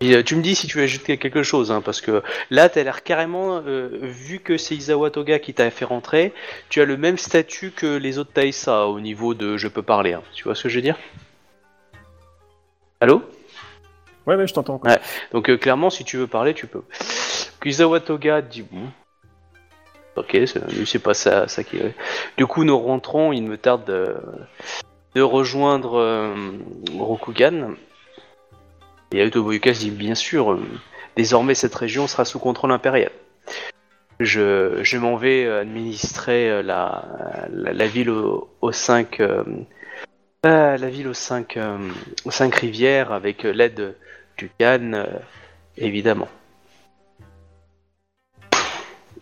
Et, euh, tu me dis si tu veux ajouter quelque chose, hein, parce que là, tu as l'air carrément, euh, vu que c'est Izawa Toga qui t'a fait rentrer, tu as le même statut que les autres Taïsa au niveau de je peux parler. hein. Tu vois ce que je veux dire? Allô?
Ouais, ouais, je t'entends.
Ouais. Donc euh, clairement, si tu veux parler, tu peux. Kizawa Toga dit bon. Ok, c'est- pas ça, ça qui. Du coup, nous rentrons. Il me tarde de, de rejoindre euh, Rokugan. Et Autoboyuka dit bien sûr. euh, désormais, cette région sera sous contrôle impérial. Je, je m'en vais administrer euh, la, la, ville aux, cinq. la ville aux cinq, aux cinq rivières avec l'aide du Khan, évidemment.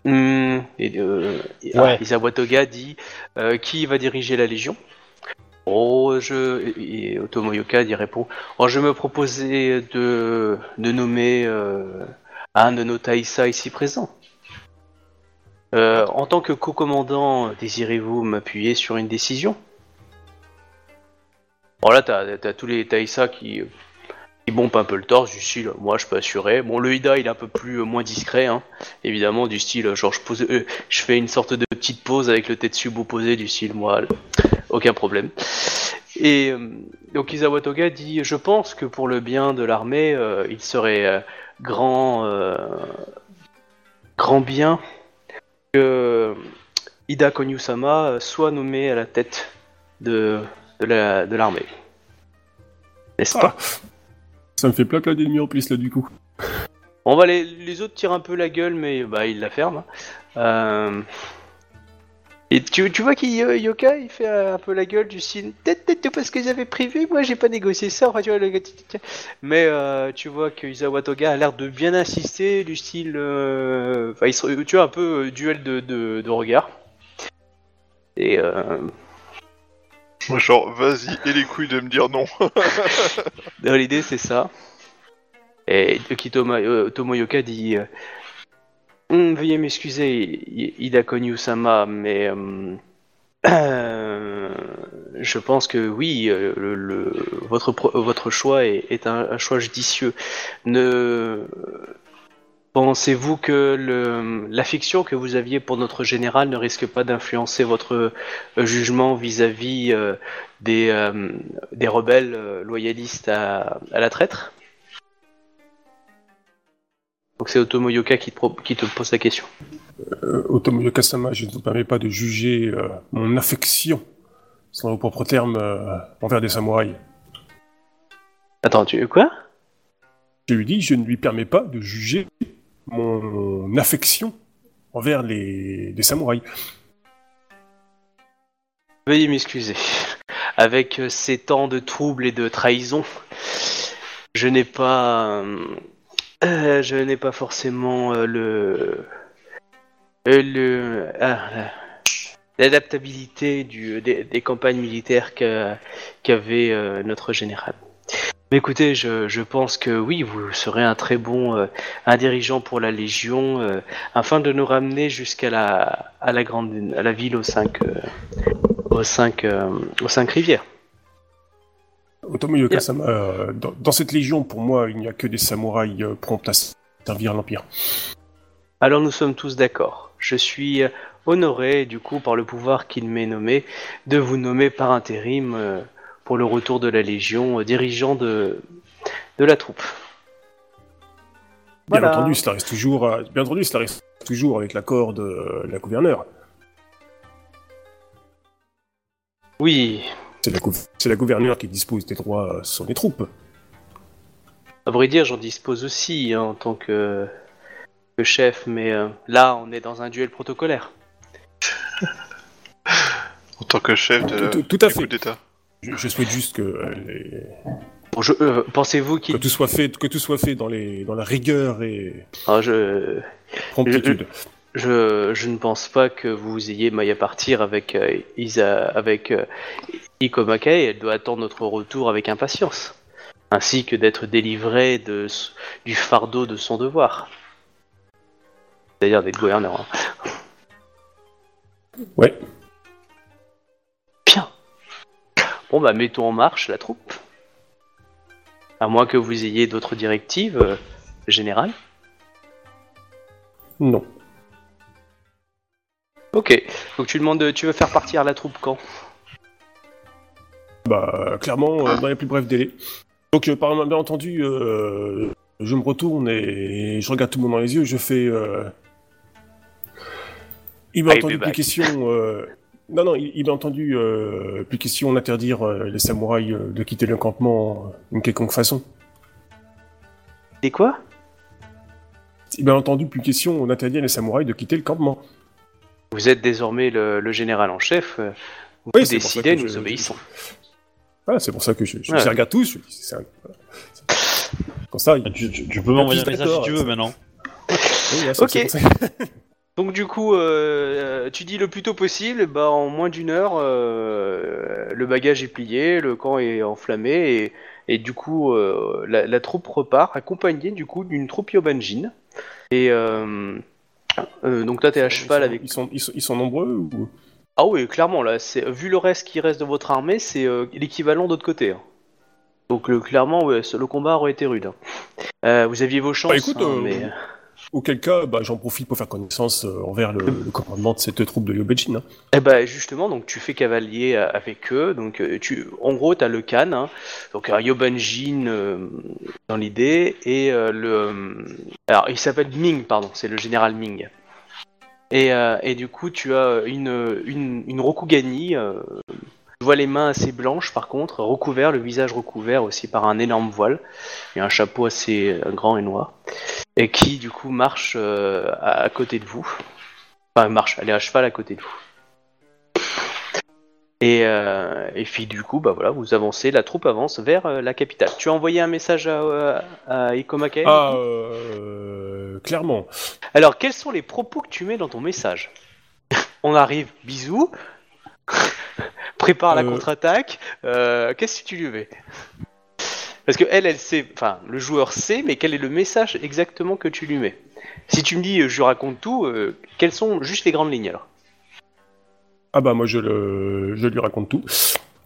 Hmm, et, euh,
Ouais.
ah, Isawa Toga dit euh, qui va diriger la Légion? Oh, je et Otomo Yoka y répond Oh, je me proposais de, de nommer euh, un de nos Taïsa ici présents. Euh, en tant que co-commandant, désirez-vous m'appuyer sur une décision? Bon là, t'as as tous les Taïsa qui, qui bombent un peu le torse, du style, moi je peux assurer. Bon, le Ida, il est un peu plus euh, moins discret, hein, évidemment, du style, genre je, pose, euh, je fais une sorte de petite pause avec le Tetsubo posé, du style, moi, aucun problème. Et euh, donc Izawa Toga dit, je pense que pour le bien de l'armée, il serait grand, grand bien que Ida Konyu-sama soit nommé à la tête de, de la- de l'armée. N'est-ce pas?
Ça me fait plein plein d'ennemis en plus là du coup.
On va les, les autres tirent un peu la gueule, mais bah ils la ferment. Euh, Et tu, tu vois qu'il Yoka il fait un peu la gueule du style peut-être parce que j'avais prévu, moi j'ai pas négocié ça. Enfin tu vois le mais euh, tu vois que Isawa Toga a l'air de bien insister du style, euh, enfin il se- tu vois un peu euh, duel de, de, de regard. Et euh,
Moi, genre, vas-y, et les couilles de me dire non.
L'idée, c'est ça. Et Kitoma, euh, Tomoyoka dit euh, Hum, veuillez m'excuser, Ida Konyu-sama, mais euh, je pense que oui, votre, votre choix est, est un, un choix judicieux. Ne pensez-vous que le- l'affection que vous aviez pour notre général ne risque pas d'influencer votre euh, jugement vis-à-vis euh, des, euh, des rebelles loyalistes à, à la traître? Donc c'est Otomo Yoka qui te, pro- qui te pose la question.
Euh, Otomo Yokasama, je ne vous permets pas de juger mon affection, selon vos propres termes, envers des samouraïs.
Attends, tu quoi?
Je lui dis, je ne lui permets pas de juger mon affection envers les, samouraïs.
Veuillez m'excuser. Avec euh, ces temps de troubles et de trahison, je n'ai pas, euh, euh, je n'ai pas forcément le, le, la- l'adaptabilité des, campagnes militaires qu'a- qu'avait notre général. Mais écoutez, je, je pense que oui, vous serez un très bon euh, un dirigeant pour la Légion, euh, afin de nous ramener jusqu'à la, à la grande, à la ville aux cinq. euh, aux cinq, aux cinq rivières.
Otomo Yokasama, dans, dans cette légion, pour moi, il n'y a que des samouraïs prompts à servir l'Empire.
Alors nous sommes tous d'accord. Je suis honoré, du coup, par le pouvoir qu'il m'est nommé, de vous nommer par intérim pour le retour de la Légion, euh, dirigeant de, de la troupe.
Bien
Voilà.
entendu, cela reste toujours, euh, bien entendu, cela reste toujours avec l'accord de euh, la gouverneure.
Oui,
C'est la, gouverneure qui dispose des droits euh, sur les troupes.
à vrai dire, j'en dispose aussi hein, en tant que, que chef, mais euh, là, on est dans un duel protocolaire.
En tant que chef de,
Tout- tout à
du coup
fait.
d'État.
Je, je souhaite juste que, euh, les-
Bon, je- euh, Pensez-vous
que tout soit fait, que tout soit fait dans, les, dans la rigueur et
Ah, je...
promptitude.
Je, je ne pense pas que vous ayez maille à partir avec euh, Isa, avec euh, Ikomake. Elle doit attendre notre retour avec impatience, ainsi que d'être délivrée de, du fardeau de son devoir, c'est-à-dire d'être gouverneur. hein.
Ouais.
Bon bah mettons en marche la troupe. À moins que vous ayez d'autres directives euh, générales.
Non.
Ok. Donc tu demandes, de- tu veux faire partir la troupe quand?
Bah, clairement, euh, dans les plus brefs délais. Donc, euh, par bien entendu, euh, je me retourne et je regarde tout le monde dans les yeux, je fais... Euh... Il m'a
I'll
entendu
be
plus
back.
question... euh, Non, non, il, il m'a entendu euh, plus question d'interdire euh, les samouraïs euh, de quitter le campement euh, d'une quelconque façon.
C'est quoi?
Il m'a entendu plus question d'interdire les samouraïs de quitter le campement.
Vous êtes désormais le, le général en chef. Vous
Oui,
décidez, nous
je-
obéissons.
Voilà, c'est pour ça que je, je
Ouais.
les regarde tous. Je, dis, c'est un-. Comme ça, il...
Tu, tu- tu peux m'envoyer un message si tu veux maintenant.
oui, là, c'est-
Ok. Donc du coup, euh, tu dis le plus tôt possible, bah en moins d'une heure, euh, le bagage est plié, le camp est enflammé et, et du coup, euh, la, la troupe repart accompagnée du coup d'une troupe Yobanjin. Et euh, euh, donc là, t'es à cheval avec.
Ils sont, ils sont, ils sont nombreux ou...
Ah oui, clairement là, c'est vu le reste qui reste de votre armée, c'est euh, l'équivalent d'autre côté. hein. Donc clairement, ouais, le combat aurait été rude. hein. Euh, vous aviez vos chances,
Bah, écoute,
hein,
euh,
mais
Auquel cas, bah, j'en profite pour faire connaissance euh, envers le, le commandement de cette troupe de Yobejin. Hein.
Eh ben justement, donc tu fais cavalier euh, avec eux. Donc euh, tu, en gros, t'as le Khan, hein, donc un Yobanjin euh, dans l'idée, et euh, le, alors il s'appelle Ming, pardon, c'est le général Ming. Et, et du coup, tu as une une, une Rokugani. Tu vois les mains assez blanches, par contre, recouvert, le visage recouvert aussi par un énorme voile et un chapeau assez euh, grand et noir, et qui du coup marche euh, à, côté de vous. Enfin, marche, elle est à cheval à côté de vous. Et, euh, et puis du coup, bah voilà, vous avancez, la troupe avance vers euh, la capitale. Tu as envoyé un message à, à Ikomake
Ah, clairement.
Alors, quels sont les propos que tu mets dans ton message? On arrive, bisous. Prépare la
Euh.
contre-attaque. Euh, Qu'est-ce que tu lui mets Parce que elle, elle sait, enfin, le joueur sait, mais quel est le message exactement que tu lui mets? Si tu me dis, euh, je raconte tout, quelles sont juste les grandes lignes alors?
Ah bah moi je, le, je lui raconte tout.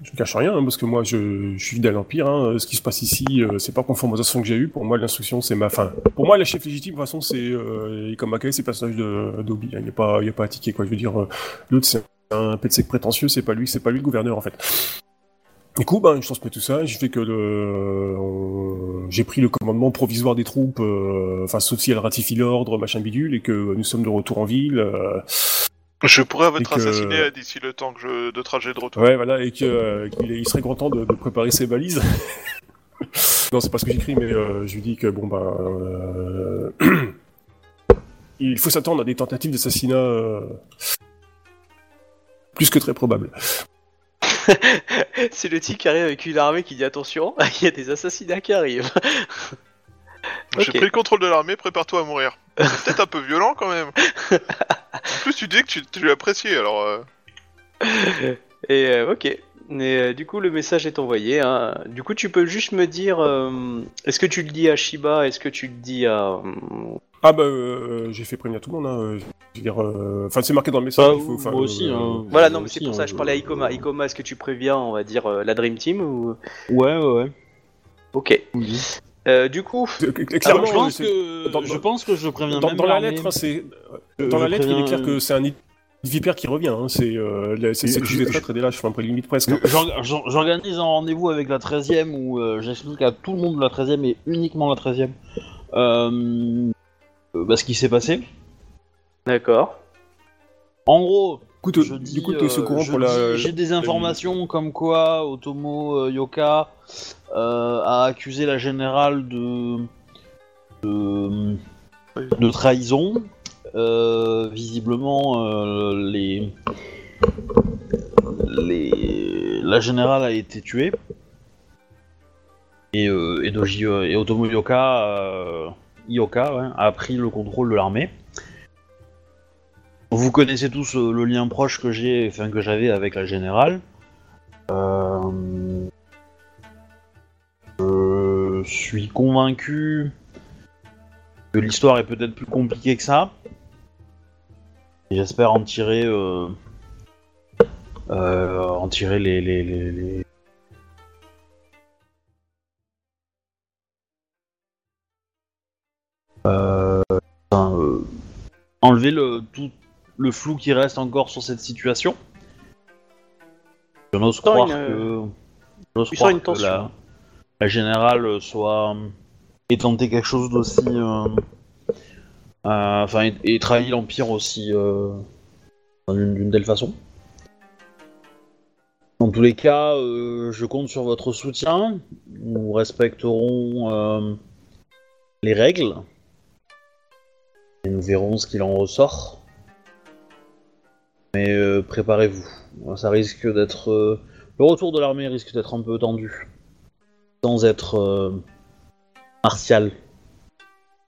Je ne cache rien, hein, parce que moi je, je suis fidèle à l'Empire. Hein. Ce qui se passe ici, euh, c'est pas conforme aux instructions que j'ai eues. Pour moi, l'instruction, c'est ma fin. Pour moi, la chef légitime, de toute façon, c'est euh, comme Mackay, c'est le personnage de d'Obi. Il n'y a, pas- il y a pas à tiquer, quoi. Je veux dire, euh, l'autre, c'est un pet sec prétentieux, c'est pas lui, c'est pas lui le gouverneur, en fait. Du coup, ben, je transmets tout ça, je fais que le... on- j'ai pris le commandement provisoire des troupes, euh, enfin, sauf si elle ratifie l'ordre, machin bidule, et que nous sommes de retour en ville. euh,
Je pourrais être
que-
assassiné d'ici le temps que je... de trajet de retour.
Ouais, voilà, et euh, qu'il serait content de, de préparer ses valises. non, c'est pas ce que j'écris, mais euh, je lui dis que bon euh, il faut s'attendre à des tentatives d'assassinat euh, plus que très probables.
C'est le type qui arrive avec une armée qui dit attention, il y a des assassinats qui arrivent.
J'ai pris le contrôle de l'armée, prépare-toi à mourir. C'est Peut-être un peu violent quand même. en plus, tu dis que tu, tu l'as apprécié, alors... euh,
Et euh, ok. Mais euh, du coup, le message est envoyé. hein. Du coup, tu peux juste me dire, euh, est-ce que tu le dis à Shiba, est-ce que tu le dis à... euh,
Ah bah, euh, j'ai fait prévenir tout le monde. Hein, euh, je veux dire, euh, enfin, c'est marqué dans le message.
Bah,
il faut, enfin,
moi aussi, hein.
Voilà, non, mais c'est pour ça que je parlais à Ikoma. Ikoma, est-ce que tu préviens, on va dire, euh, la Dream Team ou...
Ouais, ouais, ouais.
Ok.
Oui.
Euh, du coup,
c'est- Clairement,
je, pense
c'est-
que,
dans-
je pense que je préviens
dans,
même
dans la
l'armée.
lettre, hein, c'est dans
je
la lettre, il est clair que c'est un vipère qui revient. Hein, c'est euh, c'est
Je-
traîtres et des lâches, enfin, après limite presque. hein.
J'or- j'or- J'organise un rendez-vous avec la 13ème où euh, j'explique à tout le monde la 13ème et uniquement la 13ème euh, euh, bah, ce qui s'est passé.
d'accord.
En gros,
Écoute,
je dis,
du coup,
euh,
courant
je
pour la.
j'ai des informations comme quoi Otomo euh, Yoka euh, a accusé la générale de de, de trahison. Euh, visiblement, euh, les, la générale a été tuée et euh, et, Otomo Yoka a pris le contrôle de l'armée. Vous connaissez tous le lien proche que j'ai, j'avais avec la générale. Je suis convaincu que l'histoire est peut-être plus compliquée que ça. Et J'espère en tirer, euh, euh, en tirer les, les, les- les- Euh, enfin, euh, enlever le tout le flou qui reste encore sur cette situation. Je n'ose croire
une,
que, j'ose croire
une
que la, la générale soit ait tenté quelque chose d'aussi, enfin, et, et trahi l'empire aussi euh, d'une telle façon. Dans tous les cas, euh, je compte sur votre soutien. Nous respecterons euh, les règles et nous verrons ce qu'il en ressort. Mais euh, préparez-vous, ça risque d'être euh, le retour de l'armée risque d'être un peu tendu, sans être euh, martial.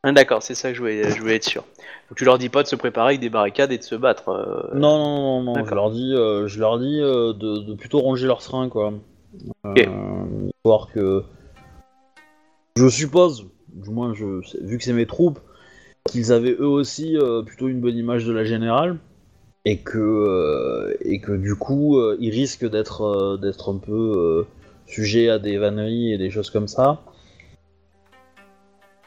Ah, D'accord, c'est ça que je voulais, je voulais être sûr. Donc tu leur dis pas de se préparer avec des barricades et de se battre. euh,
Non, non, non, non, je
D'accord.
leur dis, euh, je leur dis euh, de, de plutôt ranger leurs freins, quoi.
Ok.
Euh, histoire que. Je suppose, du moins, je, vu que c'est mes troupes, qu'ils avaient eux aussi euh, plutôt une bonne image de la générale, et que, euh, et que du coup, euh, ils risquent d'être euh, d'être un peu euh, sujets à des vanneries et des choses comme ça.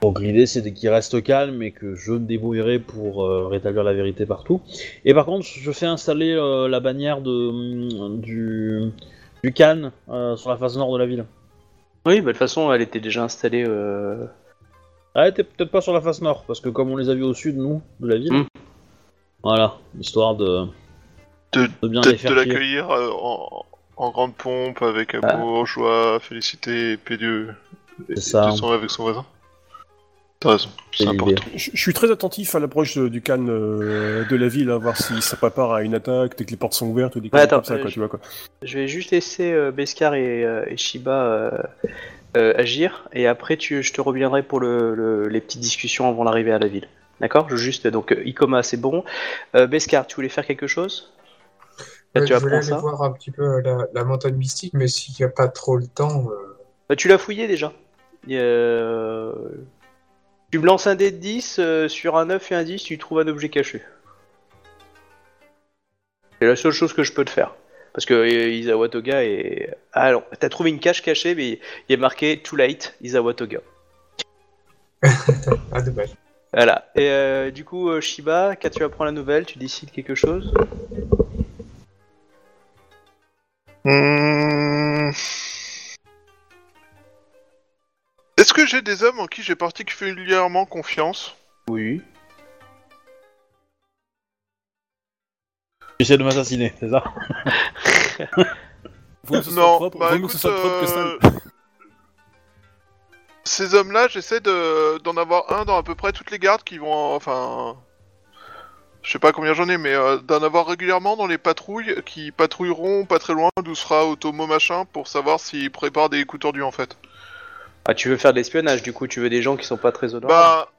Donc l'idée c'est qu'ils restent calmes et que je me débrouillerai pour euh, rétablir la vérité partout. Et par contre, je fais installer euh, la bannière de, du, du Cannes euh, sur la face nord de la ville.
Oui, bah, de toute façon, elle était déjà installée. euh,
Ah, t'es peut-être pas sur la face nord, parce que comme on les a vus au sud, nous, de la ville.
Mm.
Voilà, histoire de,
De-
de bien les faire
de l'accueillir en, en grande pompe, avec
Ah.
amour, joie, félicité et pédieux. Et,
C'est ça.
de son avec son voisin. T'as raison, c'est
C'est
important.
l'idée.
Je, je suis très attentif à l'approche du Cannes euh, de la ville, à voir si ça prépare à une attaque, dès que les portes sont ouvertes ou des
Ouais,
choses
attends,
comme ça, quoi,
je-
tu vois quoi.
Je vais juste laisser euh, Beskar et, euh, et Shiba euh, euh, agir, et après tu, je te reviendrai pour le, le- les petites discussions avant l'arrivée à la ville. D'accord? Je juste donc Ikoma c'est bon. Euh, Beskar, tu voulais faire quelque chose? Là, tu
je voulais aller
ça
voir un petit peu la, la montagne mystique, mais s'il n'y a pas trop le temps. euh,
Bah, Tu l'as fouillé déjà Euh, Tu me lances un dé de 10, euh, sur un 9 et un 10, tu trouves un objet caché. C'est la seule chose que je peux te faire. Parce que euh, Isawa Toga est... Ah non, t'as trouvé une cache cachée, mais il est marqué Too late, Isawa Toga.
Ah, dommage.
Voilà. Et euh, du coup, euh, Shiba, quand tu apprends la nouvelle, tu décides quelque chose?
Hmm. Est-ce que j'ai des hommes en qui j'ai particulièrement confiance?
Oui.
Tu essaies de m'assassiner, c'est ça?
Vaut mieux que ce soit
Non,
propre,
bah
vaut mieux que ce
écoute,
soit propre que
euh,
sale.
Ces hommes-là, j'essaie de d'en avoir un dans à peu près toutes les gardes qui vont, enfin, je sais pas combien j'en ai, mais euh, d'en avoir régulièrement dans les patrouilles qui patrouilleront pas très loin d'où sera Otomo machin pour savoir s'ils préparent des coups tordus en fait.
Ah, tu veux faire de l'espionnage, du coup, tu veux des gens qui sont pas très honorables
Bah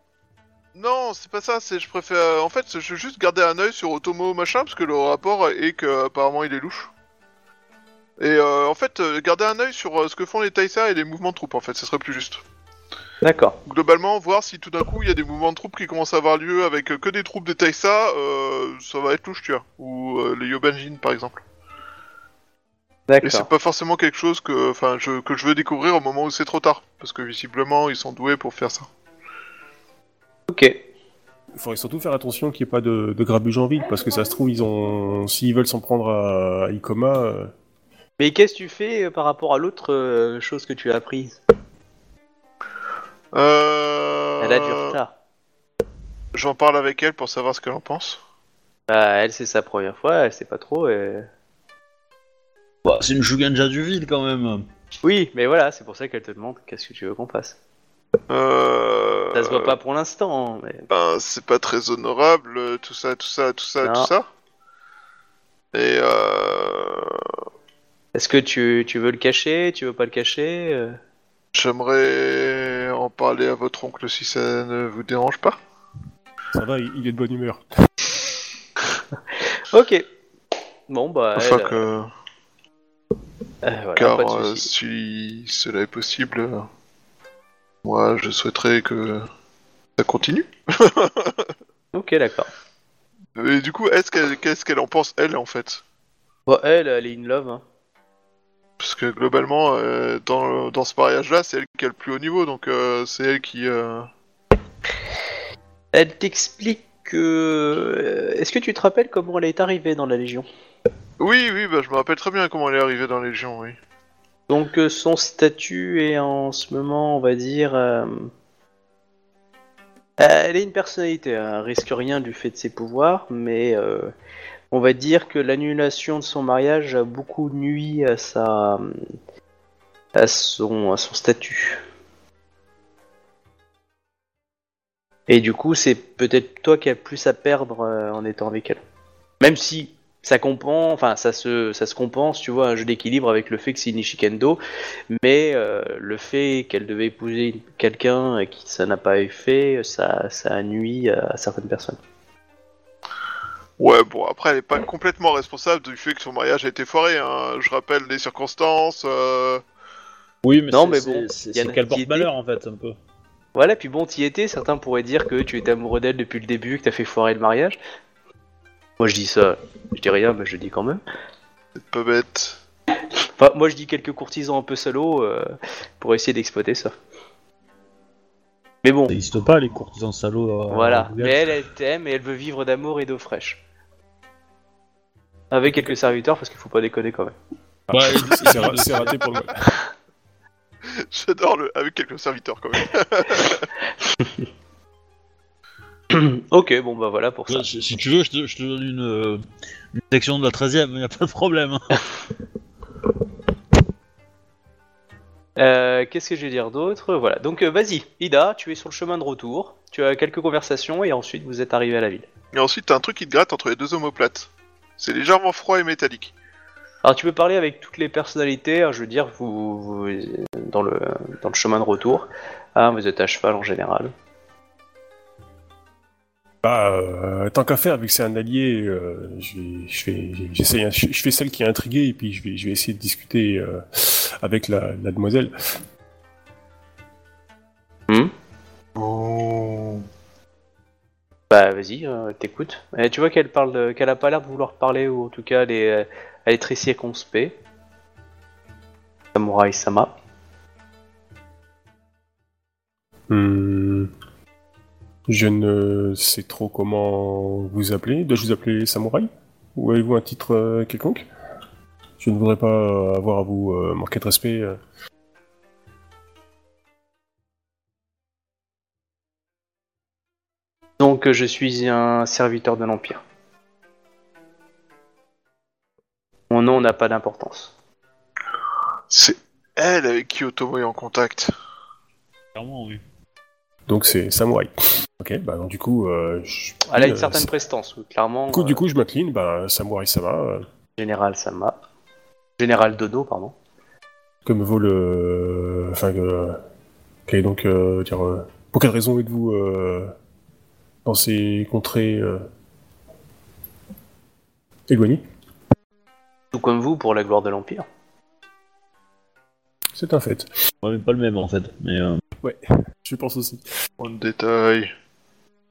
non, c'est pas ça. C'est je préfère. En fait, je veux juste garder un œil sur Otomo machin parce que le rapport est que apparemment il est louche. Et euh, en fait, euh, garder un œil sur euh, ce que font les Taisa et les mouvements de troupes. En fait, ce serait plus juste.
D'accord.
Globalement, voir si tout d'un coup il y a des mouvements de troupes qui commencent à avoir lieu avec que des troupes des Taisa, euh, ça va être louche, tu vois. Ou les Yobanjin par exemple. Et c'est pas forcément quelque chose que, enfin, je, que je veux découvrir au moment où c'est trop tard, parce que visiblement ils sont doués pour faire ça.
Ok.
Il faudrait surtout faire attention qu'il n'y ait pas de, de grabuge en ville, parce que ça se trouve, ils ont, s'ils veulent s'en prendre à, à Ikoma, euh,
Mais qu'est-ce que tu fais euh, par rapport à l'autre euh, chose que tu as apprise?
Euh...
Elle a du retard.
J'en parle avec elle pour savoir ce qu'elle en pense.
Bah, elle, c'est sa première fois, elle sait pas trop. Et...
Bah, C'est une Shuganja du vide quand même.
Oui, mais voilà, c'est pour ça qu'elle te demande qu'est-ce que tu veux qu'on fasse.
Euh...
Ça se voit pas pour l'instant, mais.
ben, c'est pas très honorable, euh, tout ça, tout ça, tout ça,
Non.
tout ça. Et euh...
Est-ce que tu, tu veux le cacher Tu veux pas le cacher euh
J'aimerais en parler à votre oncle si ça ne vous dérange pas.
ça va, il, est de bonne humeur.
Ok. Bon, bah.
Afin
elle,
que...
euh, voilà,
Car euh, si cela est possible, euh, moi je souhaiterais que ça continue.
Ok, d'accord.
Et du coup, est-ce qu'elle, qu'est-ce qu'elle en pense elle en fait?
Bon, elle, elle est in love. Hein.
Parce que globalement, euh, dans, dans ce mariage-là, c'est elle qui a le plus haut niveau, donc c'est elle qui.
Elle t'explique que. Est-ce que tu te rappelles comment elle est arrivée dans la Légion?
Oui, oui, bah je me rappelle très bien comment elle est arrivée dans les Légions, oui.
Donc euh, son statut est en ce moment, on va dire... euh, Elle est une personnalité, elle risque rien du fait de ses pouvoirs, mais euh, on va dire que l'annulation de son mariage a beaucoup nui à sa... à son, statut. Et du coup, c'est peut-être toi qui as plus à perdre euh, en étant avec elle. Même si ça compense, enfin ça se, ça se compense, tu vois, un jeu d'équilibre avec le fait que c'est une Ishikendo, mais euh, le fait qu'elle devait épouser quelqu'un et qui ça n'a pas eu fait, ça, ça a nui à certaines personnes.
Ouais, bon, après, elle est pas complètement responsable du fait que son mariage a été foiré, hein. Je rappelle les circonstances. euh,
Oui, mais
Non,
c'est-
mais bon,
c'est
y a
qu'elle porte malheur en fait, un peu.
Voilà, puis bon, t'y étais, certains pourraient dire que tu étais amoureux d'elle depuis le début, que t'as fait foirer le mariage. Moi je dis ça, je dis rien, mais je dis quand même.
C'est pas bête.
Enfin, moi je dis quelques courtisans un peu salauds euh, pour essayer d'exploiter ça. Mais bon,
Ça n'existe pas les courtisans salauds. euh,
Voilà, mais elle, elle t'aime et elle veut vivre d'amour et d'eau fraîche. Avec quelques serviteurs, parce qu'il faut pas déconner quand même.
Ouais,
C'est ra- c'est raté pour le.
J'adore le. avec quelques serviteurs quand même.
ok, bon bah voilà pour ça.
Si si tu veux, je te, je te donne une, euh, une section de la 13 e y a pas de problème. hein.
Euh, Qu'est-ce que je vais dire d'autre? Voilà, donc euh, vas-y, Ida, tu es sur le chemin de retour, tu as quelques conversations et ensuite vous êtes arrivé à la ville.
Et ensuite, t'as un truc qui te gratte entre les deux omoplates. C'est légèrement froid et métallique.
Alors tu peux parler avec toutes les personnalités, hein, je veux dire, vous, vous- dans, le, dans le chemin de retour, hein, vous êtes à cheval en général.
Bah, tant qu'à faire, vu que c'est un allié, euh, je, vais, je, fais celle qui est intriguée et puis je vais, essayer de discuter euh, avec la, demoiselle. Hmm. Oh.
Bah vas-y, t'écoutes. Eh, tu vois qu'elle parle, qu'elle a pas l'air de vouloir parler ou en tout cas elle est, très circonspecte. Samurai Sama.
Hmm. Je ne sais trop comment vous appeler. Dois-je vous appeler Samouraï? Ou avez-vous un titre euh, quelconque? Je ne voudrais pas avoir à vous euh, manquer de respect. euh.
Donc je suis un serviteur de l'Empire. Mon nom n'a pas d'importance.
C'est elle avec qui Otomo est en contact.
Clairement, oui.
Donc c'est Samouraï. Ok, bah donc, du coup, euh, je-
Elle a une
euh,
certaine prestance, clairement.
du coup,
euh,
du coup, je m'incline. Bah, Samouraï Sama, euh,
Général Sama. Général Dodo, pardon.
que me vaut le. Enfin, que. Quel est donc euh, dire. euh, pour quelle raison êtes-vous euh, dans ces contrées euh, éloignées
Tout comme vous pour la gloire de l'Empire.
C'est un fait.
Ouais, mais pas le même en fait. Mais euh,
Je pense aussi.
On détail.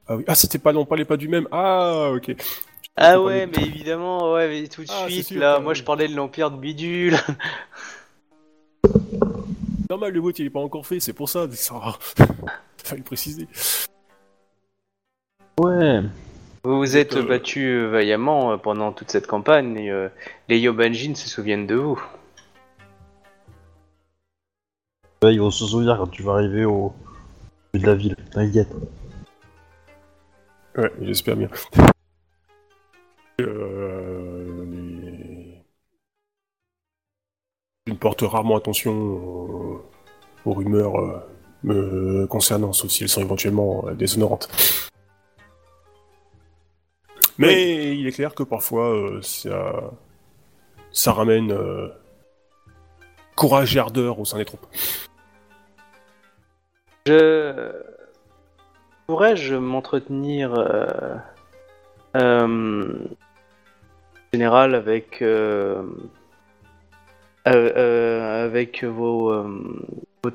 Ah oui. Ah, c'était pas non, pas les pas du même. Ah, ok.
Ah ouais, mais évidemment, ouais, mais tout de
Ah,
suite,
sûr,
là, moi je parlais de l'Empire de Bidule.
Normal, le vote il est pas encore fait, c'est pour ça. ça... Fallait le préciser.
ouais.
Vous vous êtes
Euh,
battu euh, vaillamment euh, pendant toute cette campagne et euh, les Yobanjin se souviennent de vous.
Ouais, ils vont se souvenir quand tu vas arriver au de la ville. T'inquiète.
Ouais, j'espère bien. Euh, les- Je ne porte rarement attention aux, aux rumeurs euh, me concernant, sauf si elles sont éventuellement euh, déshonorantes. Mais il est clair que parfois euh, ça, ça ramène euh, courage et ardeur au sein des troupes.
Je pourrais-je m'entretenir euh, euh, général avec euh, euh, avec vos vos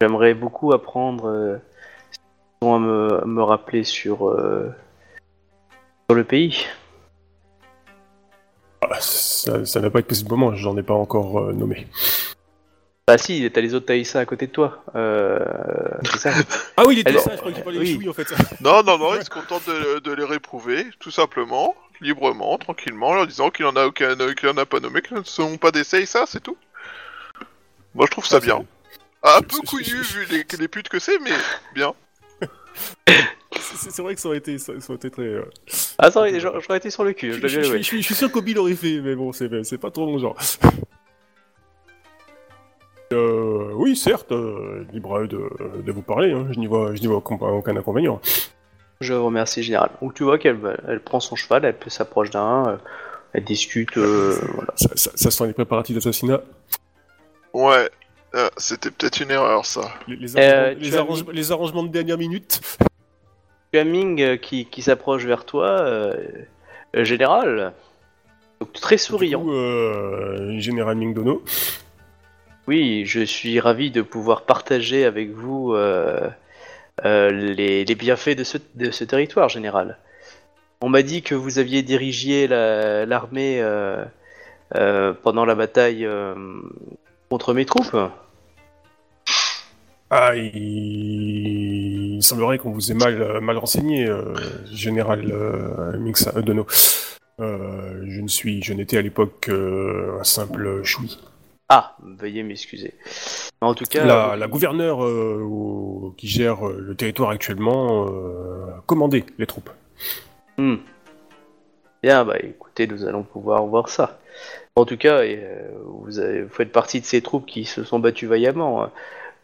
J'aimerais beaucoup apprendre à me, me rappeler sur sur le pays.
Ah, ça ça n'a pas été possible pour moi, j'en ai pas encore euh, nommé.
Bah si, t'as les autres Taïsa à côté de toi. Euh, c'est ça.
Ah oui, il était
Elle-
ça, je crois qu'il parlait
oui.
en fait.
Non, non, non, il se contente de, de les réprouver, tout simplement, librement, tranquillement, en leur disant qu'il en a aucun, qu'il en a pas nommé, ce ne sont pas des ça, c'est tout. Moi, je trouve ça
Ah,
bien.
c'est-
Un peu couillu vu les, les putes que c'est, mais bien.
C'est vrai que ça aurait été, ça, ça aurait été très. euh,
Ah ça, j'aurais j'aurais été sur le cul.
Je,
Je dois
je-
bien
je-
l'avouer.
je- je suis sûr qu'Obi l'aurait fait, mais bon, c'est c'est pas trop mon genre. Euh, oui, certes, euh, libre à eux de, de vous parler, hein, je n'y vois, je n'y vois aucun, aucun inconvénient.
Je vous remercie, général. Donc tu vois qu'elle elle prend son cheval, elle peut- s'approche d'un, euh, elle discute. euh, voilà.
Ça, ça, ça sent les préparatifs d'assassinat.
Ouais, euh, c'était peut-être une erreur, ça.
Les, les
Euh,
arrangements,
tu
les,
as
arrange- les arrangements de dernière minute.
Tu as Ming euh, qui, qui s'approche vers toi, euh, euh, général. Donc très souriant.
Du coup, euh, Général Mingdono.
Oui, je suis ravi de pouvoir partager avec vous euh, euh, les, les bienfaits de ce, de ce territoire, général. On m'a dit que vous aviez dirigé la- l'armée euh, euh, pendant la bataille euh, contre mes troupes.
Ah, il... il semblerait qu'on vous ait mal, euh, mal renseigné, euh, Général euh, Mingsa- euh, Dono. Je ne suis, je n'étais à l'époque un simple choui.
Ah, veuillez m'excuser. En tout cas,
La, la gouverneure au- qui gère le territoire actuellement commandait les troupes.
Hmm. Bien, bah écoutez, nous allons pouvoir voir ça. En tout cas, euh, vous, avez- vous faites partie de ces troupes qui se sont battues vaillamment. hein.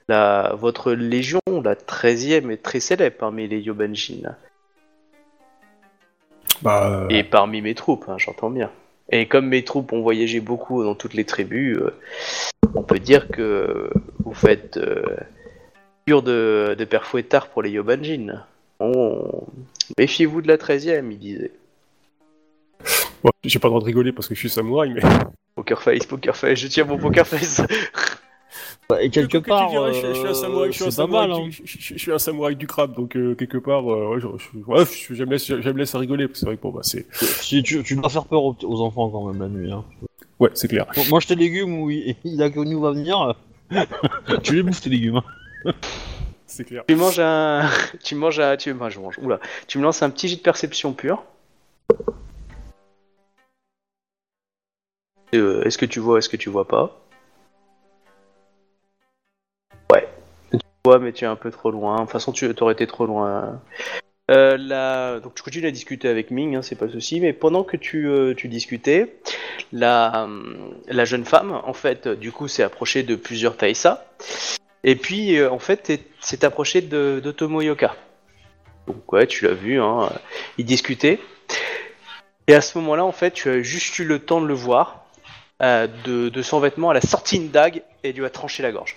La, votre légion, la 13e, est très célèbre parmi les Yobanjin.
Bah,
Et parmi mes troupes, hein, j'entends bien. Et comme mes troupes ont voyagé beaucoup dans toutes les tribus, euh, on peut dire que vous faites euh, de, de père fouettard pour les Yobanjin. On... Méfiez-vous de la 13e, il disait.
Bon, j'ai pas le droit de rigoler parce que je suis samouraï, mais
Poker face, poker face, je tiens mon poker face.
Bah, et quelque
Que
part,
dirais, je, je suis un
euh,
samouraï, je suis un
c'est pas
samouraï,
mal. Hein.
du, je, je- je suis un samouraï du crabe, donc euh, quelque part, euh, ouais, je, je, ouais, je, je me laisse, rigoler, parce que c'est vrai que bon, bah, c'est,
Si tu, tu dois faire peur aux, aux enfants quand même la nuit. Hein.
ouais, c'est clair.
Bon, je tes légumes où il, il a connu va venir. tu les bouffes tes légumes. hein.
C'est clair.
Tu manges un. Tu manges un. Tu... enfin, je mange. Oula. Tu me lances un petit jet de perception pure. Euh, est-ce que tu vois, est-ce que tu vois pas? Ouais. Tu vois, mais tu es un peu trop loin. De toute façon, tu aurais été trop loin. Euh, la... Donc tu continues à discuter avec Ming, hein, c'est pas le souci, mais pendant que tu, euh, discutais, la, jeune femme, en fait, du coup, s'est approchée de plusieurs Taïsa, et puis, en fait, est- s'est approchée de, de Tomoyoka. Donc ouais, tu l'as vu, hein, ils discutaient. Et à ce moment-là, en fait, tu as juste eu le temps de le voir. Euh, de, de son vêtement, elle a sorti une dague et lui a tranché la gorge.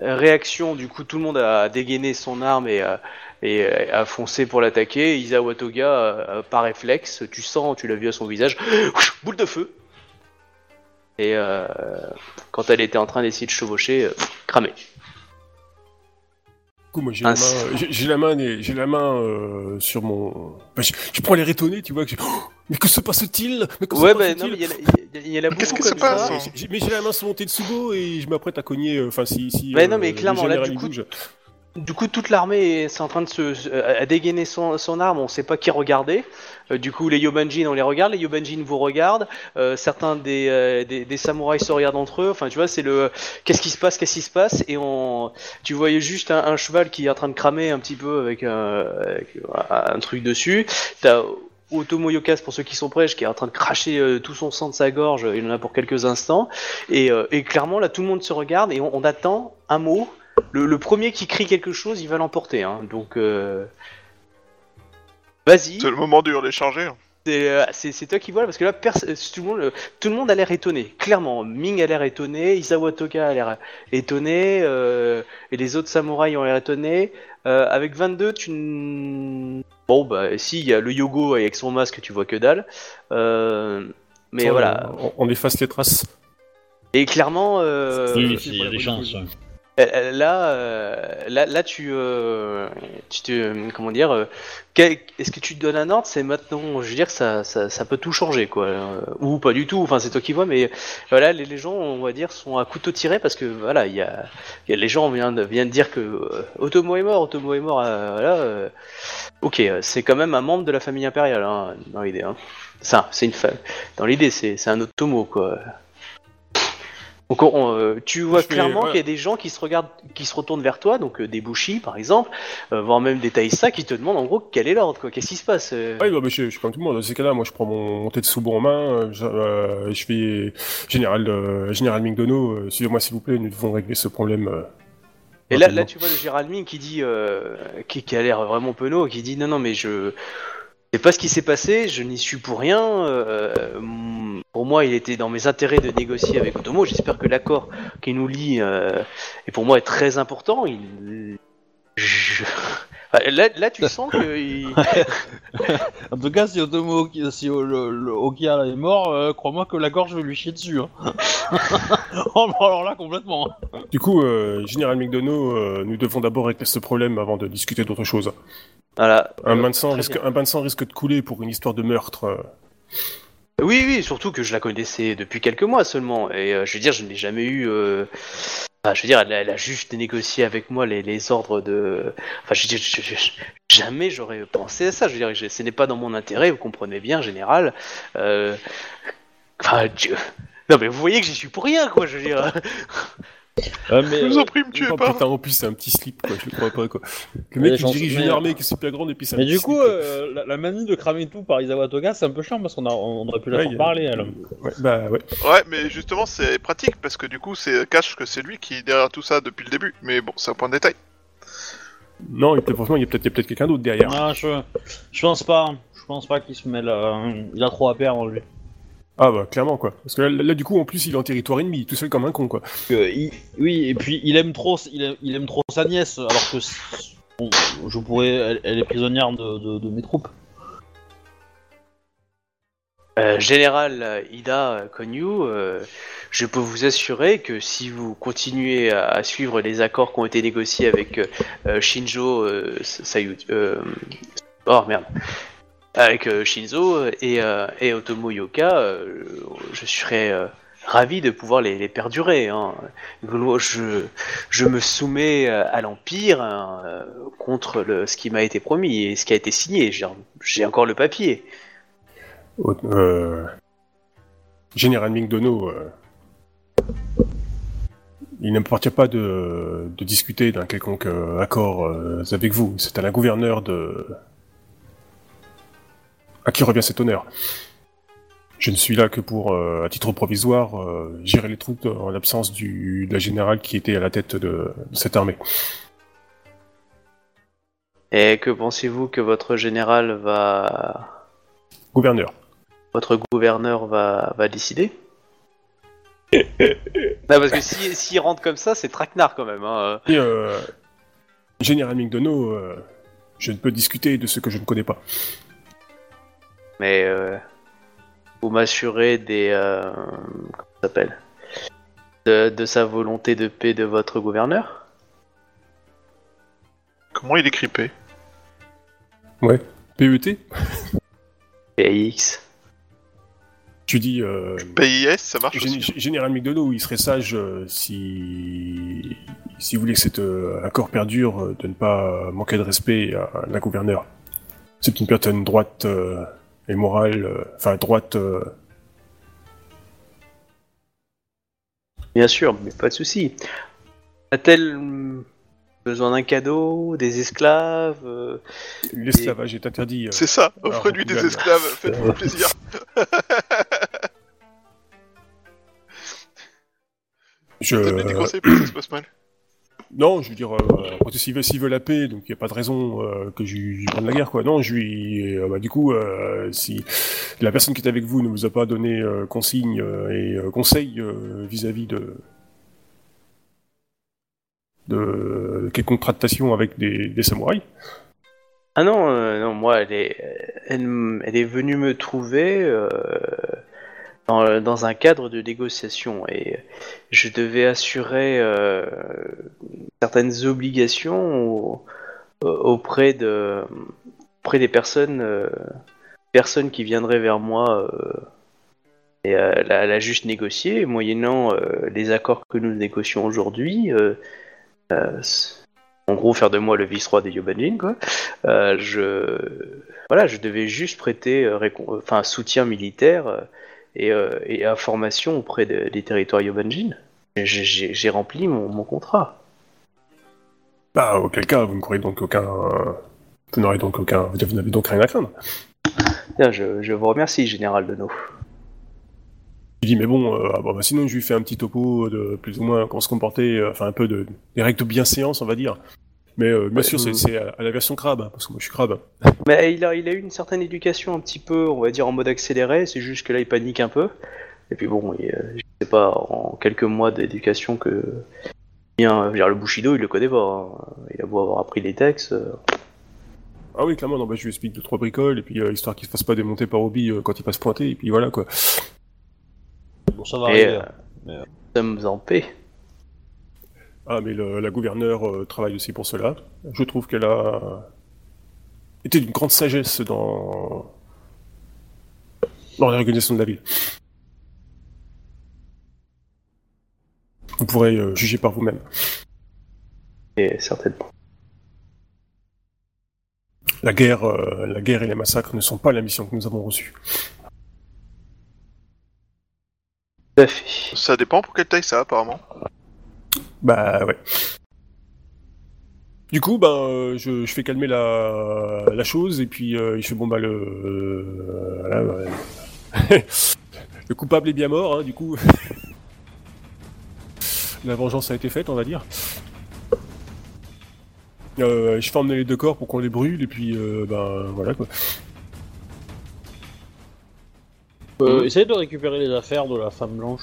Réaction, du coup, tout le monde a dégainé son arme et, euh, et euh, a foncé pour l'attaquer. Isawa Toga, par réflexe, tu sens, tu l'as vu à son visage, boule de feu. Et quand elle était en train d'essayer de chevaucher, cramé.
Du coup, moi, j'ai la main, j'ai- la main, j'ai la main euh, sur mon. Je, je prends l'air étonné, tu vois. Que j'ai- Oh, mais que se passe-t-il? Mais que se
Ouais, bah
passe-t-il
non, mais il y, a- il y, il y en a beaucoup
Qu'est-ce qui
comme
se passe,
ça.
hein
J'ai- Mais j'ai la main sur mon Tetsubo et je m'apprête à cogner. euh, Enfin, si, si.
Mais non, mais clairement, là, du coup,
bouge.
Du coup, toute l'armée est en train de se, se- à dégainer son, son arme, on sait pas qui regarder. Euh, du coup, les Yobanjin, on les regarde, les Yobanjin vous regardent. Euh, certains des, euh, des, des samouraïs se regardent entre eux. Enfin, tu vois, c'est le qu'est-ce qui se passe, qu'est-ce qui se passe? Et on, tu voyais juste un, un cheval qui est en train de cramer un petit peu avec un, avec un truc dessus. T'as Otomo Yokas, pour ceux qui sont prêts, qui est en train de cracher euh, tout son sang de sa gorge. Il en a pour quelques instants. Et, euh, et clairement, là, tout le monde se regarde et on, on attend un mot. Le, le premier qui crie quelque chose, il va l'emporter. Hein. Donc, euh... vas-y.
C'est le moment charger. hein.
C'est, toi qui vois parce que là, tout, le monde, tout le monde a l'air étonné. Clairement, Ming a l'air étonné, Isawa Toga a l'air étonné, et les autres samouraïs ont l'air étonnés. Avec 22, tu. Bon, bah, si, il y a le Yogo avec son masque, tu vois que dalle. Euh, mais voilà.
On, on efface les traces.
Et clairement. Euh,
Oui, il y a des chances.
Euh, euh, Là, euh, là, là, tu, tu te, comment dire, est-ce que tu te donnes un ordre? C'est maintenant, je veux dire ça, ça, ça peut tout changer, quoi, ou pas du tout. Enfin, c'est toi qui vois, mais voilà, les, les gens, on va dire, sont à couteau tiré parce que voilà, il y a, y a les gens viennent viennent dire que Otomo est mort, Otomo est mort, voilà. ok, c'est quand même un membre de la famille impériale, hein, dans l'idée. Hein. Ça, c'est une femme. Dans l'idée, c'est un Otomo, quoi. Donc on- euh, tu vois
Je
clairement qu'il y a des gens qui se regardent, qui se retournent vers toi, donc euh, des Bushi par exemple, euh, voire même des Taïsa qui te demandent en gros quel est l'ordre, quoi, qu'est-ce qui se passe. euh.
Ouais, bah, je, je suis comme tout le monde. Dans ces cas-là, moi, je prends mon, mon Tetsubo en main. Je, je fais général, général Mingdono. Suivez-moi, s'il vous plaît. Nous devons régler ce problème.
Et là, là, tu vois le Gérald Ming qui dit, euh, qui, qui a l'air vraiment penaud, qui dit non, non, mais je sais pas ce qui s'est passé, je n'y suis pour rien. euh, pour moi, il était dans mes intérêts de négocier avec Otomo. J'espère que l'accord qui nous lie euh, et pour moi est très important. Il... je- Enfin, Là, là, tu sens que il-
En tout cas, si Otomo, si le, le Okia est mort, euh, crois-moi que la gorge vais lui chier dessus. Hein. oh, bah, alors là, complètement.
Du coup, euh, général Mingdono, euh, nous devons d'abord régler ce problème avant de discuter d'autre chose.
voilà.
Un,
Euh,
bain de sang risque,
bien.
un bain de sang risque de couler pour une histoire de meurtre.
Oui, oui, surtout que je la connaissais depuis quelques mois seulement. Et euh, je veux dire, je n'ai jamais eu. Je veux dire, elle, a- juste négocié avec moi les, ordres de. Enfin, je je- je- jamais j'aurais pensé à ça. Je veux dire, ce n'est pas dans mon intérêt, vous comprenez bien, en général. Euh... Enfin, Dieu. Non, mais vous voyez que j'y suis pour rien, quoi, je veux dire.
Ouais, mais,
Je vous en prie, me tuez
Oh,
pas.
putain, en plus, c'est un petit slip, quoi. Je le crois pas, quoi. Le
Mais
mec, il dirige une armée qui est super grande et puis c'est un
mais du coup,
slip.
euh, la, la manie de cramer tout par Isawa Toga, c'est un peu chiant parce qu'on a, on aurait pu la
Ouais,
faire
a-
parler.
Ouais, bah ouais.
Ouais, mais justement, c'est pratique parce que du coup, c'est cache que c'est lui qui est derrière tout ça depuis le début. Mais bon, c'est un point de détail.
Non, il peut- franchement, il y a peut-être il y a peut-être quelqu'un d'autre derrière.
Ah, je, je pense pas. Je pense pas qu'il se mêle. euh, il a trop à perdre lui.
Ah bah, clairement, quoi. Parce que là, là, du coup, en plus, il est en territoire ennemi, tout seul comme un con, quoi.
Il- oui, et puis il aime trop, il aime, il aime trop sa nièce, alors que bon, je pourrais, elle, elle est prisonnière de, de- de mes troupes.
Euh, Général euh, Ida Konyu, euh, je peux vous assurer que si vous continuez à, à suivre les accords qui ont été négociés avec euh, euh, Shinjo euh, Sayu, euh, oh merde, avec euh, Shinzo et, euh, et Otomo Yoka, euh, je serais ravi de pouvoir les, les perdurer. hein. Je, je me soumets à l'Empire hein, contre ce qui m'a été promis et ce qui a été signé. J'ai encore le papier.
Euh, Général Mingdono, euh, il n'appartient pas de, discuter d'un quelconque accord avec vous. C'est à la gouverneure de... à qui revient cet honneur. Je ne suis là que pour, euh, à titre provisoire, euh, gérer les troupes en l'absence du, de la générale qui était à la tête de, de cette armée.
Et que pensez-vous que votre général va...
Gouverneur.
Votre gouverneur va, va décider? Non, parce que s'il si, rentre comme ça, c'est traquenard quand même. Hein.
Et, euh, Général Mingdono, euh, je ne peux discuter de ce que je ne connais pas.
Mais euh, vous m'assurez des... Euh, comment ça s'appelle? De, de sa volonté de paix de votre gouverneur?
Comment il est crippé
Ouais. PET
PX.
Tu dis... Euh,
PIS, ça marche
Gén-
aussi.
Général Migdono, il serait sage euh, si... si vous voulez que cet euh, accord perdure, euh, de ne pas manquer de respect à la gouverneure. C'est une personne droite euh, et morale, euh, enfin droite... euh,
Bien sûr, mais pas de souci. A-t-elle besoin d'un cadeau, des esclaves euh,
L'esclavage est interdit. euh.
C'est ça, offrez-lui des esclaves, faites-vous plaisir.
je...
Donne des conseils pour que ça se passe mal.
Non, je veux dire, euh, s'il veut, s'il veut la paix, donc il n'y a pas de raison euh, que je lui prenne la guerre, quoi. Non, je lui, euh, bah, du coup, euh, si la personne qui est avec vous ne vous a pas donné euh, consigne euh, et conseil vis-à-vis de de quelconque tractation avec des, des samouraïs,
Ah non, non, moi, elle est, elle, elle est venue me trouver dans, dans un cadre de négociation et je devais assurer euh, certaines obligations au- auprès de auprès des personnes euh, personnes qui viendraient vers moi euh, et euh, la, la juste négocier moyennant euh, les accords que nous négocions aujourd'hui. euh, euh, en gros, faire de moi le vice-roi des Yobanjin, quoi. Euh, je voilà, je devais juste prêter euh, enfin soutien militaire euh, et, euh, et information auprès de- des territoires Yobanjin. J'ai- rempli mon, mon contrat.
bah, auquel cas, vous ne courez donc aucun, vous n'aurez donc aucun, vous n'avez donc rien à craindre.
Bien, je, je vous remercie, général Deneau.
Je dis mais bon, euh, ah, bon, bah, sinon je lui fais un petit topo de plus ou moins comment se comporter, euh, enfin un peu de des règles de bienséance, on va dire. Mais euh, bien
Ouais,
sûr, c'est
euh.
c'est à, la version crabe, hein, parce que moi je suis crabe.
Mais il a, il a eu une certaine éducation un petit peu, on va dire en mode accéléré. C'est juste que là, il panique un peu. Et puis bon, il, euh, je sais pas, en quelques mois d'éducation que bien, je veux dire, le Bushido, il le connaît pas. hein. Il a beau avoir appris les textes. euh,
Ah oui, clairement, non, bah, je lui explique deux trois bricoles, et puis euh, histoire qu'il se fasse pas démonter par Obi euh, quand il passe pointer, et puis voilà quoi.
Bon, ça va
Et
arriver.
euh,
mais, euh,
sommes en paix.
Ah mais le- la gouverneure euh, travaille aussi pour cela. Je trouve qu'elle a été d'une grande sagesse dans dans l'organisation de la ville. Vous pourrez euh, juger par vous-même.
Et certainement.
La guerre, euh, la guerre et les massacres ne sont pas la mission que nous avons reçue.
Tout à fait.
Ça dépend pour quelle taille ça, apparemment.
Bah ouais. Du coup, ben, euh, je, je fais calmer la, la chose et puis euh, il fait bon bah le euh, voilà, ouais. le coupable est bien mort, hein, du coup. la vengeance a été faite, on va dire. Euh, je fais emmener les deux corps pour qu'on les brûle et puis euh, ben voilà quoi.
euh, essayez de récupérer les affaires de la femme blanche.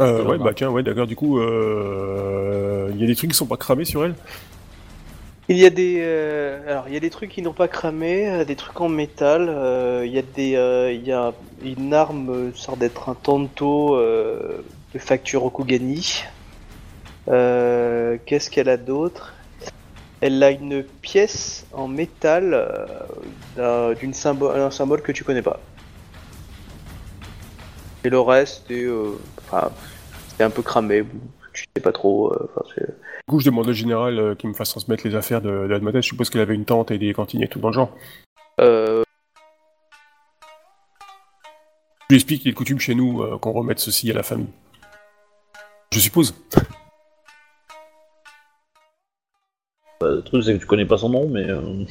Euh, ouais,
bah.
bah tiens, ouais, d'accord. Du coup, euh, il y a des trucs qui sont pas cramés sur elle?
Il y a des, euh, alors il y a des trucs qui n'ont pas cramé, des trucs en métal. euh, il y a des, euh, il y a une arme, sorte d'être un tanto de facture Okugani. Qu'est-ce qu'elle a d'autre? Elle a une pièce en métal d'un d'une symbole, un symbole que tu connais pas. Et le reste est, enfin, c'est un peu cramé. Tu sais pas trop. euh,
Du coup, je demande au général euh, qu'il me fasse transmettre les affaires de, de. Je suppose qu'elle avait une tente et des cantines et tout dans le genre.
Euh,
Je lui explique qu'il est coutume chez nous euh, qu'on remette ceci à la famille. Je suppose.
Bah, le truc, c'est que tu connais pas son nom, mais. euh,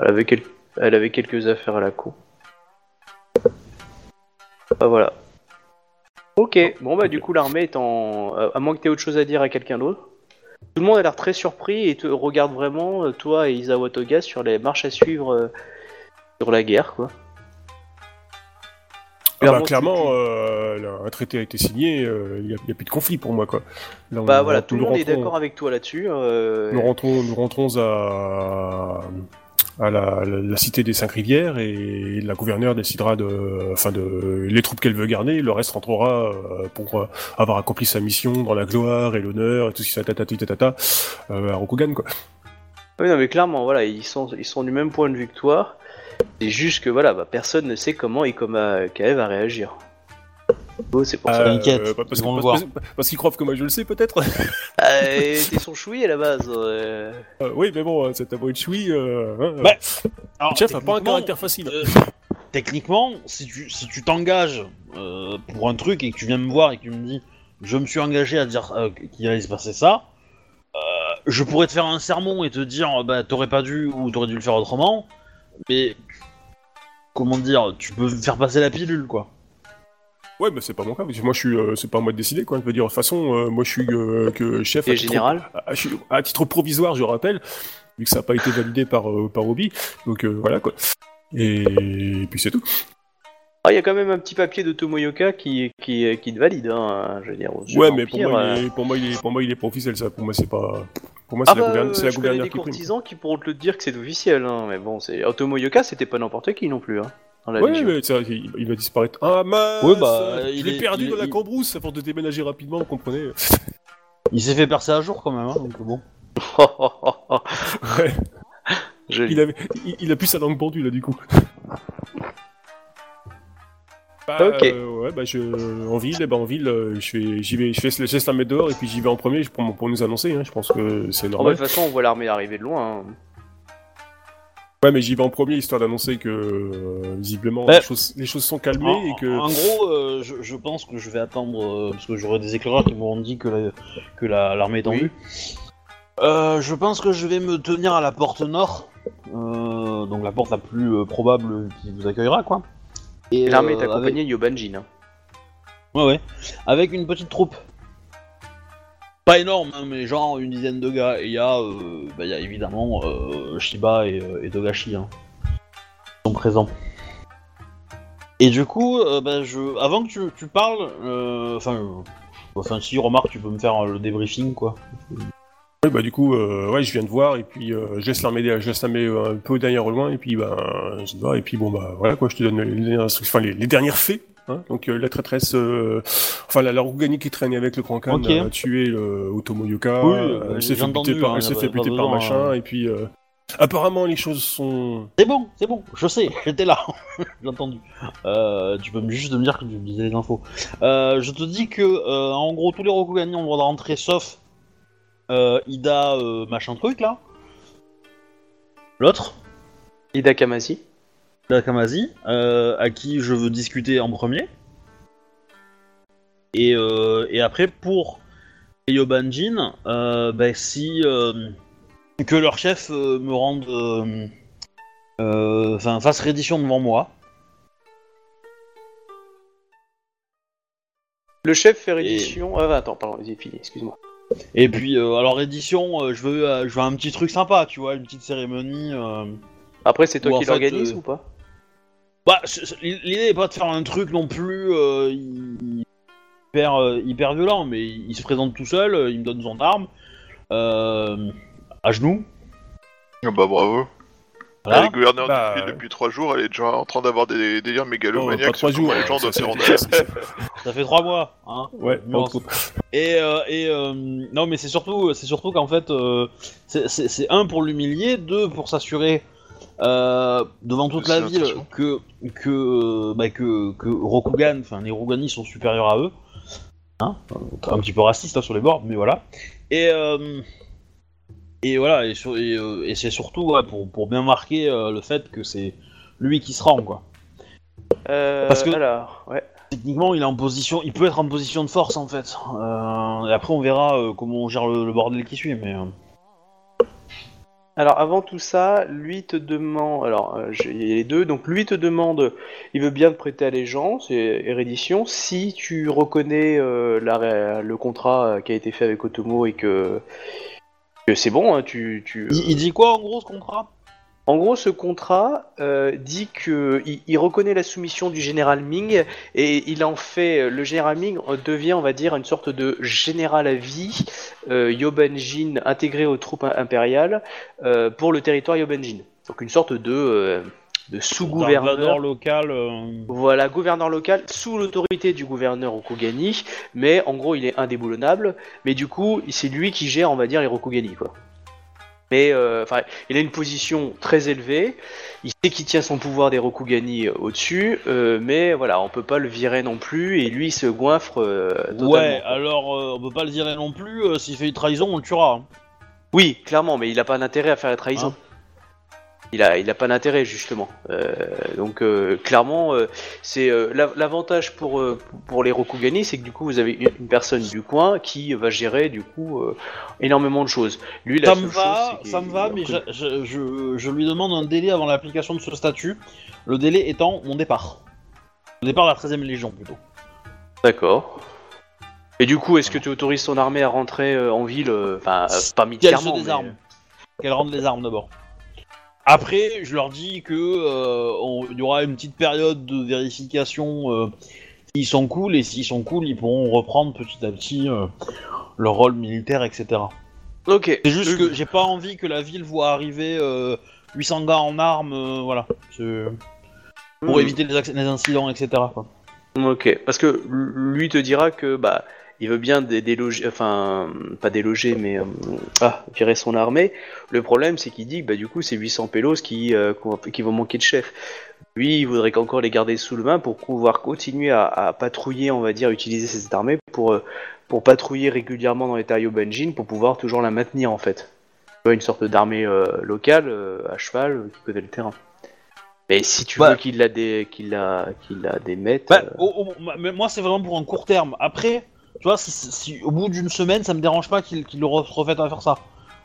Elle avait, quel- elle avait quelques affaires à la cour. Ah voilà. Ok, bon bah du coup l'armée est en... euh, À moins que tu aies autre chose à dire à quelqu'un d'autre. Tout le monde a l'air très surpris et te regarde vraiment, euh, toi et Isawa Toga, sur les marches à suivre euh, sur la guerre, quoi.
Ah bah,
Clairement,
euh, là, un traité a été signé, euh, il n'y a, plus de conflit pour moi. Quoi. Là, on-
Bah voilà, tout le monde est d'accord avec toi là-dessus. euh,
Nous rentrons, nous rentrons à, à la, la- cité des Cinq Rivières et la gouverneure décidera de, enfin de, les troupes qu'elle veut garder, le reste rentrera euh, pour euh, avoir accompli sa mission dans la gloire et l'honneur et tout ce qui tatata euh, à Rokugan quoi.
Oui, non, mais clairement, voilà, ils sont, ils sont du même point de toi. C'est juste que voilà, bah, personne ne sait comment Ikoma Kae va réagir. Oh, c'est pour ça.
t'inquiète,
bah, parce
ils
que-
vont le
parce, parce qu'ils croient que moi je le sais peut-être.
Euh, T'es son choui à la base. euh.
Euh, oui, mais bon, cet abri de choui, euh, hein,
Bah, Alors,
chef a pas un
techniquement,
caractère facile.
euh, techniquement, si tu si tu t'engages euh, pour un truc et que tu viens me voir et que tu me dis je me suis engagé à dire euh, qu'il allait se passer ça, euh, je pourrais te faire un sermon et te dire bah t'aurais pas dû ou t'aurais dû le faire autrement, mais comment dire, tu peux faire passer la pilule quoi.
Ouais, mais c'est pas mon cas. parce que Moi, je suis, euh, c'est pas à moi de décider, quoi. Je veux dire, de toute façon, euh, moi, je suis euh, que chef.
Et
à titre-
général
à, suis- à titre provisoire, je rappelle, vu que ça n'a pas été validé par par Obi. Donc voilà, quoi. Et, et puis c'est tout.
Ah, il y a quand même un petit papier de Tomoyoka qui, qui, qui te valide, hein, je veux dire.
ouais, mais pour moi, il est, pour moi, il est, pour moi, il est officiel, ça. Pour moi, c'est pas. Pour moi, c'est
Ah
la,
bah,
gouverne- la
je connais
gouverneure
des
qui prime.
courtisans qui pourront te le dire que c'est officiel, hein, mais bon, c'est Tomoyoka, c'était pas n'importe qui non plus, hein, dans la
Ouais, mais ça, il, il va disparaître. Ah, mince
Ouais, bah,
Je
il
l'ai
est-
perdu
il
dans
est-
la
il-
cambrousse à force de déménager rapidement, vous comprenez
Il s'est fait percer à jour quand même, hein, donc bon.
Ouais.
Joli.
Il, avait, il, il a plus sa langue pendue là du coup. Bah,
Ok.
euh, ouais, bah je, en ville, eh ben, en ville, euh, je fais, j'y vais, je fais, laisse la mettre dehors et puis j'y vais en premier pour, pour nous annoncer. Hein, je pense que c'est
Oh, bah, de
normal.
toute façon, on voit l'armée arriver de loin. hein.
Ouais, mais j'y vais en premier histoire d'annoncer que euh, visiblement
Ouais.
les, choses, les choses sont calmées
En,
et que.
en gros, euh, je, je pense que je vais attendre euh, parce que j'aurai des éclaireurs qui m'auront dit que la- que la- l'armée est en
Oui.
vue. Euh, je pense que je vais me tenir à la porte nord, euh, donc la porte la plus euh, probable qui vous accueillera, quoi. Et
L'armée est
euh, avec-
accompagnée de Yobanjin. hein.
Ouais, ouais. Avec une petite troupe. Pas énorme, hein, mais genre une dizaine de gars. Et il y, a, euh, bah, y a évidemment euh, Shiba et, euh, et Togashi. Hein, qui sont présents. Et du coup, euh, bah, je... avant que tu, tu parles, enfin, enfin, si remarque, tu peux me faire le débriefing, quoi.
Ouais, bah du coup, ouais, je viens de voir et puis je laisse l'armée, je laisse un peu derrière loin et puis ben, je vois et puis bon bah voilà quoi, je te donne les, les, les dernières faits. Hein, donc euh, la traîtresse, euh, enfin la, la Rougani qui traînait avec le Grand Khan
Ok.
a tué le Otomo Yoka,
Oui,
euh,
euh,
elle s'est fait buter par,
hein,
elle fait buter par
besoin,
machin
hein.
et puis euh, apparemment les choses sont.
C'est bon, c'est bon, je sais, j'étais là, j'ai entendu. Euh, tu peux juste me dire que tu me disais les infos. Euh, je te dis que, euh, en gros, tous les Rokugani ont le droit de rentrer sauf euh, Ida euh, machin truc là. L'autre,
Ida Kamasi.
Ida Kamazi, euh, à qui je veux discuter en premier. Et, euh, et après, pour Yobanjin, euh, bah, si euh, que leur chef euh, me rende, enfin, fasse reddition devant moi.
Le chef fait reddition. Ah, bah, attends, pardon, vas-y, fini, excuse-moi.
Et puis, euh, alors édition, euh, je veux, euh, je veux un petit truc sympa, tu vois, une petite cérémonie.
Après, c'est toi qui l'organise ou pas?
Bah, l'idée est pas de faire un truc non plus euh, hyper, euh, hyper violent, mais il, se présente tout seul, euh, il me donne son arme, euh, à genoux.
Ah bah bravo.
Voilà.
Elle est gouverneur
Bah,
d'une ville
euh.
depuis trois jours, elle est déjà en train d'avoir des délires mégalomaniaques
trois
sur
jours.
les gens
ça,
doivent se rendre.
Ça fait trois mois. Hein.
Ouais,
Et, euh, et euh, non, mais c'est surtout, c'est surtout qu'en fait, euh, c'est un pour l'humilier, deux pour s'assurer euh, devant toute la ville que que bah, que, que Rokugan, enfin les Rogani sont supérieurs à eux. Hein un petit peu raciste hein, sur les bords, mais voilà. Et euh, et voilà, et, sur- et, euh, et c'est surtout ouais, pour, pour bien marquer euh, le fait que c'est lui qui se rend quoi.
Euh,
Parce que-
Alors, ouais.
Techniquement, il est en position, il peut être en position de force en fait. Euh, et après, on verra euh, comment on gère le, le bordel qui suit, mais.
Alors avant tout ça, lui te demande, alors euh, j'ai- les deux, donc lui te demande, il veut bien te prêter allégeance et érédition. Si tu reconnais euh, le contrat euh, qui a été fait avec Otomo et que, c'est bon, hein, tu, tu...
Il dit quoi en gros ce contrat?
En gros, ce contrat euh, dit que il, il reconnaît la soumission du général Ming et il en fait le général Ming devient, on va dire, une sorte de général à vie euh, Yobanjin intégré aux troupes impériales euh, pour le territoire Yobanjin. Donc une sorte de euh, de
Gouverneur
sous-gouverneur.
local. euh,
Voilà, gouverneur local sous l'autorité du gouverneur Rokugani, mais en gros il est indéboulonnable, mais du coup c'est lui qui gère on va dire les Rokugani quoi. Mais euh, il a une position très élevée, il sait qu'il tient son pouvoir des Rokugani euh, au-dessus, euh, mais voilà, on peut pas le virer non plus, et lui il se goinfre euh.
Ouais, alors euh, on peut pas le virer non plus. S'il fait une trahison, on le tuera. hein.
Oui, clairement, mais il a pas d'intérêt à faire la trahison.
Hein
il a, il a pas d'intérêt justement. Euh, donc euh, clairement, euh, c'est la- l'avantage pour pour les Rokugani, c'est que du coup vous avez une une personne du coin qui va gérer du coup énormément de choses. Lui, la
Ça me va, ça me va, mais je, je, lui demande un délai avant l'application de ce statut. Le délai étant mon départ. Le départ de la 13ème Légion plutôt.
D'accord. Et du coup, est-ce que tu autorises ton armée à rentrer en ville, enfin pas
Qu'elle
militairement, mais-
désarme. Qu'elle rende les armes d'abord. Après, je leur dis que euh, il y aura une petite période de vérification euh, s'ils sont cool et s'ils sont cool, ils pourront reprendre petit à petit euh, leur rôle militaire, etc.
Ok.
C'est juste
Euh,
que j'ai pas envie que la ville voit arriver euh, 800 gars en armes, euh, voilà, pour
hmm.
éviter les, incidents, etc. quoi.
Ok, parce que lui te dira que bah il veut bien dé- déloger, enfin pas déloger, mais euh, ah virer son armée. Le problème c'est qu'il dit que bah du coup c'est 800 pélos qui euh, qui vont manquer de chef. Lui il voudrait qu'encore les garder sous le main pour pouvoir continuer à, à patrouiller, on va dire, utiliser cette armée pour euh, pour patrouiller régulièrement dans les Tario Benjin pour pouvoir toujours la maintenir en fait. Tu vois, une sorte d'armée euh, locale à cheval qui connaît le terrain. Mais si tu
Bah.
veux qu'il la dé... qu'il la la démette.
Bah,
euh,
moi, c'est vraiment pour un court terme. Après, tu vois, si, si- au bout d'une semaine, ça me dérange pas qu'il qu'il le re- refait à faire ça.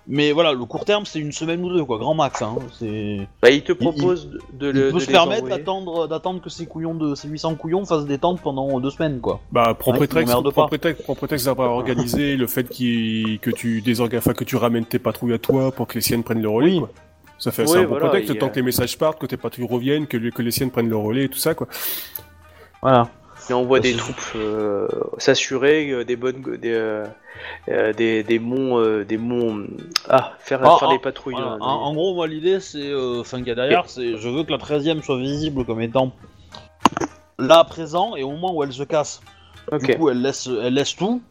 Mais voilà, le court terme, c'est une semaine ou deux, quoi, grand max. Hein. C'est...
Bah, il te propose de, de
Il
le.
peut
de
se
les
permettre
envoyer.
d'attendre, d'attendre que ces couillons de ces 800 couillons fassent des tentes pendant deux semaines, quoi.
Bah, prends
Ouais,
prétexte,
il m'emmerde
prends
pas.
prétexte, prends prétexte d'avoir organisé le fait qu'il- que tu désorga- enfin, que tu ramènes tes patrouilles à toi pour que les siennes prennent le relais,
Oui.
quoi. Ça fait
Ouais,
c'est un bon
voilà,
prétexte,
il y a-
tant que les messages partent, que tes patrouilles reviennent, que, que les siennes prennent le relais et tout ça, quoi.
Voilà.
Il envoie
Ça,
des troupes euh, s'assurer euh, des bonnes des, euh, euh, des, des monts des monts ah faire,
Ah,
faire
ah,
des patrouilles.
Voilà.
hein,
En, en gros, moi, l'idée, c'est. Enfin, qu'il y a derrière, c'est. Je veux que la 13ème soit visible comme étant là, présent, et au moment où elle se casse, du coup, elle laisse, elle laisse tout.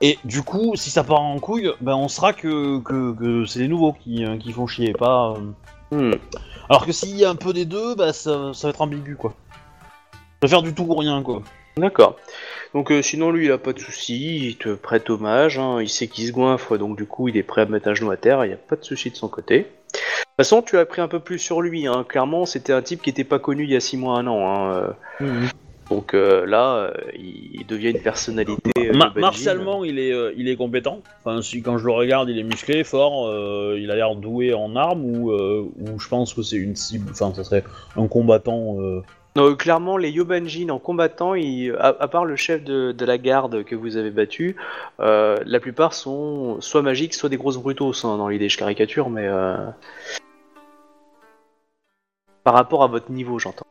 Et du coup, si ça part en couille, ben on sera que, que, que c'est les nouveaux qui, qui font chier, pas.
Hmm.
Alors que s'il y a un peu des deux, bah ça, ça va être ambigu quoi. Je vais faire du tout ou rien quoi.
D'accord. Donc euh, sinon lui il a pas de souci, il te prête hommage, hein, il sait qu'il se goinfre donc du coup il est prêt à mettre un genou à terre, il n'y a pas de souci de son côté. De toute façon tu as appris un peu plus sur lui, hein. clairement c'était un type qui était pas connu il y a 6 mois, un an. Hein. euh. Donc euh, là il devient une personnalité. euh,
Ma-
de
martialement, il est, euh, il est compétent. Enfin, si quand je le regarde, il est musclé, fort. il a l'air doué en armes ou, ou je pense que c'est une cible. Enfin, ça serait un combattant. Euh,
Non, clairement, les Yobanjin en combattant, ils- à, à part le chef de, de la garde que vous avez battu, euh, la plupart sont soit magiques, soit des grosses brutos hein, dans l'idée, je caricature, mais euh, par rapport à votre niveau, j'entends.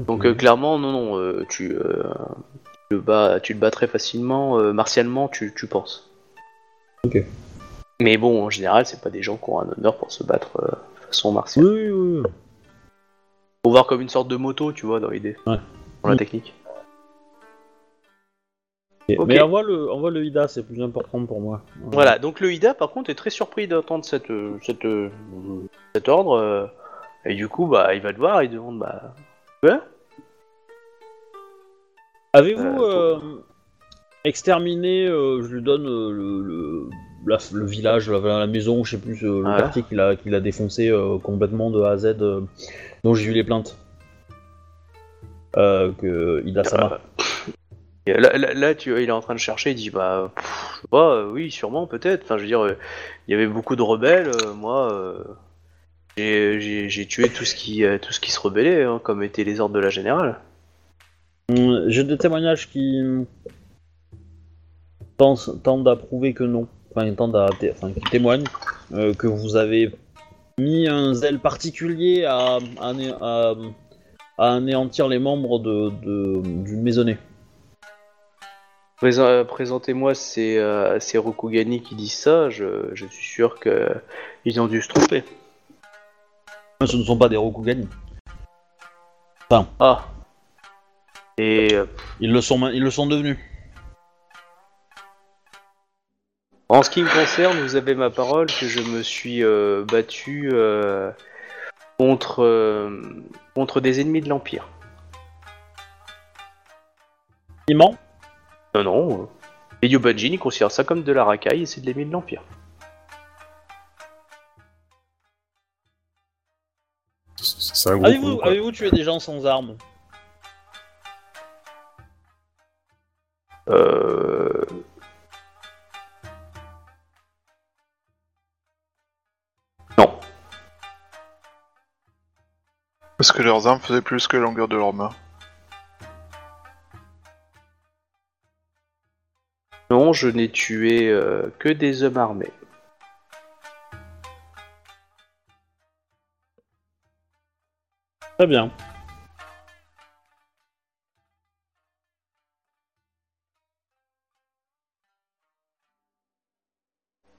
Donc euh, clairement, non, non, tu, tu le bats, tu le bats très facilement, martialement, tu, tu penses.
Ok.
Mais bon, en général, c'est pas des gens qui ont un honneur pour se battre euh, de façon martiale.
Oui, oui, oui.
Faut voir comme une sorte de moto, tu vois, dans l'idée.
Ouais.
Dans la
Mm.
technique.
Mais envoie le, envoie le Ida, c'est plus important pour moi.
Voilà, donc le Ida, par contre, est très surpris d'entendre cette, euh, cette, euh, cet ordre. euh, et du coup, bah, il va te voir, il demande, bah... Ouais
Avez-vous
Euh,
exterminé, euh, je lui donne le, le, la- le village, la, la maison, je sais plus, euh, le quartier qu'il a, qu'il a défoncé euh, complètement de A à Z, euh, dont j'ai eu les plaintes. Que Ida Sama.
Et Là, là, là, tu vois, il est en train de chercher, il dit bah, pff, je sais pas, euh, oui, sûrement, peut-être. Enfin, je veux dire, euh, il y avait beaucoup de rebelles. euh, moi, j'ai- tué tout ce qui, tout ce qui se rebellait, hein, comme étaient les ordres de la générale.
Hum, J'ai des témoignages qui pensent- tendent à prouver que non. Enfin, à, enfin, qui témoignent euh, que vous avez mis un zèle particulier à, à, ané- à- à anéantir les membres de, de- du maisonné.
Présent- euh, Présentez-moi ces, euh, ces Rokugani qui disent ça. Je, je suis sûr que ils ont dû se tromper.
Ce ne sont pas des Rokugani.
Ah. Et
Ils le sont, ils le sont devenus.
En ce qui me concerne, vous avez ma parole que je me suis euh, battu euh, contre, euh, contre des ennemis de l'Empire.
Il ment?
Non, non. euh, Et Yubanjin, il considère ça comme de la racaille et c'est de l'ennemi de l'Empire.
C'est un gros
Avez-vous
quoi.
avez-vous tué des gens sans armes?
Euh...
Parce que leurs armes faisaient plus que la longueur de leurs mains.
Non, je n'ai tué euh, que des hommes armés.
Très bien.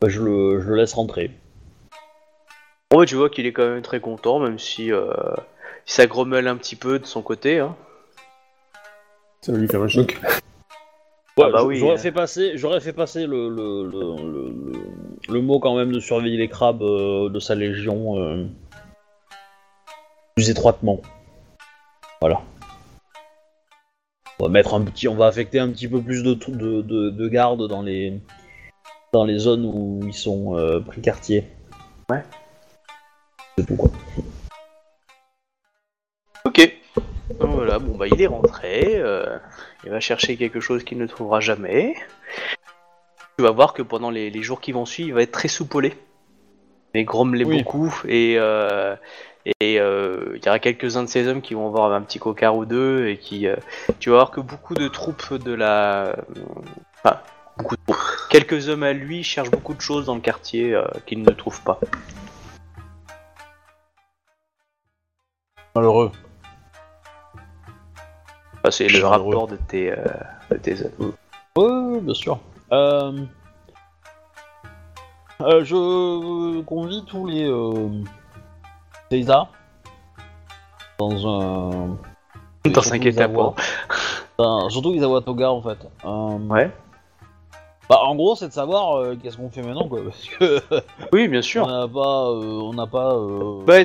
Bah, je, le, je le laisse rentrer.
Ouais, tu vois qu'il est quand même très content, même si, euh, si ça grommelle un petit peu de son côté. Hein.
Ça va lui faire un choc.
Ouais,
Ah bah oui,
j'aurais
euh.
fait passer, j'aurais fait passer le, le, le, le- le- le mot quand même de surveiller les crabes euh, de sa légion euh, plus étroitement. Voilà. On va mettre un petit, on va affecter un petit peu plus de, de, de, de gardes dans les dans les zones où ils sont euh, pris quartier.
Ouais.
C'est tout quoi.
Voilà, bon bah il est rentré, euh, il va chercher quelque chose qu'il ne trouvera jamais. Tu vas voir que pendant les, les jours qui vont suivre, il va être très soupolé. Mais grommeler
Oui.
beaucoup et euh, et euh, il y aura quelques-uns de ces hommes qui vont avoir un petit cocard ou deux et qui tu vas voir que beaucoup de troupes de la enfin beaucoup de troupes. quelques hommes à lui cherchent beaucoup de choses dans le quartier qu'ils ne trouvent pas.
Malheureux.
Enfin, c'est le rapport de tes, euh, de tes.
Oui, bien sûr. Euh... euh, je convie tous les euh... Dans un.
Dans
surtout
5
les
étapes.
Enfin, surtout les Awatoga en fait. Euh,
Ouais.
Bah, en gros, c'est de savoir euh, qu'est-ce qu'on fait maintenant quoi. Parce que
Oui, bien
on
sûr.
n'a pas. euh, on n'a pas. euh,
Bah,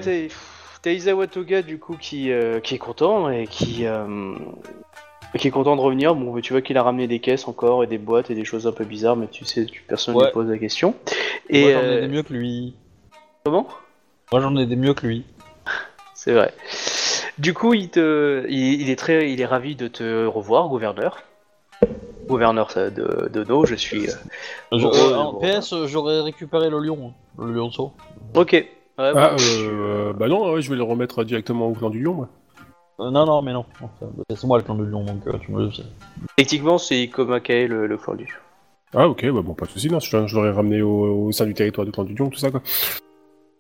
t'as Isawa Toga du coup qui, euh, qui est content et qui, euh, qui est content de revenir. Bon, tu vois qu'il a ramené des caisses encore et des boîtes et des choses un peu bizarres, mais tu sais, personne ne
Ouais.
lui pose la question.
Moi,
Et
j'en ai
euh,
des mieux que lui.
comment?
Moi, j'en ai des mieux que lui.
C'est vrai. Du coup, il te, il, il est très, il est ravi de te revoir, gouverneur. Gouverneur de, de No, je suis. euh,
Je- euh, en. PS, j'aurais récupéré le lion, hein, le lionceau.
Ok. Ouais,
Ah,
bah,
euh, bah non, ouais, je vais le remettre directement au clan du lion, moi.
Euh, non, non, mais non. Enfin, c'est moi le clan du lion, donc euh, tu me le sais.
Techniquement, c'est Ikomakae le, le clan du.
Ah, ok, bah bon, pas de soucis, non, je, je l'aurais ramené au, au sein du territoire du clan du lion, tout ça, quoi.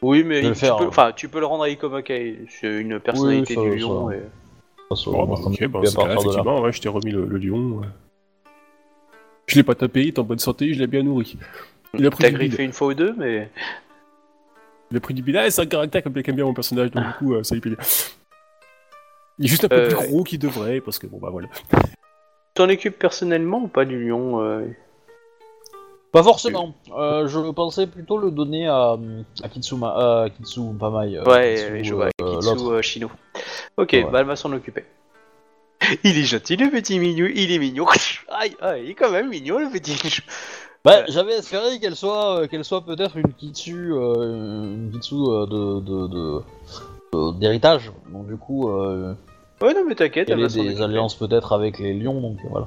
Oui, mais
Je vais le
tu
faire,
peux-
hein.
enfin, tu peux le rendre à Ikomakae. C'est une personnalité
Oui, ça-
du lion.
ça-
et-
Bon, bah,
on
ok, bah,
à partir de là.
effectivement, ouais, je t'ai remis le, le lion. ouais. Je l'ai pas tapé, il est en bonne santé, je l'ai bien nourri. Il a pris
T'as
du bide.
griffé une fois ou deux, mais.
Il a pris du bide. Ah, c'est un caractère comme aime bien mon personnage, donc du coup, euh, ça lui plaît bien. Il est juste un peu
Euh,
plus gros qu'il devrait, parce que bon, bah voilà.
T'en occupes personnellement ou pas du lion euh
Pas forcément. Euh, je pensais plutôt le donner à, à Kitsuma, euh, Kitsu, pas Mai. euh,
Ouais,
Kitsu,
je vois,
euh,
Kitsu euh, Shino. Ok,
Ouais.
bah elle va s'en occuper. Il est gentil le petit mignon, il est mignon. Aïe, aïe, il est quand même mignon le petit.
Bah,
Ouais.
j'avais espéré qu'elle soit, euh, qu'elle soit peut-être une Kitsu, euh, une Kitsu euh, de, de, de- de- d'héritage. Donc du coup, euh,
Ouais, non mais t'inquiète,
il y
elle va s'en
des
occuper.
alliances peut-être avec les lions, donc voilà.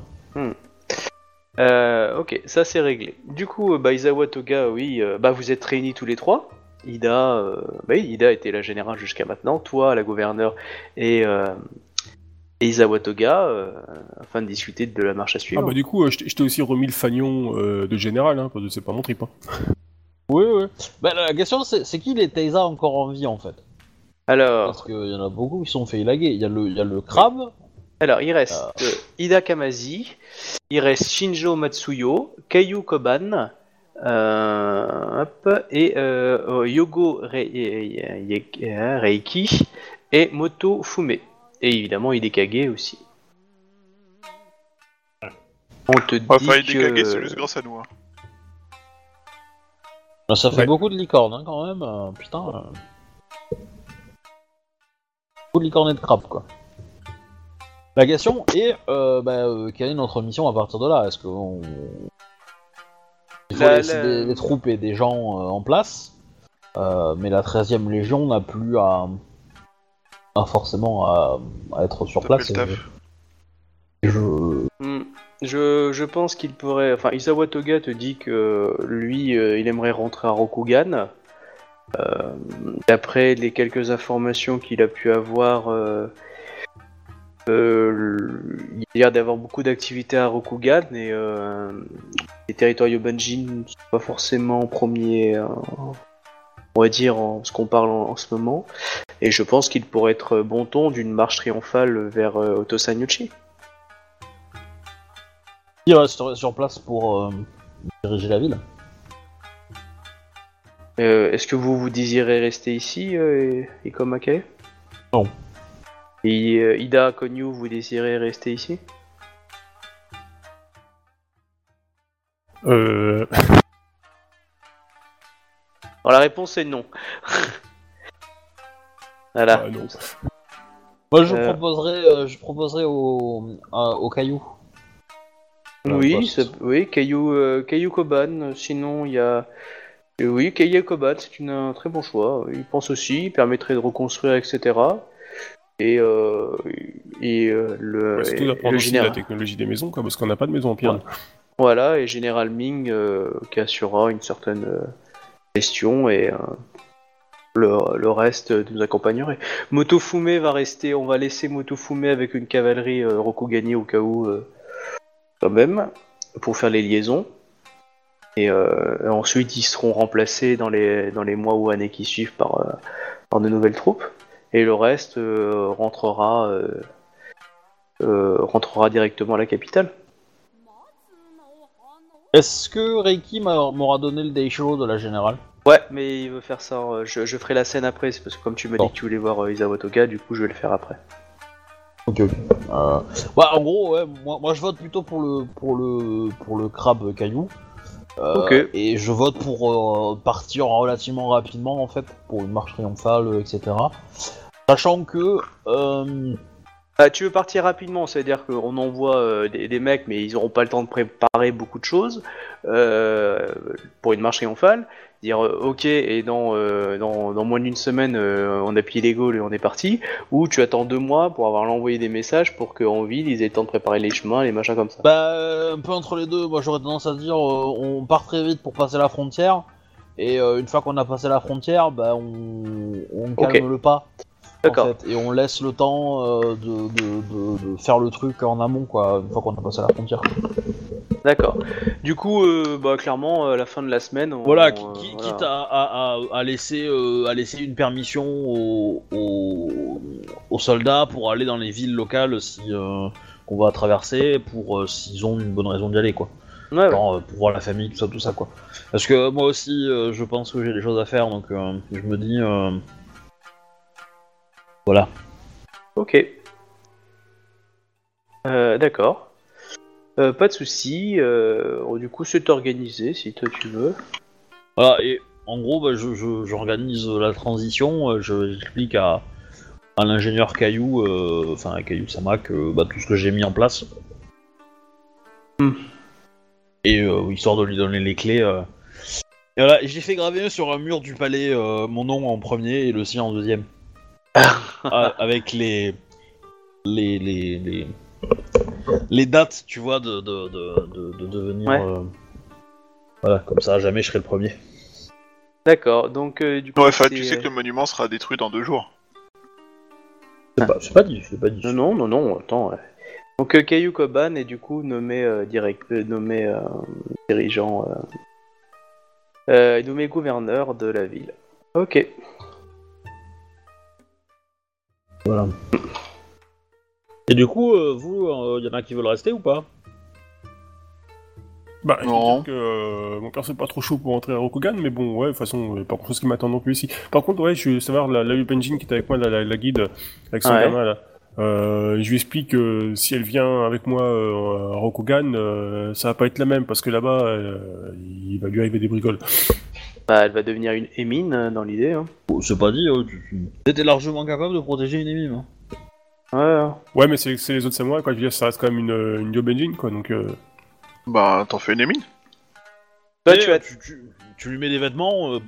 Euh, ok, ça c'est réglé. Du coup, euh, bah, Izawa Toga, oui, euh, bah vous êtes réunis tous les trois. Ida, euh, bah oui, Ida était la générale jusqu'à maintenant, toi, la gouverneure et, euh, et Toga, euh, afin de discuter de la marche à
Ah,
suivre.
bah du coup, euh, je t'ai aussi remis le fanion euh, de général, hein, parce que c'est pas mon trip. Hein.
Oui, oui. Bah, la question, c'est, qui les Taisa encore en vie en fait?
Alors,
Parce qu'il y en a beaucoup qui sont fait élaguer. Il y a le, il y a le crabe.
alors, il reste euh, Ida Kamazi, il reste Shinjo Matsuyo, Kayu Koban, euh, hop, et Yogo Re- Reiki et Moto Fume. Et évidemment Hidekage aussi. On te dit
Enfin, il est
que...
cagué, c'est juste grâce à nous. hein.
Bah, ça fait
Ouais.
beaucoup de licornes hein, quand même. euh, putain. euh. Beaucoup de licornes et de crabes quoi. La question est, euh, bah, euh, quelle est notre mission à partir de là Est-ce qu'on il faut
La-
laisser
la-
des, des troupes et des gens euh, en place euh, Mais la 13e Légion n'a plus à, forcément à, à être sur place. et je- je-
Hmm. Je, je pense qu'il pourrait. Enfin, Isawa Toga te dit que lui, euh, il aimerait rentrer à Rokugan. Euh, D'après les quelques informations qu'il a pu avoir, euh, euh, il y a l'air d'avoir beaucoup d'activités à Rokugan et euh, les territoires Yobanjin ne sont pas forcément premiers, euh, on va dire, en ce qu'on parle en, en ce moment. Et je pense qu'il pourrait être bon ton d'une marche triomphale vers euh, Otosanyuchi.
Qui resterait sur place pour euh, diriger la ville
Euh, Est-ce que vous vous désirez rester ici, euh, et, Ikomake
Non.
Et euh, Ida, Konyu, vous désirez rester ici?
Euh...
Alors la réponse est non. voilà.
ah, non.
Moi, je
Euh.
proposerais, euh, je proposerais au, au caillou.
oui, ça- oui, Kayu, euh, Kayu Koban. Sinon, il y a. euh, oui, Kayu Koban, c'est une- un très bon choix. Il pense aussi, il permettrait de reconstruire, etc. Et, euh, et euh, le,
Ouais,
et
d'apprendre
général.
la technologie des maisons, quoi, parce qu'on n'a pas de maison en pierre.
Voilà, et Général Ming euh, qui assurera une certaine et euh, le, reste nous accompagnerait. Motofume va rester, on va laisser Motofume avec une cavalerie euh, Rokugani au cas où, euh, quand même, pour faire les liaisons. Et ensuite, ils seront remplacés dans les, mois ou années qui suivent par, de nouvelles troupes. Et le reste rentrera directement à la capitale.
Est-ce que Reiki m'a- m'aura donné le Daisho de la générale?
Ouais, mais il veut faire ça. euh, Je, je ferai la scène après, c'est parce que comme tu m'as
Bon.
dit que tu voulais voir euh, Isawa Toga, du coup je vais le faire après.
Ok, ok. Euh, bah, en gros, ouais, moi, moi je vote plutôt pour le, pour le, pour le crabe caillou. Euh,
Ok.
Et je vote pour euh, partir relativement rapidement, en fait, pour une marche triomphale, etc. Sachant que. Euh,
Ah, tu veux partir rapidement, c'est-à-dire qu'on envoie euh, des, des mecs, mais ils auront pas le temps de préparer beaucoup de choses euh, pour une marche triomphale. Dire euh, ok, et dans, dans, dans moins d'une semaine, on a pillé les Gaules et on est parti. Ou tu attends deux mois pour avoir envoyé des messages pour qu'en ville ils aient le temps de préparer les chemins, les machins comme ça.
bah, un peu entre les deux, moi j'aurais tendance à dire on part très vite pour passer la frontière. Et une fois qu'on a passé la frontière, bah, on, on calme le pas. En
D'accord.
fait, et on laisse le temps euh, de, de- de- de faire le truc en amont, quoi, une fois qu'on a passé la frontière.
D'accord. Du coup, euh, bah, clairement, à la fin de la semaine. on-
Voilà,
on,
qui,
euh,
qui-
voilà.
quitte à, à- à- à laisser, euh, à laisser une permission aux, aux, aux aux soldats pour aller dans les villes locales si euh, qu'on va traverser, pour euh, s'ils ont une bonne raison d'y aller, quoi.
Ouais, ouais.
Genre, euh, pour voir la famille, tout ça, tout ça, quoi. Parce que moi aussi, euh, je pense que j'ai des choses à faire, donc euh, je me dis, euh, voilà.
Ok. Euh, D'accord. Euh, pas de souci. Euh, oh, du coup, c'est organisé si toi tu veux.
Voilà, et en gros, bah, je, je- j'organise la transition, euh, je- j'explique à, à l'ingénieur Caillou, euh, enfin à Caillou Samak, euh, bah, tout ce que j'ai mis en place.
Hmm.
Et euh, histoire de lui donner les clés. Et voilà, j'ai fait graver sur un mur du palais mon nom en premier et le sien en deuxième. Ah, avec les, les, les, les, les dates, tu vois, de, de, de, de, de devenir.
Ouais.
euh, Voilà, comme ça, jamais je serai le premier.
D'accord. Donc, euh, du coup,
Ouais, tu sais
euh,
que le monument sera détruit dans deux jours.
C'est pas, pas dit, c'est pas dit.
Non, non, non, non. Attends. ouais. Donc, euh, Caillou Koban est du coup nommé euh, direct, euh, nommé euh, dirigeant, euh, euh, nommé gouverneur de la ville. Ok.
Voilà. Et du coup, euh, vous, il y en a qui veulent rester ou pas?
Bah, je veux
Non.
dire que euh, mon perso est pas trop chaud pour entrer à Rokugan, mais bon, ouais, de toute façon, euh, pas grand chose qui m'attend non plus ici. Par contre, ouais, je veux savoir, la, la qui est avec moi, la, la, la guide, avec son
Ouais.
gamin, là, euh, je lui explique que si elle vient avec moi euh, à Rokugan, euh, ça va pas être la même, parce que là-bas, euh, il va lui arriver des bricoles.
Bah, elle va devenir une émine euh, dans l'idée. Hein.
Oh, C'est pas dit, euh, tu tu- t'étais largement capable de protéger une émime. hein.
Ouais. ouais.
Ouais, mais c'est c'est les autres samouraïs, quoi. Je veux dire, ça reste quand même une, une Up Engine, quoi, donc... Euh...
Bah, t'en fais une émine.
Toi,
Et,
tu
euh,
as
tu, tu- tu lui mets des vêtements, euh,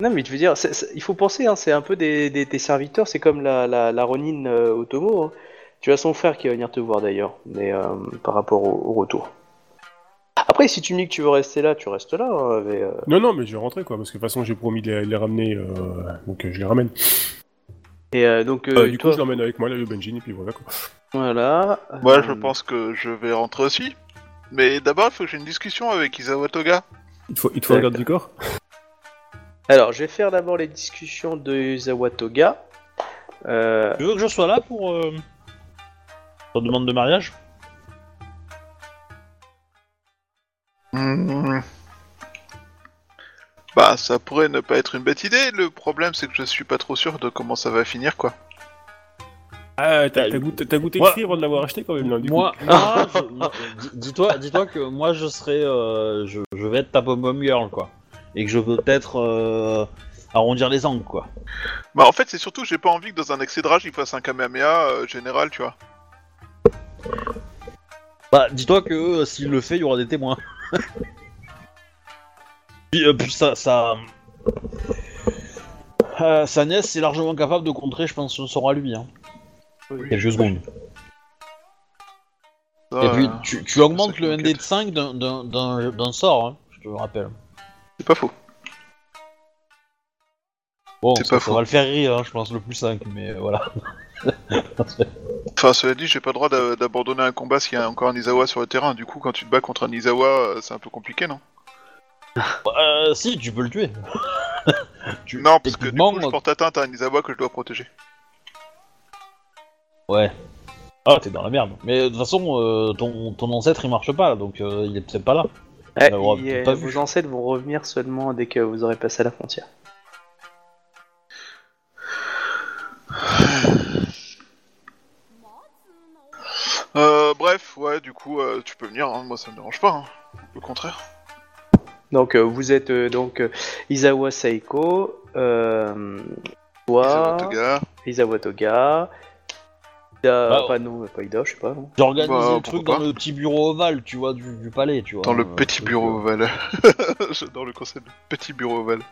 Non, mais je veux dire, c'est- c'est- il faut penser, hein, c'est un peu des, des, tes serviteurs, c'est comme la, la, la Ronin euh, Otomo. hein. Tu as son frère qui va venir te voir d'ailleurs, mais euh, par rapport au, au retour. Après, si tu me dis que tu veux rester là, tu restes là. hein, mais, euh,
Non, non, mais je vais rentrer, quoi, parce que de toute façon, j'ai promis de les, de les ramener, euh, donc euh, je les ramène.
Et euh, donc,
Euh,
euh,
du
toi,
coup, je l'emmène avec moi, la Up Engine, et puis voilà, quoi.
voilà.
Moi, je
euh,
pense que je vais rentrer aussi. Mais d'abord, il faut que j'ai une discussion avec Isawa Toga.
Il te faut, il te faut un
D'accord.
garde du corps
Alors, je vais faire d'abord les discussions de Yuzawa Toga. Euh,
Tu veux que je sois là pour euh, ta demande de mariage?
Bah, ça pourrait ne pas être une bête idée. Le problème, c'est que je suis pas trop sûr de comment ça va finir, quoi.
Ah, t'as
Bah,
t'as goûté, t'as goûté le fruit avant de l'avoir acheté, quand même, là, du
Moi, je- dis-toi, dis-toi que moi je serai, euh, je, je vais être ta pom girl quoi, et que je veux peut-être euh, arrondir les angles quoi.
Bah, en fait, c'est surtout que j'ai pas envie que dans un excès de rage, il fasse un Kamehameha euh, général, tu vois.
Bah, dis-toi que euh, s'il le fait, il y aura des témoins. puis, euh, puis ça, ça, euh, sa nièce est largement capable de contrer, je pense, ce sera lui. Hein. Quelques secondes.
Ça,
Et puis
euh,
tu, tu augmentes le. ND de 5 d'un- d'un- d'un d'un sort, hein, je te le rappelle.
c'est pas faux.
Bon,
C'est
ça,
pas
ça
faux.
va le faire rire, hein, je pense, le plus 5, mais euh, voilà.
Enfin, cela dit, j'ai pas le droit d'a- d'abandonner un combat s'il y a encore un Izawa sur le terrain. Du coup, quand tu te bats contre un Izawa, euh, c'est un peu compliqué, non?
Euh, si, tu peux le tuer. Tu-
Non, parce que du
techniquement,
coup, je porte atteinte à un Izawa que je dois protéger.
Ouais. Ah, t'es dans la merde. Mais de toute façon, euh, ton, ton ancêtre il marche pas, donc euh, il est peut-être pas là.
ouais,
on
il-
peut-être pas
vos
vu.
ancêtres vont revenir seulement dès que vous aurez passé la frontière.
Euh, bref, ouais, du coup, euh, tu peux venir, hein, moi ça me dérange pas. Hein. Au contraire.
Donc euh, vous êtes euh, donc euh, Izawa euh, toi,
Izawa Toga.
Izawa Toga, Ida,
Bah,
pas non, pas Ida, je sais pas. non.
J'ai organisé
Bah,
le truc
pourquoi
dans le petit bureau ovale, tu vois, du, du palais, tu vois.
Dans le
euh,
petit bureau
euh,
ovale. J'adore le concept de petit bureau ovale.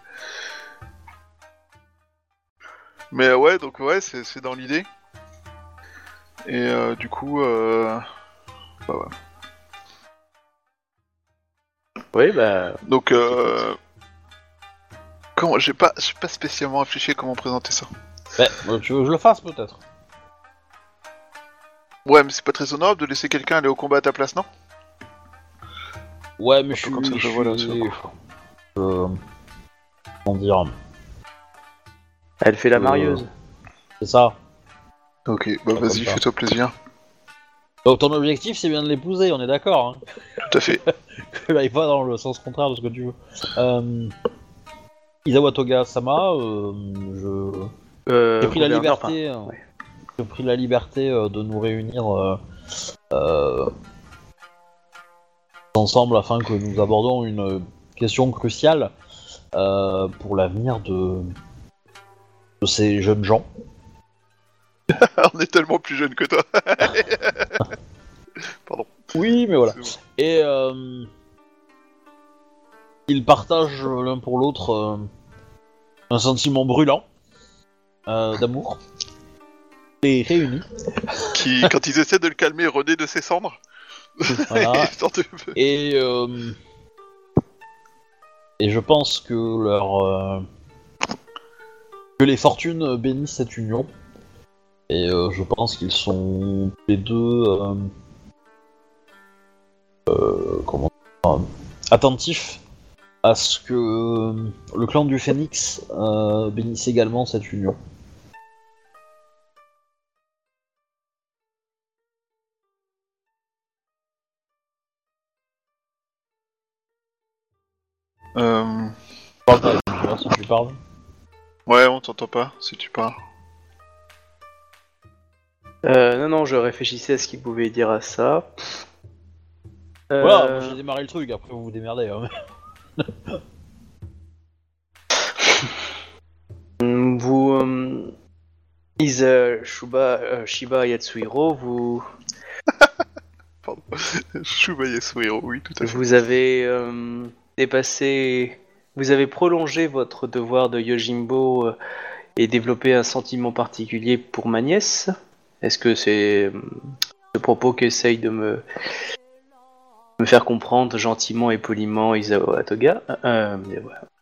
Mais ouais, donc ouais, c'est c'est dans l'idée. Et euh, du coup, euh... bah ouais.
Oui, bah
Donc, euh... Comment J'ai pas, j'ai pas spécialement réfléchi à comment présenter ça.
Ouais, euh, tu veux que je le fasse peut-être
Ouais, mais c'est pas très honorable de laisser quelqu'un aller au combat à ta place, non?
Ouais, mais je suis.
comme ça, je
je
vois là,
euh, Comment dire?
Elle fait la
Euh,
marieuse.
C'est ça.
Ok, bah
Pas
vas-y,
comme ça.
fais-toi plaisir.
Donc ton objectif c'est bien de l'épouser, on est d'accord. Hein
Tout à fait.
que aille pas dans le sens contraire de ce que tu veux. Euh, Isawa Toga Sama, euh, je
Euh,
j'ai pris la
gouverneur,
liberté,
enfin,
euh,
ouais.
j'ai pris la liberté euh, de nous réunir euh, euh, ensemble afin que nous abordons une question cruciale euh, pour l'avenir de, de ces jeunes gens.
On est tellement plus jeunes que toi.
Oui, mais voilà.
Bon.
Et euh, ils partagent l'un pour l'autre euh, un sentiment brûlant euh, d'amour. Et réunis.
Qui, quand ils essaient de le calmer, renaît de ses cendres.
Voilà. Et, et je pense que leur que les fortunes bénissent cette union. Et euh, je pense qu'ils sont les deux euh, euh, comment dire, attentifs à ce que le clan du Phénix bénisse également cette union.
Euh,
si tu parles.
Ouais, on t'entend pas si tu parles.
Euh, non, non, je réfléchissais à ce qu'il pouvait dire à ça. Euh,
Voilà, moi, j'ai démarré le truc, après vous vous démerdez. hein.
hum, vous, euh, Isa Shuba, euh, Shiba Yatsuhiro, vous,
Shuba Yasuhiro, oui, tout à fait.
vous avez euh, dépassé, vous avez prolongé votre devoir de Yojimbo euh, et développé un sentiment particulier pour ma nièce. Est-ce que c'est euh, ce propos qu'essaye de me me faire comprendre gentiment et poliment Isawa Toga, euh,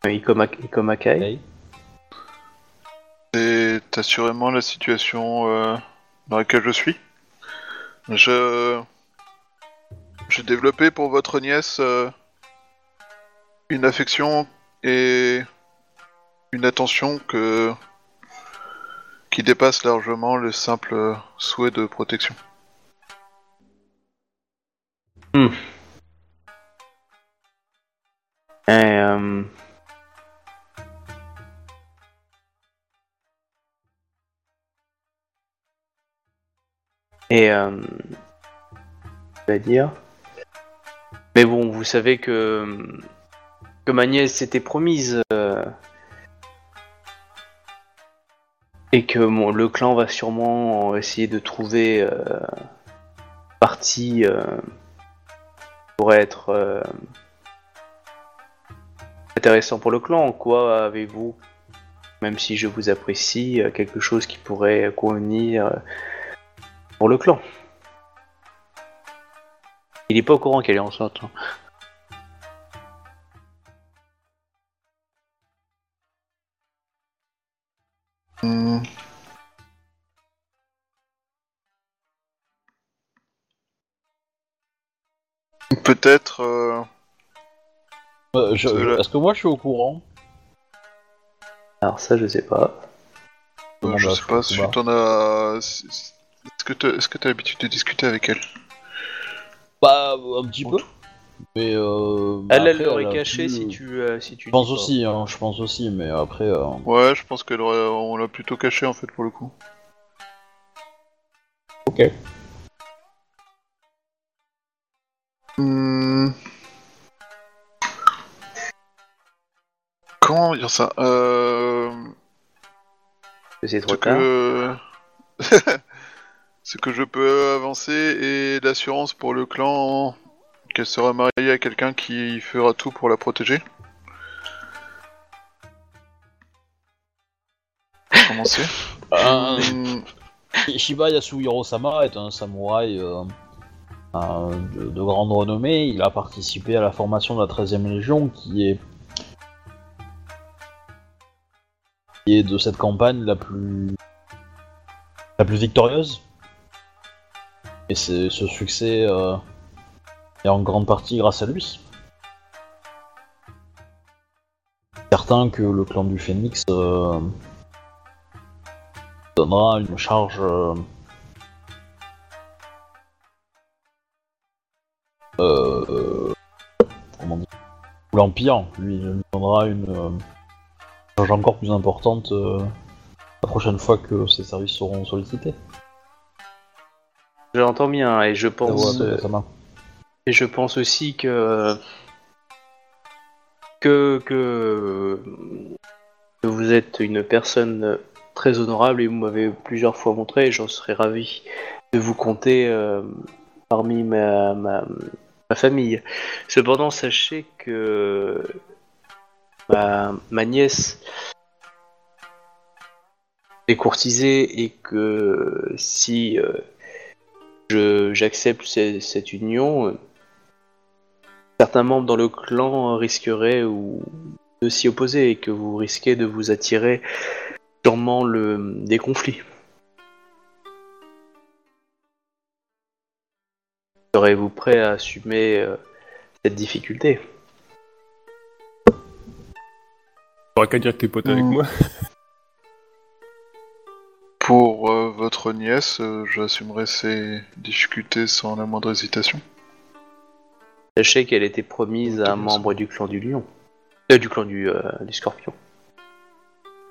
euh, Ikoma, Ikoma Kai.
C'est assurément la situation euh, dans laquelle je suis. Je. J'ai développé pour votre nièce euh, une affection et une attention que. Qui dépasse largement le simple souhait de protection.
Et, euh, Et euh, dire. Mais bon, vous savez que que ma nièce s'était promise euh, et que le clan va sûrement essayer de trouver euh, partie euh, pour être euh, intéressant pour le clan. Quoi avez-vous, même si je vous apprécie, euh, quelque chose qui pourrait convenir euh, pour le clan Il est pas au courant qu'elle est enceinte. hein.
Peut-être. euh,
Euh, je- Est-ce que moi je suis au courant
Alors ça, je sais pas.
Demande
je
à
sais pas si
Fukuba.
t'en as. si- si- Est-ce que t'as est-ce que t'as l'habitude de discuter avec elle
Bah, un petit peu. Mais euh, bah,
Elle, elle
après,
l'aurait
a
caché
plus,
si
euh,
tu, euh, si tu.
Je pense
dis pas.
aussi, hein, je pense aussi, mais après. euh,
Ouais, je pense qu'elle aurait... on l'a plutôt caché en fait pour le coup. Hmm. Comment dire ça euh...
C'est trop
Ce
tard.
que... ce que je peux avancer est l'assurance pour le clan qu'elle sera mariée à quelqu'un qui fera tout pour la protéger. Commencer.
euh,
Hmm,
Shiba Yasuhiro-sama est un samouraï euh, de, de grande renommée. Il a participé à la formation de la 13e Légion, qui est qui est de cette campagne la plus la plus victorieuse. Et ce succès euh, est en grande partie grâce à lui. Certain que le clan du Phénix euh, donnera une charge euh, ou l'Empire lui, lui donnera une euh, charge encore plus importante euh, la prochaine fois que ses services seront sollicités.
J'entends bien et je pense.
ça.
Et je pense aussi que que, que que vous êtes une personne très honorable et vous m'avez plusieurs fois montré et j'en serais ravi de vous compter euh, parmi ma, ma, ma famille. Cependant, sachez que ma, nièce est courtisée et que si euh, j'accepte ce- cette union, euh, certains membres dans le clan risqueraient ou de s'y opposer et que vous risquez de vous attirer sûrement le, des conflits. Serez-vous prêt à assumer euh, cette difficulté?
T'auras qu'à dire que t'es pote avec
Mm.
moi.
Pour euh, votre nièce, euh, j'assumerai ces difficultés sans la moindre hésitation.
Sachez qu'elle était promise à un membre du clan du lion. Euh, du clan du, euh, du scorpion.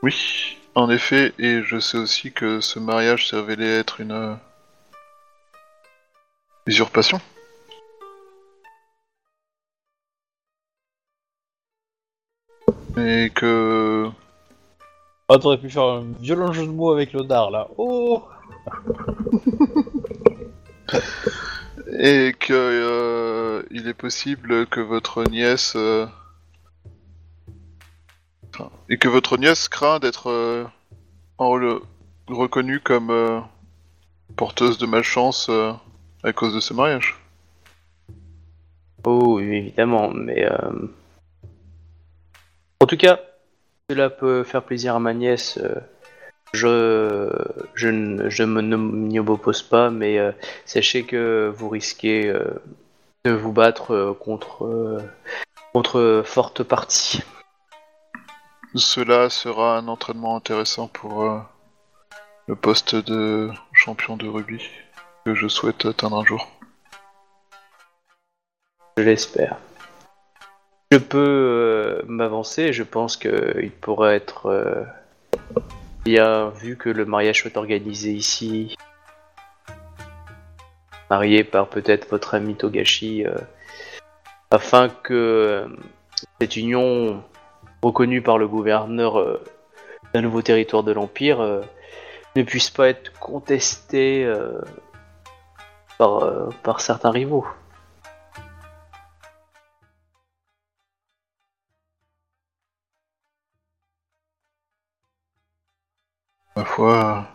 Oui, en effet, et je sais aussi que ce mariage s'est révélé être une euh, usurpation. Et que
Ah, t'aurais pu faire un violent jeu de mots avec le dard là. Oh
et que euh, il est possible que votre nièce euh, enfin, et que votre nièce craint d'être euh, en re- reconnue comme euh, porteuse de malchance euh, à cause de ce mariage.
Oh, oui, évidemment, mais... euh, En tout cas, cela peut faire plaisir à ma nièce. euh, Je, je, ne- je me ne m'y oppose pas, mais euh, sachez que vous risquez de vous battre contre, contre forte partie.
Cela sera un entraînement intéressant pour le poste de champion de rugby que je souhaite atteindre un jour.
Je l'espère. Je peux euh, m'avancer, je pense qu'il pourrait être euh, bien vu que le mariage soit organisé ici. Marié par peut-être votre ami Togashi, euh, afin que cette union reconnue par le gouverneur d'un nouveau territoire de l'Empire ne puisse pas être contestée par, euh, par certains rivaux.
Ma foi,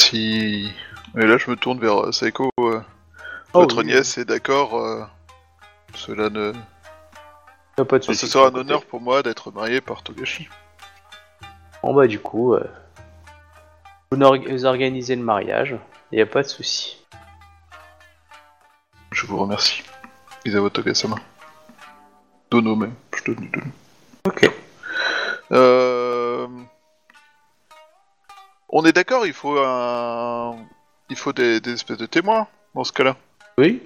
si... Et là je me tourne vers euh, Saiko. euh,
Oh,
votre
oui.
nièce est d'accord, euh, cela ne...
Pas de
ce sera un honneur pour moi d'être marié par Togashi.
Bon bah du coup, euh, vous organisez le mariage, il a pas de souci.
Je vous remercie. Isawa Togasama. Dono même, je te Dono.
Ok.
Euh... On est d'accord, il faut un... Il faut des, espèces de témoins dans ce cas-là.
Oui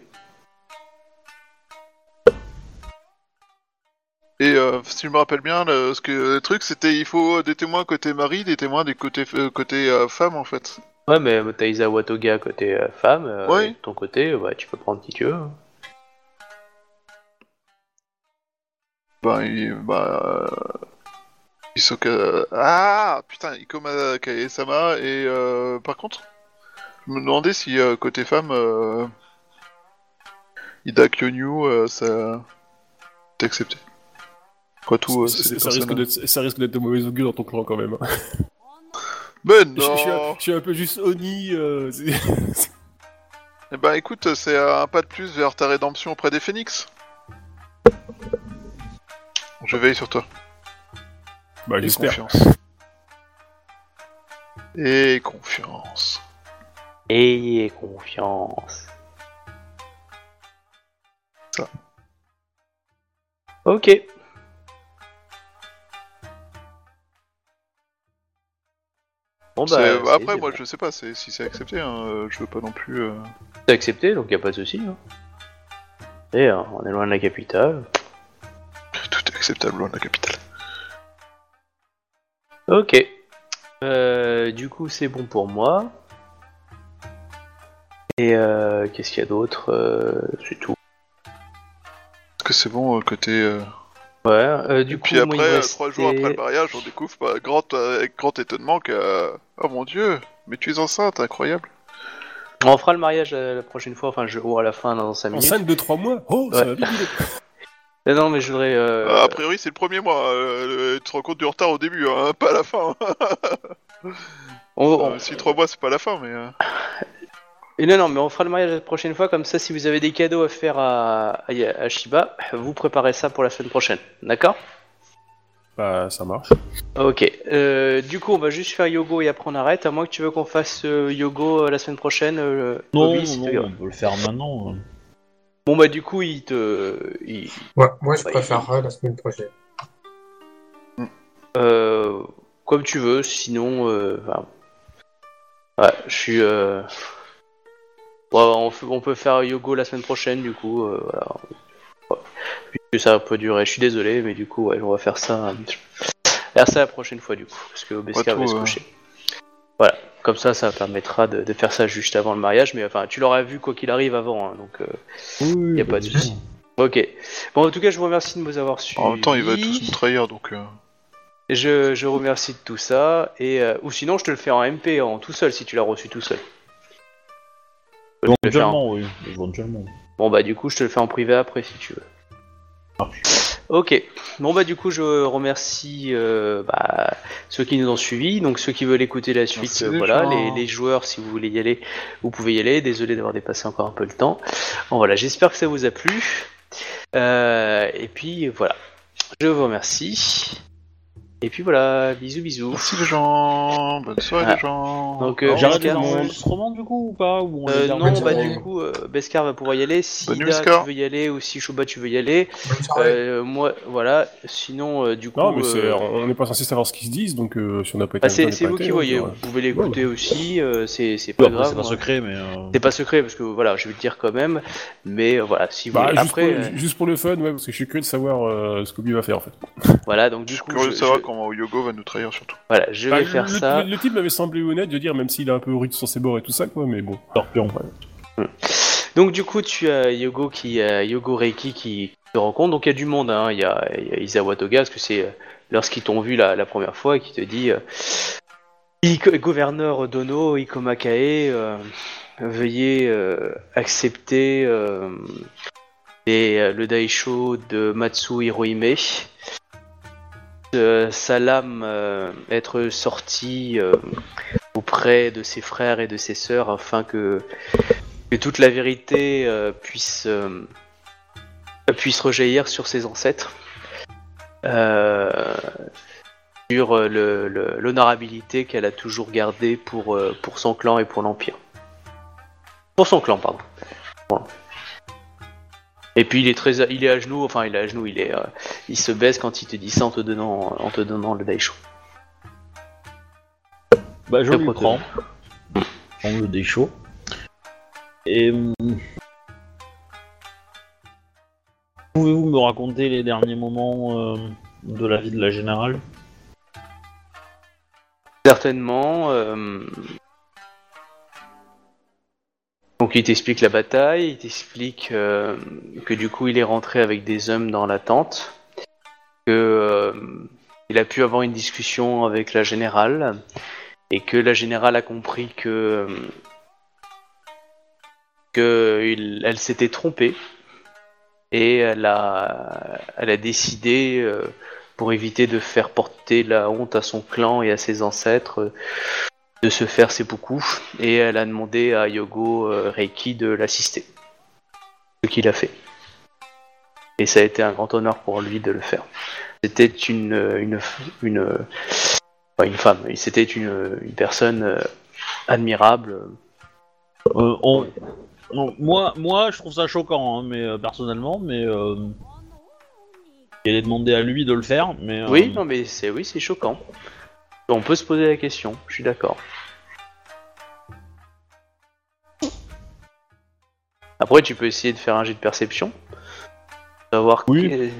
Et euh, si je me rappelle bien, le, que, truc c'était il faut des témoins côté mari, des témoins des côté, côté femme en fait.
Ouais mais t'as Isawa Toga côté euh, femme, euh,
Ouais.
et de ton côté, euh, bah, tu peux prendre qui tu veux. hein.
Ben, il, bah, euh, Hisoka... Ah putain, Ikoma Kae-sama et euh, par contre, je me demandais si euh, côté femme, euh, Ida Kyonyu, euh, ça t'es accepté. Quoi tout, euh,
ça,
c'est des
ça risque
personnes-
d'être, ça risque d'être de mauvais augure dans ton clan quand même.
Mais
Je, je suis un,
non
je suis un peu juste Oni. euh, c'est-
Eh ben écoute, c'est un pas de plus vers ta rédemption auprès des phénix. Je veille sur toi.
bah
Et confiance. Et confiance.
Ayez confiance.
Ça.
Ok. Bon bah,
C'est-
c'est-
Après, moi je sais pas c'est- si c'est accepté, hein, euh, je veux pas non plus. euh,
C'est accepté, donc y a pas de souci. hein. Et euh, on est loin de la capitale.
Tout est acceptable loin de la capitale.
Ok. Euh, du coup, c'est bon pour moi. Et euh, qu'est-ce qu'il y a d'autre Euh, C'est tout.
Est-ce que c'est bon euh, côté. euh,
Ouais. euh, du
Et
coup,
puis
moi,
après,
il me
euh,
restait-
trois jours après le mariage, on découvre bah, grand, euh, avec grand étonnement que. Oh mon dieu, mais tu es enceinte, incroyable.
On fera le mariage la prochaine fois, enfin, je... ou à la fin dans 5 minutes.
Enceinte de 3 mois Oh, ça
Ouais.
va
Non, mais je voudrais. euh,
a priori, c'est le premier mois. euh, tu te rends compte du retard au début, hein, pas à la fin.
on- on-
si trois mois, c'est pas la fin, mais.
Et non, non, mais on fera le mariage la prochaine fois, comme ça, si vous avez des cadeaux à faire à, à, à Shiba, vous préparez ça pour la semaine prochaine, d'accord?
Bah, ça marche.
Ok, euh, du coup, on va juste faire Yogo et après on arrête, à moins que tu veux qu'on fasse euh, Yogo euh, la semaine prochaine. euh,
Non,
Bobby, si
non,
tu veux.
on peut le faire maintenant. hein.
Bon, bah, du coup, il te. il-
Ouais, moi, je
Bah,
préférerais la semaine prochaine.
euh, comme tu veux, sinon. euh, enfin, ouais, je suis. Euh... ouais, on, on peut faire Yogo la semaine prochaine, du coup, euh, voilà. Ouais. Puis ça peut durer, je suis désolé, mais du coup, ouais, on va faire ça. Faire ça la prochaine fois, du coup, parce que Obescar
tout,
va se
euh.
coucher. Voilà, comme ça, ça permettra de, de faire ça juste avant le mariage, mais enfin, tu l'auras vu quoi qu'il arrive avant, hein, donc. euh,
Oui,
Y a pas de souci. Ok. Bon, en tout cas, je vous remercie de nous avoir suivis.
En même temps, il va tous nous trahir, donc. euh,
Je, je remercie de tout ça. Et, euh, ou sinon, je te le fais en MP, en tout seul, si tu l'as reçu tout seul. Je en-
Éventuellement, oui. Éventuellement.
Bon, bah, du coup, je te le fais en privé après, si tu veux. Ok. Bon, bah, du coup, je remercie euh, bah, ceux qui nous ont suivis. Donc, ceux qui veulent écouter la suite, euh, voilà. Les, les joueurs, si vous voulez y aller, vous pouvez y aller. Désolé d'avoir dépassé encore un peu le temps. Bon, voilà. J'espère que ça vous a plu. Euh, et puis, voilà. Je vous remercie. Et puis voilà, bisous bisous.
Merci les gens, bonne soirée
Ah.
les gens.
Donc, euh,
J'arrête enregistrements du coup ou pas ou on les
Euh, non, bah du coup, euh, Beskar va pouvoir y aller. Si
nuit,
tu veux y aller, ou si Shuba, tu veux y aller. Euh, moi, voilà. Sinon, euh, du coup,
Non, mais
euh,
on n'est pas censé savoir ce qu'ils se disent, donc euh, si on n'a pas été
bah, c'est vous qui voyez. Vous pouvez l'écouter aussi. euh, c'est pas grave.
c'est pas
moi.
secret, mais. euh,
C'est pas secret parce que voilà, je vais le dire quand même. Mais euh, voilà, si vous
Bah,
voulez.
juste,
Après,
pour,
euh,
juste pour le fun, ouais, parce que je suis curieux de savoir euh, ce qu'Obi va faire en fait.
voilà, donc
Je
du
suis
coup,
curieux
je,
de savoir comment Yogo va nous trahir surtout.
voilà, je
Bah,
vais faire
le,
ça.
Le, le type m'avait semblé honnête de dire, même s'il est un peu rude sur ses bords et tout ça, quoi, mais bon.
Scorpion.
Donc du coup, tu as Yogo qui, euh, Yogo Reiki qui te rencontre. Donc il y a du monde. Hein. Il y a, il y a Isawa Toga parce que c'est euh, lorsqu'ils t'ont vu la, la première fois et qui te dit, euh, Iko- gouverneur Dono Ikomakae, euh, veuillez euh, accepter euh, les- le Daisho de Matsu Hirohime. Sa lame euh, être sortie euh, auprès de ses frères et de ses sœurs afin que toute la vérité euh, puisse, puisse rejaillir sur ses ancêtres, sur l'honorabilité qu'elle a toujours gardée pour, pour son clan et pour l'Empire. Pour son clan, pardon. Voilà. Et puis il est très, à- il est à genoux, enfin il est à genoux, il est, euh, il se baisse quand il te dit ça en te donnant, en te donnant le daisho.
Bah, je lui
protège.
prends. Je prends le déchaud. Et. hum, Pouvez-vous me raconter les derniers moments euh, de la vie de la générale?
Certainement. euh, Donc il t'explique la bataille, il t'explique euh, que du coup il est rentré avec des hommes dans la tente, que euh, il a pu avoir une discussion avec la générale et que la générale a compris que il- elle s'était trompée et elle a elle a décidé euh, pour éviter de faire porter la honte à son clan et à ses ancêtres, euh, de se faire seppuku, et elle a demandé à Yogo euh, Reiki de l'assister. Ce qu'il a fait. Et ça a été un grand honneur pour lui de le faire. C'était une une une une femme, c'était une, une personne euh, admirable.
Euh, on- on- moi, moi, je trouve ça choquant, hein, mais personnellement, mais il est demandé à lui de le faire, mais
Oui, non mais c'est oui, c'est choquant. On peut se poser la question, je suis d'accord. Après, tu peux essayer de faire un jet de perception. On va voir.
Oui.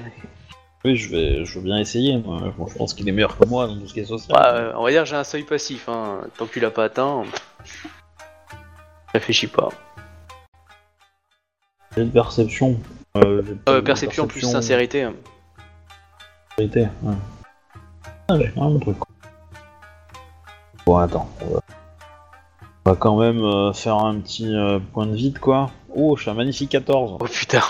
Oui, je vais, je veux bien essayer. Moi. Bon, je pense qu'il est meilleur que moi dans tout ce qui est social.
Bah, euh, on va dire que j'ai un seuil passif. Hein. Tant que tu l'as pas atteint, réfléchis pas.
J'ai de perception. Euh, j'ai
Euh, perception plus sincérité.
sincérité, ouais. Ah, j'ai un truc. Bon, attends. On va, on va quand même euh, faire un petit euh, point de vide, quoi. Oh, je suis un magnifique 14.
Oh putain.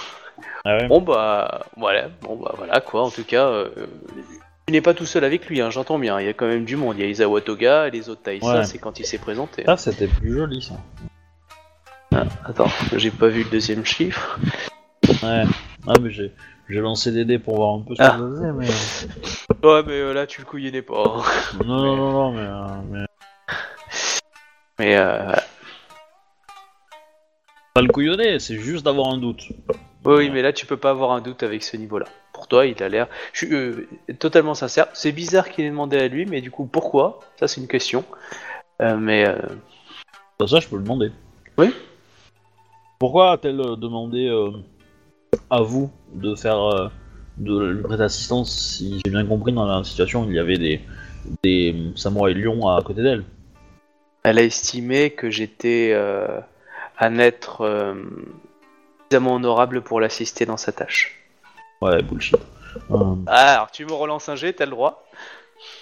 Ah ouais
Bon bah voilà, bon bah voilà quoi. En tout cas, euh, tu n'es pas tout seul avec lui. Hein, J'entends bien. Il y a quand même du monde. Il y a Isawa Toga et les autres Taïsa.
Ouais.
C'est quand il s'est présenté.
Ça, c'était plus joli, ça.
Attends, j'ai pas vu le deuxième chiffre.
Ouais. Ah, mais j'ai, j'ai lancé des dés pour voir un peu ce
Ah.
que ça faisait, mais...
Ouais, mais euh, là tu le couillonnais pas. hein.
Non, non, non, non, mais... euh, mais...
Euh, voilà.
Pas le couillonner, c'est juste d'avoir un doute.
Oui, oui, mais là tu peux pas avoir un doute avec ce niveau-là. Pour toi, il a l'air. Je suis euh, totalement sincère. C'est bizarre qu'il ait demandé à lui, mais du coup, pourquoi? Ça, c'est une question. Euh, mais euh,
Bah, ça, je peux le demander.
Oui.
Pourquoi a-t-elle demandé à vous de faire... de lui prêter assistance si j'ai bien compris dans la situation il y avait des, des samouraïs lions à côté d'elle?
Elle a estimé que j'étais euh, un être euh, suffisamment honorable pour l'assister dans sa tâche.
Ouais, bullshit. Euh,
Ah, alors tu me relances un jet, t'as le droit.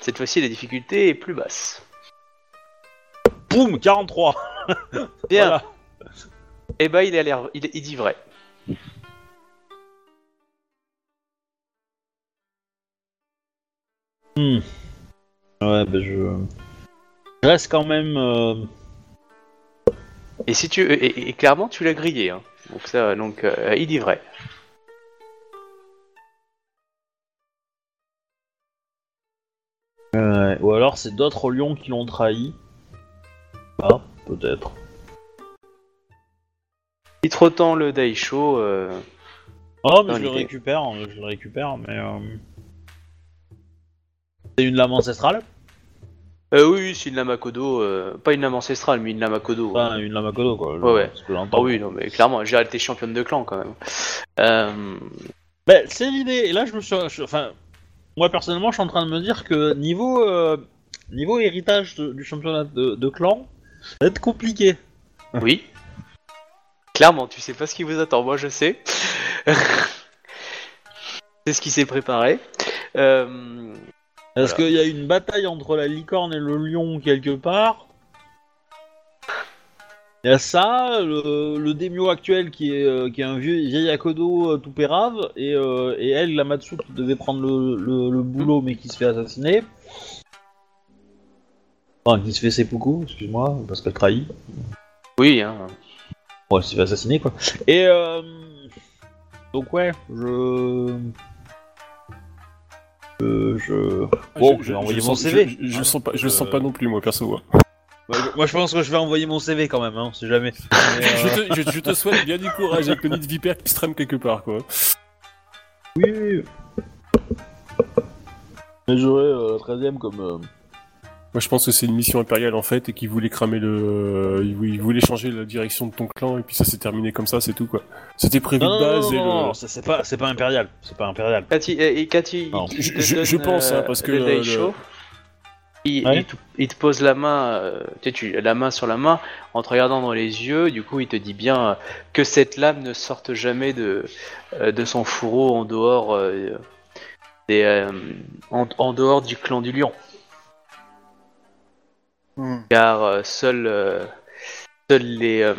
Cette fois-ci, la difficulté est plus basse.
Boum 43
Bien.
Voilà.
Eh ben, il a l'air, il, il dit vrai.
Hmm. Ouais, bah je... reste quand même... euh,
Et si tu, et, et clairement, tu l'as grillé. Hein. Donc ça, donc euh, il dit vrai.
Ouais, ou alors c'est d'autres lions qui l'ont trahi. Ah, peut-être.
Il te retend le Daisho. euh,
Oh, mais
Dans
je le
l'idée.
récupère, euh, je le récupère, mais... euh, C'est une lame ancestrale
euh, oui, oui, c'est une lame à Kodo, euh, pas une lame ancestrale, mais une lame à.
Enfin, une lame à Kodo, quoi.
Ouais, ouais.
que.
Ah oui, non, mais clairement, j'ai été championne de clan quand même. Euh,
Ben, c'est l'idée, et là je me suis... je- Enfin, moi personnellement je suis en train de me dire que niveau, euh, niveau héritage de- du championnat de, de clan, ça va être compliqué.
oui. Clairement, tu sais pas ce qui vous attend, moi je sais. c'est ce qui s'est préparé. Euh,
Est-ce
Voilà.
qu'il y a une bataille entre la licorne et le lion quelque part Il y a ça, le, le daimyo actuel qui est, euh, qui est un vieux vieil Akodo euh, tout pérave, et, euh, et elle, la Matsu, qui devait prendre le, le- le boulot mais qui se fait assassiner. Enfin, qui se fait seppuku, excuse-moi, parce qu'elle trahit.
oui, hein.
Bon, elle s'est fait assassiner quoi. Et euh... Donc ouais, je... Je... je... Bon, je vais envoyer mon
sens-
CV.
Je, sens pas, je le sens
Euh,
pas non plus, moi, perso. hein.
Ouais, je- Moi je pense que je vais envoyer mon CV quand même, hein, si jamais. Mais,
Je,
euh,
te, je- je te souhaite bien du courage avec le nid de vipère qui se trame quelque part, quoi.
Oui, oui. Mais j'aurai euh, 13ème comme... euh,
Moi, je pense que c'est une mission impériale en fait et qu'ils voulaient cramer le, ils voulaient- changer la direction de ton clan et puis ça s'est terminé comme ça, c'est tout quoi. C'était prévu
Non,
de
non, non,
base
non,
et
non,
le.
ça, c'est pas, c'est pas impérial. C'est pas impérial.
Et il-
Non.
il
Je-
te
je-
donne,
je pense, hein,
euh,
parce que
le il,
Ouais.
il te, il te pose la main, euh, tu sais, tu- la main sur la main, en te regardant dans les yeux. Du coup, il te dit bien euh, que cette lame ne sorte jamais de de son fourreau en dehors euh, des, euh, en, en dehors du clan du lion, car euh, seuls euh, seuls les euh,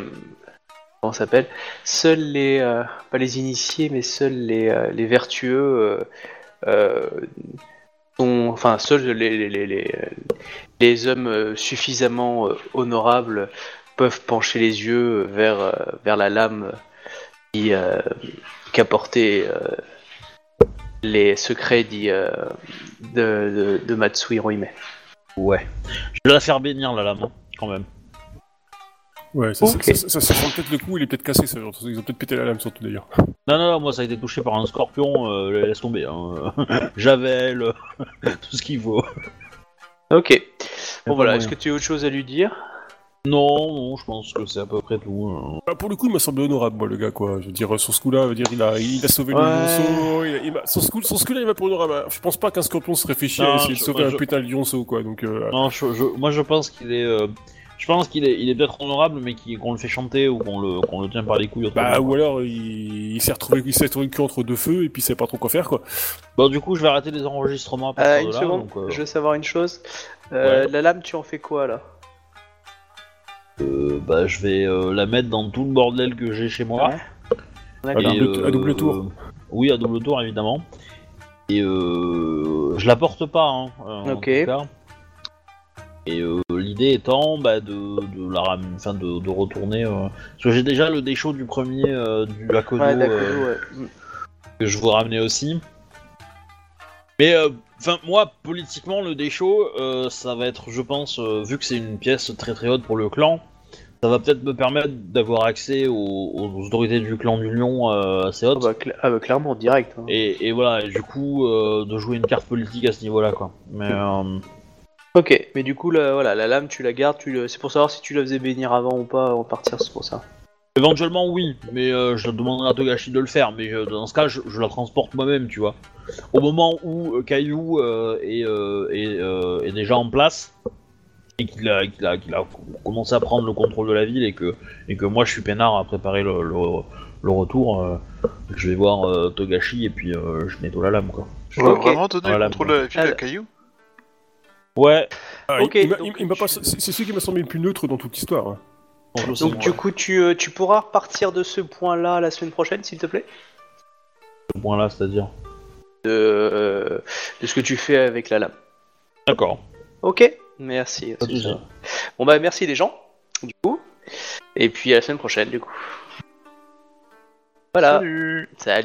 comment s'appelle? Seuls les pas les initiés, mais seuls les vertueux. sont- enfin, seuls les, hommes suffisamment honorables peuvent pencher les yeux vers, vers la lame qui, les secrets dit, de, de, de Matsu Hirohime.
Ouais. Je vais la faire bénir la lame, hein, quand même.
Ouais, ça,
Ok.
ça, ça, ça, ça sent peut-être le coup, il est peut-être cassé, ça, ils ont peut-être pété la lame surtout d'ailleurs.
Non, non, non, moi ça a été touché par un scorpion, euh, laisse tomber. Hein. Javel, euh, tout ce qu'il faut.
Ok. Bon voilà, est-ce que tu as autre chose à lui dire?
Non, non, je pense que c'est à peu près tout. euh.
Bah, pour le coup, il m'a semblé honorable, moi, le gars, quoi. Je veux dire, sur ce coup-là, je veux dire, il a, il a sauvé
Ouais.
le lionceau. Il a, il m'a- sur ce coup, sur ce coup-là, il m'a pour honorable. Je pense pas qu'un scorpion se réfléchit
Non,
à essayer de
je-
sauver
moi,
un
je-
putain de lionceau, quoi. Donc, euh,
Non, je- je- moi je pense qu'il est. euh, je pense qu'il est, il est peut-être honorable, mais qu'il- qu'on le fait chanter ou qu'on le, qu'on le tient par les couilles. autrement.
bah, ou alors, il, il s'est retrouvé, il s'est retrouvé le cul entre deux feux, et puis il sait pas trop quoi faire, quoi.
Bon, du coup, je vais arrêter les enregistrements à
Euh,
partir
une
de là.
seconde,
donc, euh,
je veux savoir une chose. Euh,
Ouais.
La lame, tu en fais quoi là?
Bah, je vais euh, la mettre dans tout le bordel que j'ai chez moi.
Ouais.
À
Et,
double- à double tour.
euh, oui, à double tour, évidemment. Et euh, je la porte pas, hein, euh, en
Ok.
tout cas. Et euh, l'idée étant bah, de, de la ram- enfin, de, de retourner. euh, Parce que j'ai déjà le déchaud du premier euh, du Akodo
Ouais, d'accord.
euh,
ouais.
Que je vous ramener aussi. Mais euh, enfin moi politiquement le déchaud euh, ça va être je pense euh, vu que c'est une pièce très très haute pour le clan ça va peut-être me permettre d'avoir accès aux, aux autorités du clan du lion euh, assez
Ah
hautes
bah, ah bah, clairement, direct. hein.
et, et voilà et du coup de jouer une carte politique à ce niveau là quoi mais euh,
Ok, mais du coup, la, voilà, la lame, tu la gardes. Tu le... C'est pour savoir si tu la faisais bénir avant ou pas de partir, c'est pour ça.
Éventuellement oui mais euh, je demanderai à Togashi de le faire mais euh, dans ce cas je, je la transporte moi-même tu vois au moment où euh, Caillou euh, est, euh, est, euh, est déjà en place et qu'il a, qu'il a, qu'il a commencé à prendre le contrôle de la ville et que, et que moi je suis peinard à préparer le, le, le retour, euh, je vais voir euh, Togashi et puis euh, je nettoie la lame quoi.
Je dois
Ok.
vraiment donner le contrôle de la ville à Caillou
Ouais,
Ah,
Ok,
il- il m'a-
donc
il- il m'a pas-
tu-
c'est c'est celui qui m'a semblé le plus neutre dans toute l'histoire. hein.
Donc, du coup, tu, euh, tu pourras repartir de ce point-là la semaine prochaine, s'il te plaît?
Ce point là, c'est-à-dire?
de, euh, de ce que tu fais avec la lame.
D'accord.
Ok, merci.
Pas de souci.
Bon bah merci les gens, du coup. Et puis à la semaine prochaine, du coup. Voilà.
Salut
Salut.